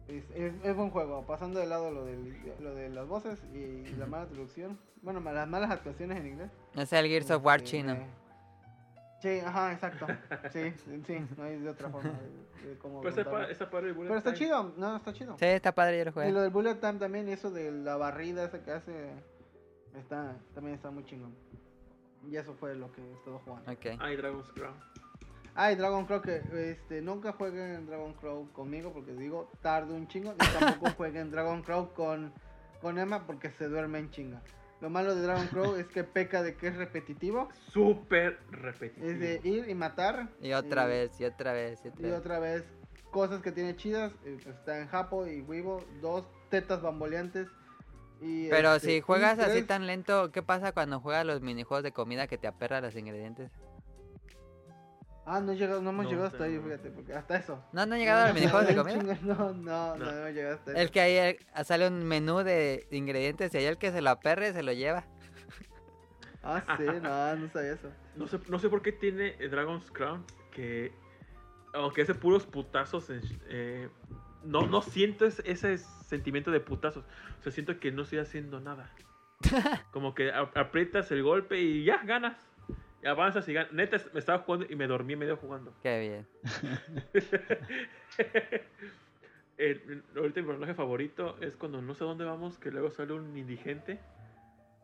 es, es, es buen juego, pasando de lado lo, del, lo de las voces y la mala traducción, bueno, las malas actuaciones en inglés. Es el Gears of War este, chino. Sí, ajá, exacto, sí, sí, no hay de otra forma de, de cómo Pero está, pa- está padre el bullet Pero está time. chido, no, está chido. Sí, está padre, yo lo Y lo del bullet time también, y eso de la barrida esa que hace, está, también está muy chingón. Y eso fue lo que estuve jugando. Ok. Ah, y Dragon's Crown. Ah, y Dragon Crow que este, nunca jueguen Dragon Crow conmigo porque digo, tardo un chingo. Y tampoco jueguen Dragon Crow con, con Emma porque se duerme en chinga. Lo malo de Dragon Crow es que peca de que es repetitivo. Súper repetitivo. Es de ir y matar. Y otra y- vez, y otra vez, y otra Y vez. otra vez, cosas que tiene chidas. eh, pues está en Japo y Weibo, dos tetas bamboleantes. Y, Pero este, si y juegas así tres- tan lento, ¿qué pasa cuando juegas los minijuegos de comida que te aperra los ingredientes? Ah, no, he llegado, no hemos No, llegado hasta ahí, fíjate, porque hasta eso. ¿No, no han llegado a los minijuegos de comida? No, no, no, No. hemos llegado hasta eso. El que ahí eh, sale un menú de ingredientes y ahí el que se lo aperre se lo lleva. Ah, sí, no, no sabía eso. No sé, no sé por qué tiene eh, Dragon's Crown que, aunque hace puros putazos, eh, no, no siento es- ese sentimiento de putazos. O sea, siento que no estoy haciendo nada. Como que aprietas el golpe y ya ganas. Y avanzas y ganas. Neta, me estaba jugando y me dormí medio jugando. Qué bien. El- el- ahorita mi personaje favorito es cuando no sé dónde vamos, que luego sale un indigente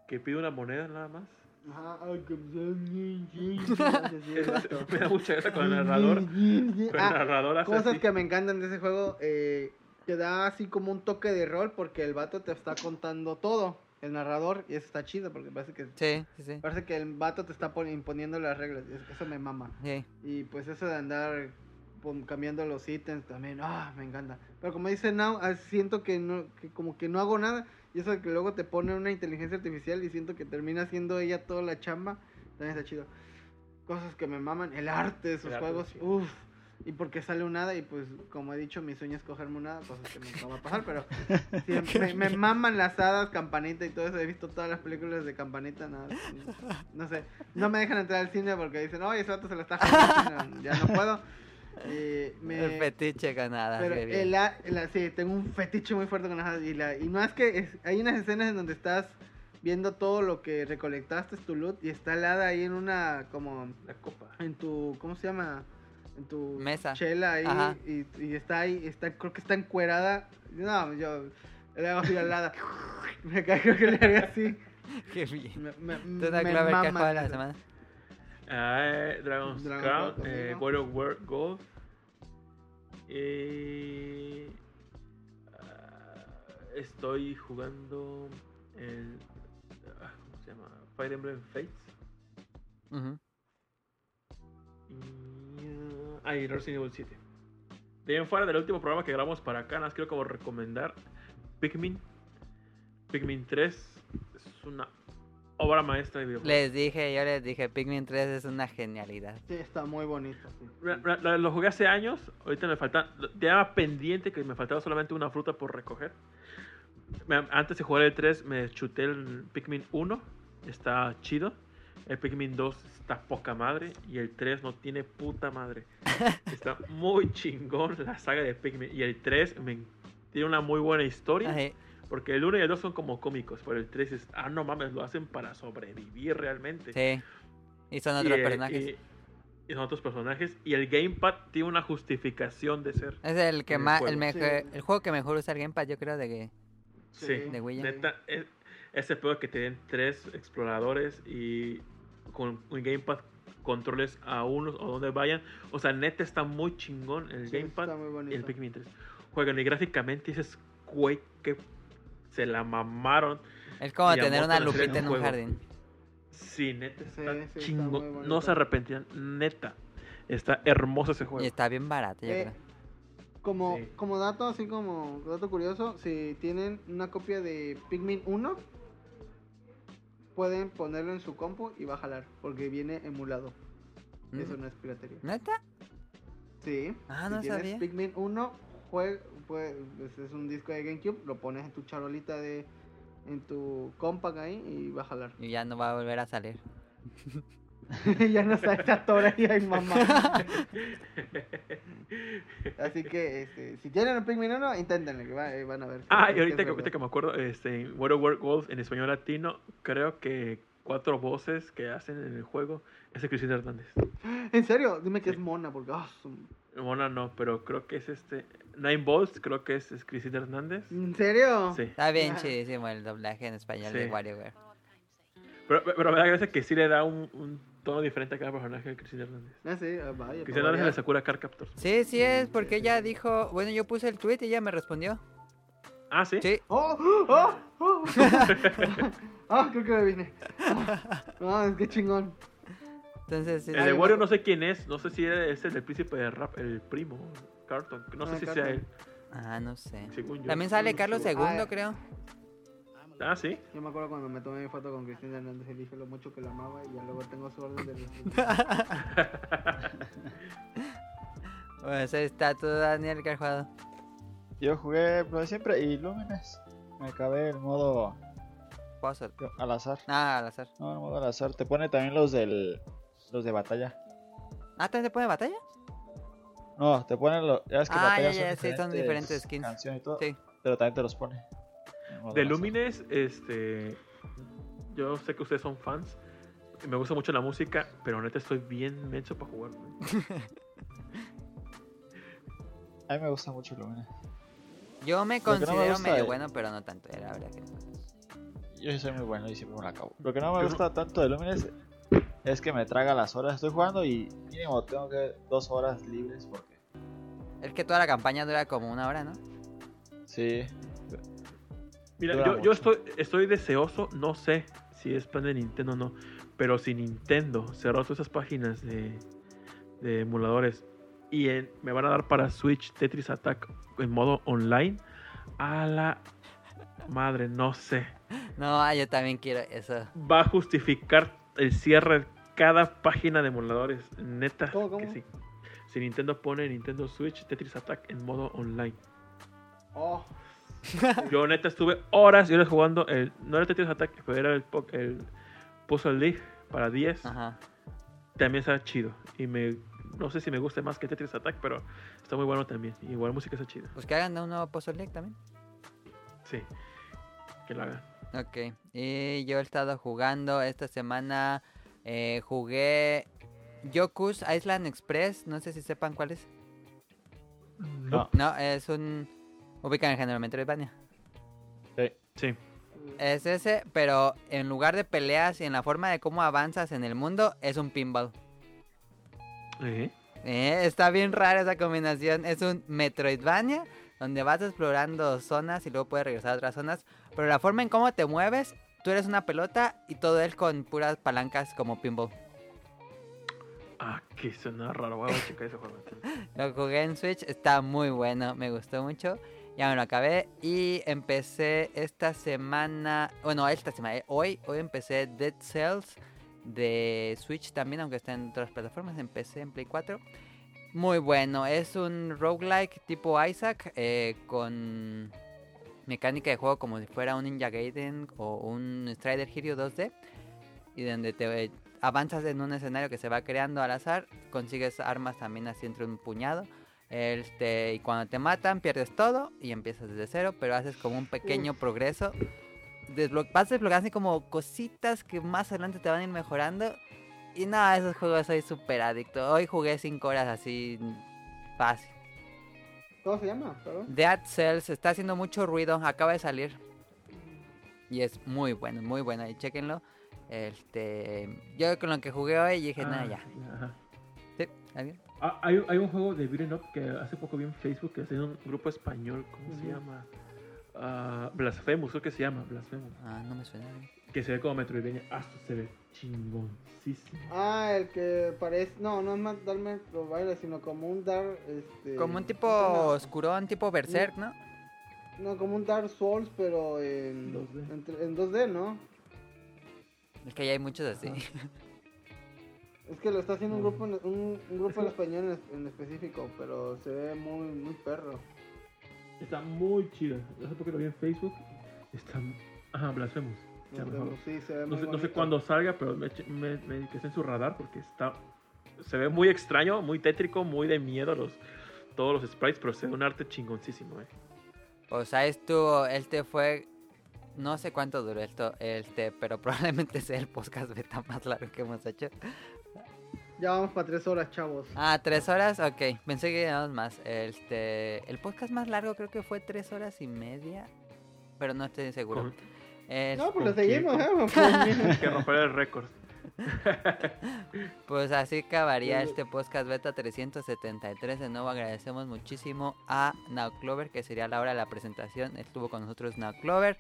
que pide una moneda nada más. Me- da mucha gracia con el narrador. Con el Ah, narrador hace Cosas así. que me encantan de ese juego, eh, te da así como un toque de rol porque el vato te está contando todo, el narrador, y eso está chido porque parece que Sí, sí, sí. parece que el vato te está pon- imponiendo las reglas, y eso- eso me mama. Sí. Y pues eso de andar cambiando los ítems también, ah, me encanta. Pero como dice Now, ah, siento que no, que como que no hago nada. Y eso de que luego te pone una inteligencia artificial y siento que termina haciendo ella toda la chamba, también está chido. Cosas que me maman, el arte de El arte, juegos, sí. uff. Y porque sale un hada y pues como he dicho, mi sueño es cogerme un hada, cosas que nunca va a pasar, pero siempre me, me maman las hadas, campanita y todo eso. He visto todas las películas de campanita, nada, no sé. No me dejan entrar al cine porque dicen, oye, ese vato se lo está jalando, ya no puedo. Y me- El fetiche ganada. pero qué bien. el, el sí, tengo un fetiche muy fuerte con las hadas. Y, la, y no es que es- hay unas escenas en donde estás viendo todo lo que recolectaste, tu loot, y está el hada ahí en una, como, La copa. en tu, ¿cómo se llama? En tu Mesa. chela ahí, Ajá. y, y está ahí, está, creo que está encuerada. No, yo le hago así al hada. Me caigo que le haga así. Qué bien. Me, me, ¿Tú, me Clover, qué has maman jugado la semana? Ah, Dragon's Dragon Crown, Crown eh. World of War Gold. Eh, ah, estoy jugando el. ah, ¿Cómo se llama? Fire Emblem Fates. Ujú. Y, y Resident Evil 7. De ahí en fuera del último programa que grabamos para acá, nos quiero como recomendar Pikmin. Pikmin 3 es una obra maestra de videojuegos. Les dije, yo les dije, Pikmin 3 es una genialidad. Sí, está muy bonito. sí. Lo jugué hace años, ahorita me falta, tenía pendiente que me faltaba solamente una fruta por recoger. antes de jugar el 3 me chuté el Pikmin 1, está chido. El Pikmin 2 está poca madre y el 3 no tiene puta madre. Está muy chingón la saga de Pikmin y el 3 me- tiene una muy buena historia. Ajá. Porque el 1 y el 2 son como cómicos, pero el 3 es, ah, no mames, lo hacen para sobrevivir realmente. Sí. Y son otros eh, personajes. Y, y son otros personajes. Y el gamepad tiene una justificación de ser. Es el que el más, juego. el, mejor, Sí. el juego que mejor usa el gamepad, yo creo, de que Sí, de Wii. neta, es- ese pedo que te den tres exploradores y con un gamepad controles a unos o donde vayan. O sea, neta está muy chingón el Sí, gamepad y el. Pikmin 3. Juegan y gráficamente dices, güey, que se la mamaron. Es como tener una lupita en un jardín. Sí, neta está Sí, chingón. no se arrepentirán, neta. Está hermoso ese juego. Y está bien barato, yo Eh, creo. Como, Sí. como dato, así como dato curioso, si tienen una copia de Pikmin 1, pueden ponerlo en su compu y va a jalar, porque viene emulado. Mm. Eso no es piratería. ¿Neta? Sí. Ah, si no tienes sabía. Pikmin 1, jue- pues, pues, es un disco de GameCube, lo pones en tu charolita de en tu compact ahí y va a jalar. Y ya no va a volver a salir. ya no está esa tora y hay mamá. Así que este, si tienen el Pikmin 1, inténtenlo, que va- eh, van a ver. Ah, y ahorita que, verdad. ahorita que me acuerdo, este, en World of Warcraft en español latino, creo que cuatro voces que hacen en el juego es de Cristina Hernández. En serio, dime que es mona, porque ah, su- Mona no, pero creo que es este. Nine Balls, creo que es, es Cristina Hernández. ¿En serio? Sí. Está bien Ah. chidísimo el doblaje en español de. WarioWare. Pero, pero me da gracia que sí le da un, un tono diferente a cada personaje de Cristina Hernández. Ah, sí, ah, vaya. Cristina para Hernández le Sakura Car Captors. Sí, sí es, porque ella dijo... Bueno, yo puse el tweet y ella me respondió. Ah, sí. Sí. ¡Oh! ¡Oh! ¡Oh! ah, creo que me vine. Ah, qué chingón. Entonces, sí, El de Wario no sé quién es. No sé si es el del príncipe de rap, el primo. Carton. No sé Ah, si sea él. Ah, no sé. Según yo. También sale Carlos II, Ah, creo. Ah, sí. Yo me acuerdo cuando me tomé mi foto con Cristina Hernández y dije lo mucho que la amaba y ya luego tengo su orden de los... Pues ahí está todo Daniel que has jugado. Yo jugué lo de siempre y Lumines. Me acabé el modo Puzzle. al azar. Ah, al azar. No, el modo al azar. Te pone también los del. Los de batalla. Ah, ¿también se pone batalla? No, te ponen los. Ya ves que Ah, batalla ya, ya, sí, son diferentes skins. Canción y todo. Sí. Pero también te los pone. De. Lumines, este. Yo sé que ustedes son fans. Me gusta mucho la música, pero neta estoy bien menso para jugar. A mí me gusta mucho Lumines. Yo me que no me considero medio de- bueno, pero no tanto. La verdad que... Yo sí soy muy bueno y siempre me lo acabo. Lo que no me Yo no- gusta tanto de Lumines es que me traga las horas. Estoy jugando y mínimo tengo que dos horas libres porque. Es que toda la campaña dura como una hora, ¿no? Sí. Mira, yo, yo estoy, estoy deseoso, no sé si es plan de Nintendo o no, pero si Nintendo cerró todas esas páginas de, de emuladores y en- me van a dar para Switch Tetris Attack en modo online, a la madre, no sé. No, yo también quiero eso. Va a justificar el cierre de cada página de emuladores, neta. ¿Cómo, cómo? que sí. Si Nintendo pone Nintendo Switch Tetris Attack en modo online. Oh, Yo neta estuve horas y horas jugando el. No era Tetris Attack, pero era el, el Puzzle League para 10. Ajá. También está chido. Y me. No sé si me gusta más que Tetris Attack, pero está muy bueno también. Igual música está chida. Pues que hagan un nuevo Puzzle League también. Sí. Que lo hagan. Ok. Y yo he estado jugando esta semana. eh, jugué Yoku's Island Express. No sé si sepan cuál es. No. No, es un. Ubican el género Metroidvania. Sí. Sí. Es ese, pero en lugar de peleas y en la forma de cómo avanzas en el mundo, es un pinball. ¿Eh? Eh, está bien rara esa combinación. Es un Metroidvania donde vas explorando zonas y luego puedes regresar a otras zonas. Pero la forma en cómo te mueves, tú eres una pelota y todo él con puras palancas como pinball. Ah, que suena raro. Voy a checar ese juego. Lo jugué en Switch, está muy bueno, me gustó mucho. Ya me lo acabé y empecé esta semana, bueno, esta semana, eh, hoy, hoy empecé Dead Cells de Switch también, aunque está en otras plataformas, empecé en Play 4. Muy bueno, es un roguelike tipo Isaac eh, con mecánica de juego como si fuera un Ninja Gaiden o un Strider Hero 2D. Y donde te avanzas en un escenario que se va creando al azar, consigues armas también así entre un puñado. Este, y cuando te matan, pierdes todo y empiezas desde cero, pero haces como un pequeño progreso. Desblo- vas desbloqueando así como cositas que más adelante te van a ir mejorando. Y nada, esos juegos soy súper adicto. Hoy jugué 5 horas así fácil. ¿Cómo se llama? Perdón. Dead Cells está haciendo mucho ruido, acaba de salir. Y es muy bueno, muy bueno. Y chequenlo. Este, yo con lo que jugué hoy dije, nada, Ah, ya. ajá. ¿Sí? ¿Alguien? Ah, hay, hay un juego de beat'em up que hace poco vi en Facebook que es de un grupo español, ¿cómo se llama? Ah, Blasphemous, creo que se llama Blasphemous. Ah, no me suena. Que se ve como Metroidvania, hasta se ve chingoncísimo. Ah, el que parece. No, no es más Dark Metroidvania, sino como un Dark. Este, Como un tipo oscurón, tipo Berserk, ¿no? No, como un Dark Souls, pero en 2D. entre- en 2D, ¿no? Es que ya hay muchos así. Es que lo está haciendo un grupo en, un, un grupo en español en, es- en específico, pero se ve muy muy perro. Está muy chido. Hace poco lo vi en Facebook. Está. Ajá. Sí, se ve No sé, no sé cuándo salga, pero me, eche- me, me- que esté en su radar porque está. Se ve muy extraño, muy tétrico, muy de miedo los, todos los sprites, pero se ve un arte chingoncísimo, eh. O sea, estuvo, este fue, no sé cuánto duró esto, este, pero probablemente sea el podcast beta más largo que hemos hecho. Ya vamos para tres horas, chavos. Ah, tres horas, ok, pensé que íbamos más. Este, el podcast más largo creo que fue tres horas y media, pero no estoy seguro. Con- Este, No, pues lo seguimos, ¿eh? Que romper el récord. Pues así acabaría este podcast beta 373. De nuevo agradecemos muchísimo a Now Clover, que sería la hora de la presentación. Estuvo con nosotros Now Clover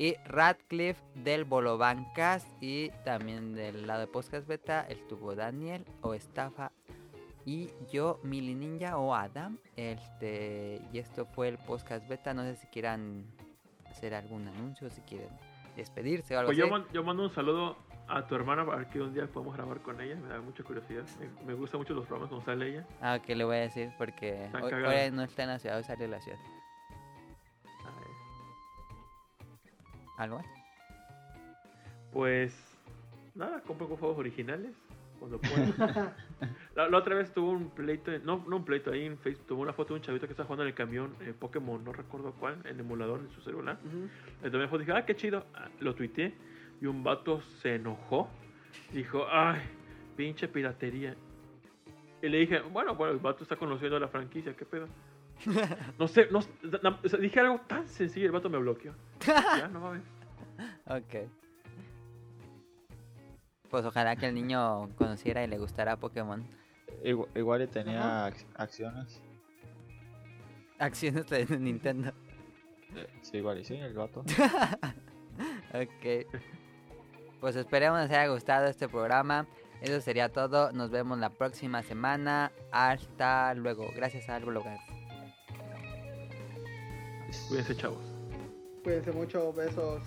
y Radcliffe del Bolobancast. Y también del lado de podcast beta estuvo Daniel o Estafa y yo, Mili Ninja o Adam. Este, y esto fue el podcast beta. No sé si quieran hacer algún anuncio, si quieren despedirse o algo Pues yo, así. man- yo mando un saludo a tu hermana para que un día podamos grabar con ella. Me da mucha curiosidad. Me, me gustan mucho los programas cuando sale ella. Ah, que le voy a decir porque hoy, no está en la ciudad, hoy salió de la ciudad. ¿Algo más? Pues nada, compro con juegos originales cuando pueda. la, la otra vez tuvo un pleito, no, no un pleito, ahí en Facebook tuvo una foto de un chavito que está jugando en el camión eh, Pokémon, no recuerdo cuál, en emulador en su celular. Ujú. Le tomé foto y dije, ah, qué chido. Ah, Lo tuiteé y un vato se enojó. Dijo, ay, pinche piratería. Y le dije, bueno, bueno, el vato está conociendo la franquicia, ¿qué pedo? No sé, no, na- o sea, dije algo tan sencillo y el vato me bloqueó. ya, no mames. Ok. Pues ojalá que el niño conociera y le gustara Pokémon. Igual, igual y tenía ac- acciones. Acciones de Nintendo. Eh, Sí, igual y sí, el gato. Ok. Pues esperemos les haya gustado este programa. Eso sería todo. Nos vemos la próxima semana. Hasta luego. Gracias a Algologas. Cuídense, chavos. Cuídense mucho, besos.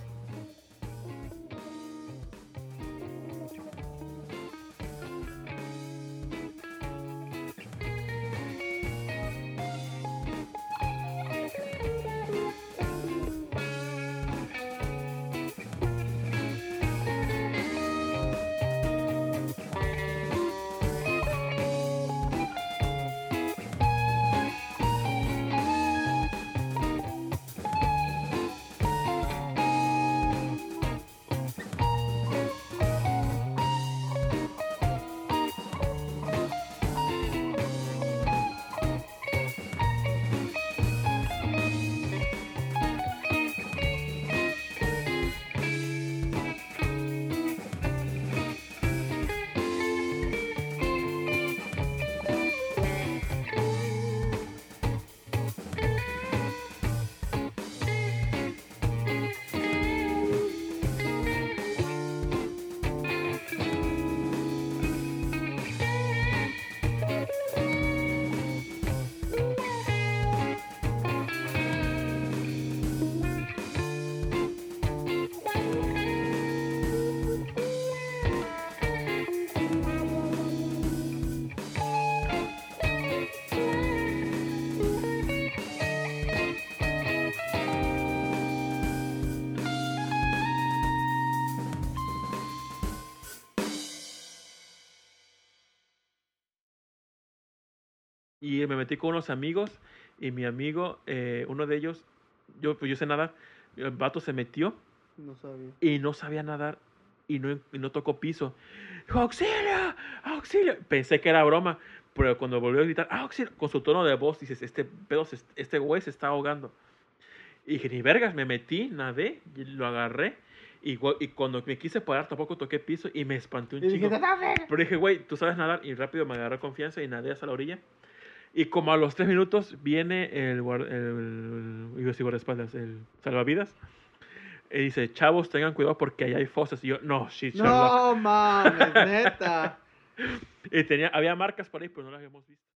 Y me metí con unos amigos y mi amigo, eh, uno de ellos, yo, pues yo sé nadar, el vato se metió No sabía. y no sabía nadar y no, y no tocó piso. Dijo, auxilio, auxilio. Pensé que era broma, pero cuando volvió a gritar, auxilio, con su tono de voz, dices, este pedo, se- este güey se está ahogando. Y dije, ni vergas, me metí, nadé, lo agarré. Y, y cuando me quise parar, tampoco toqué piso y me espanté un Y chingo. Pero dije, güey, tú sabes nadar. Y rápido me agarré confianza y nadé hasta la orilla. Y como a los tres minutos viene el, guar- el, decir guardaespaldas, el salvavidas. Y dice, chavos, tengan cuidado porque ahí hay fosas. Y yo, no, shit, Sherlock". No mames, neta. Y tenía, había marcas por ahí, pero no las habíamos visto.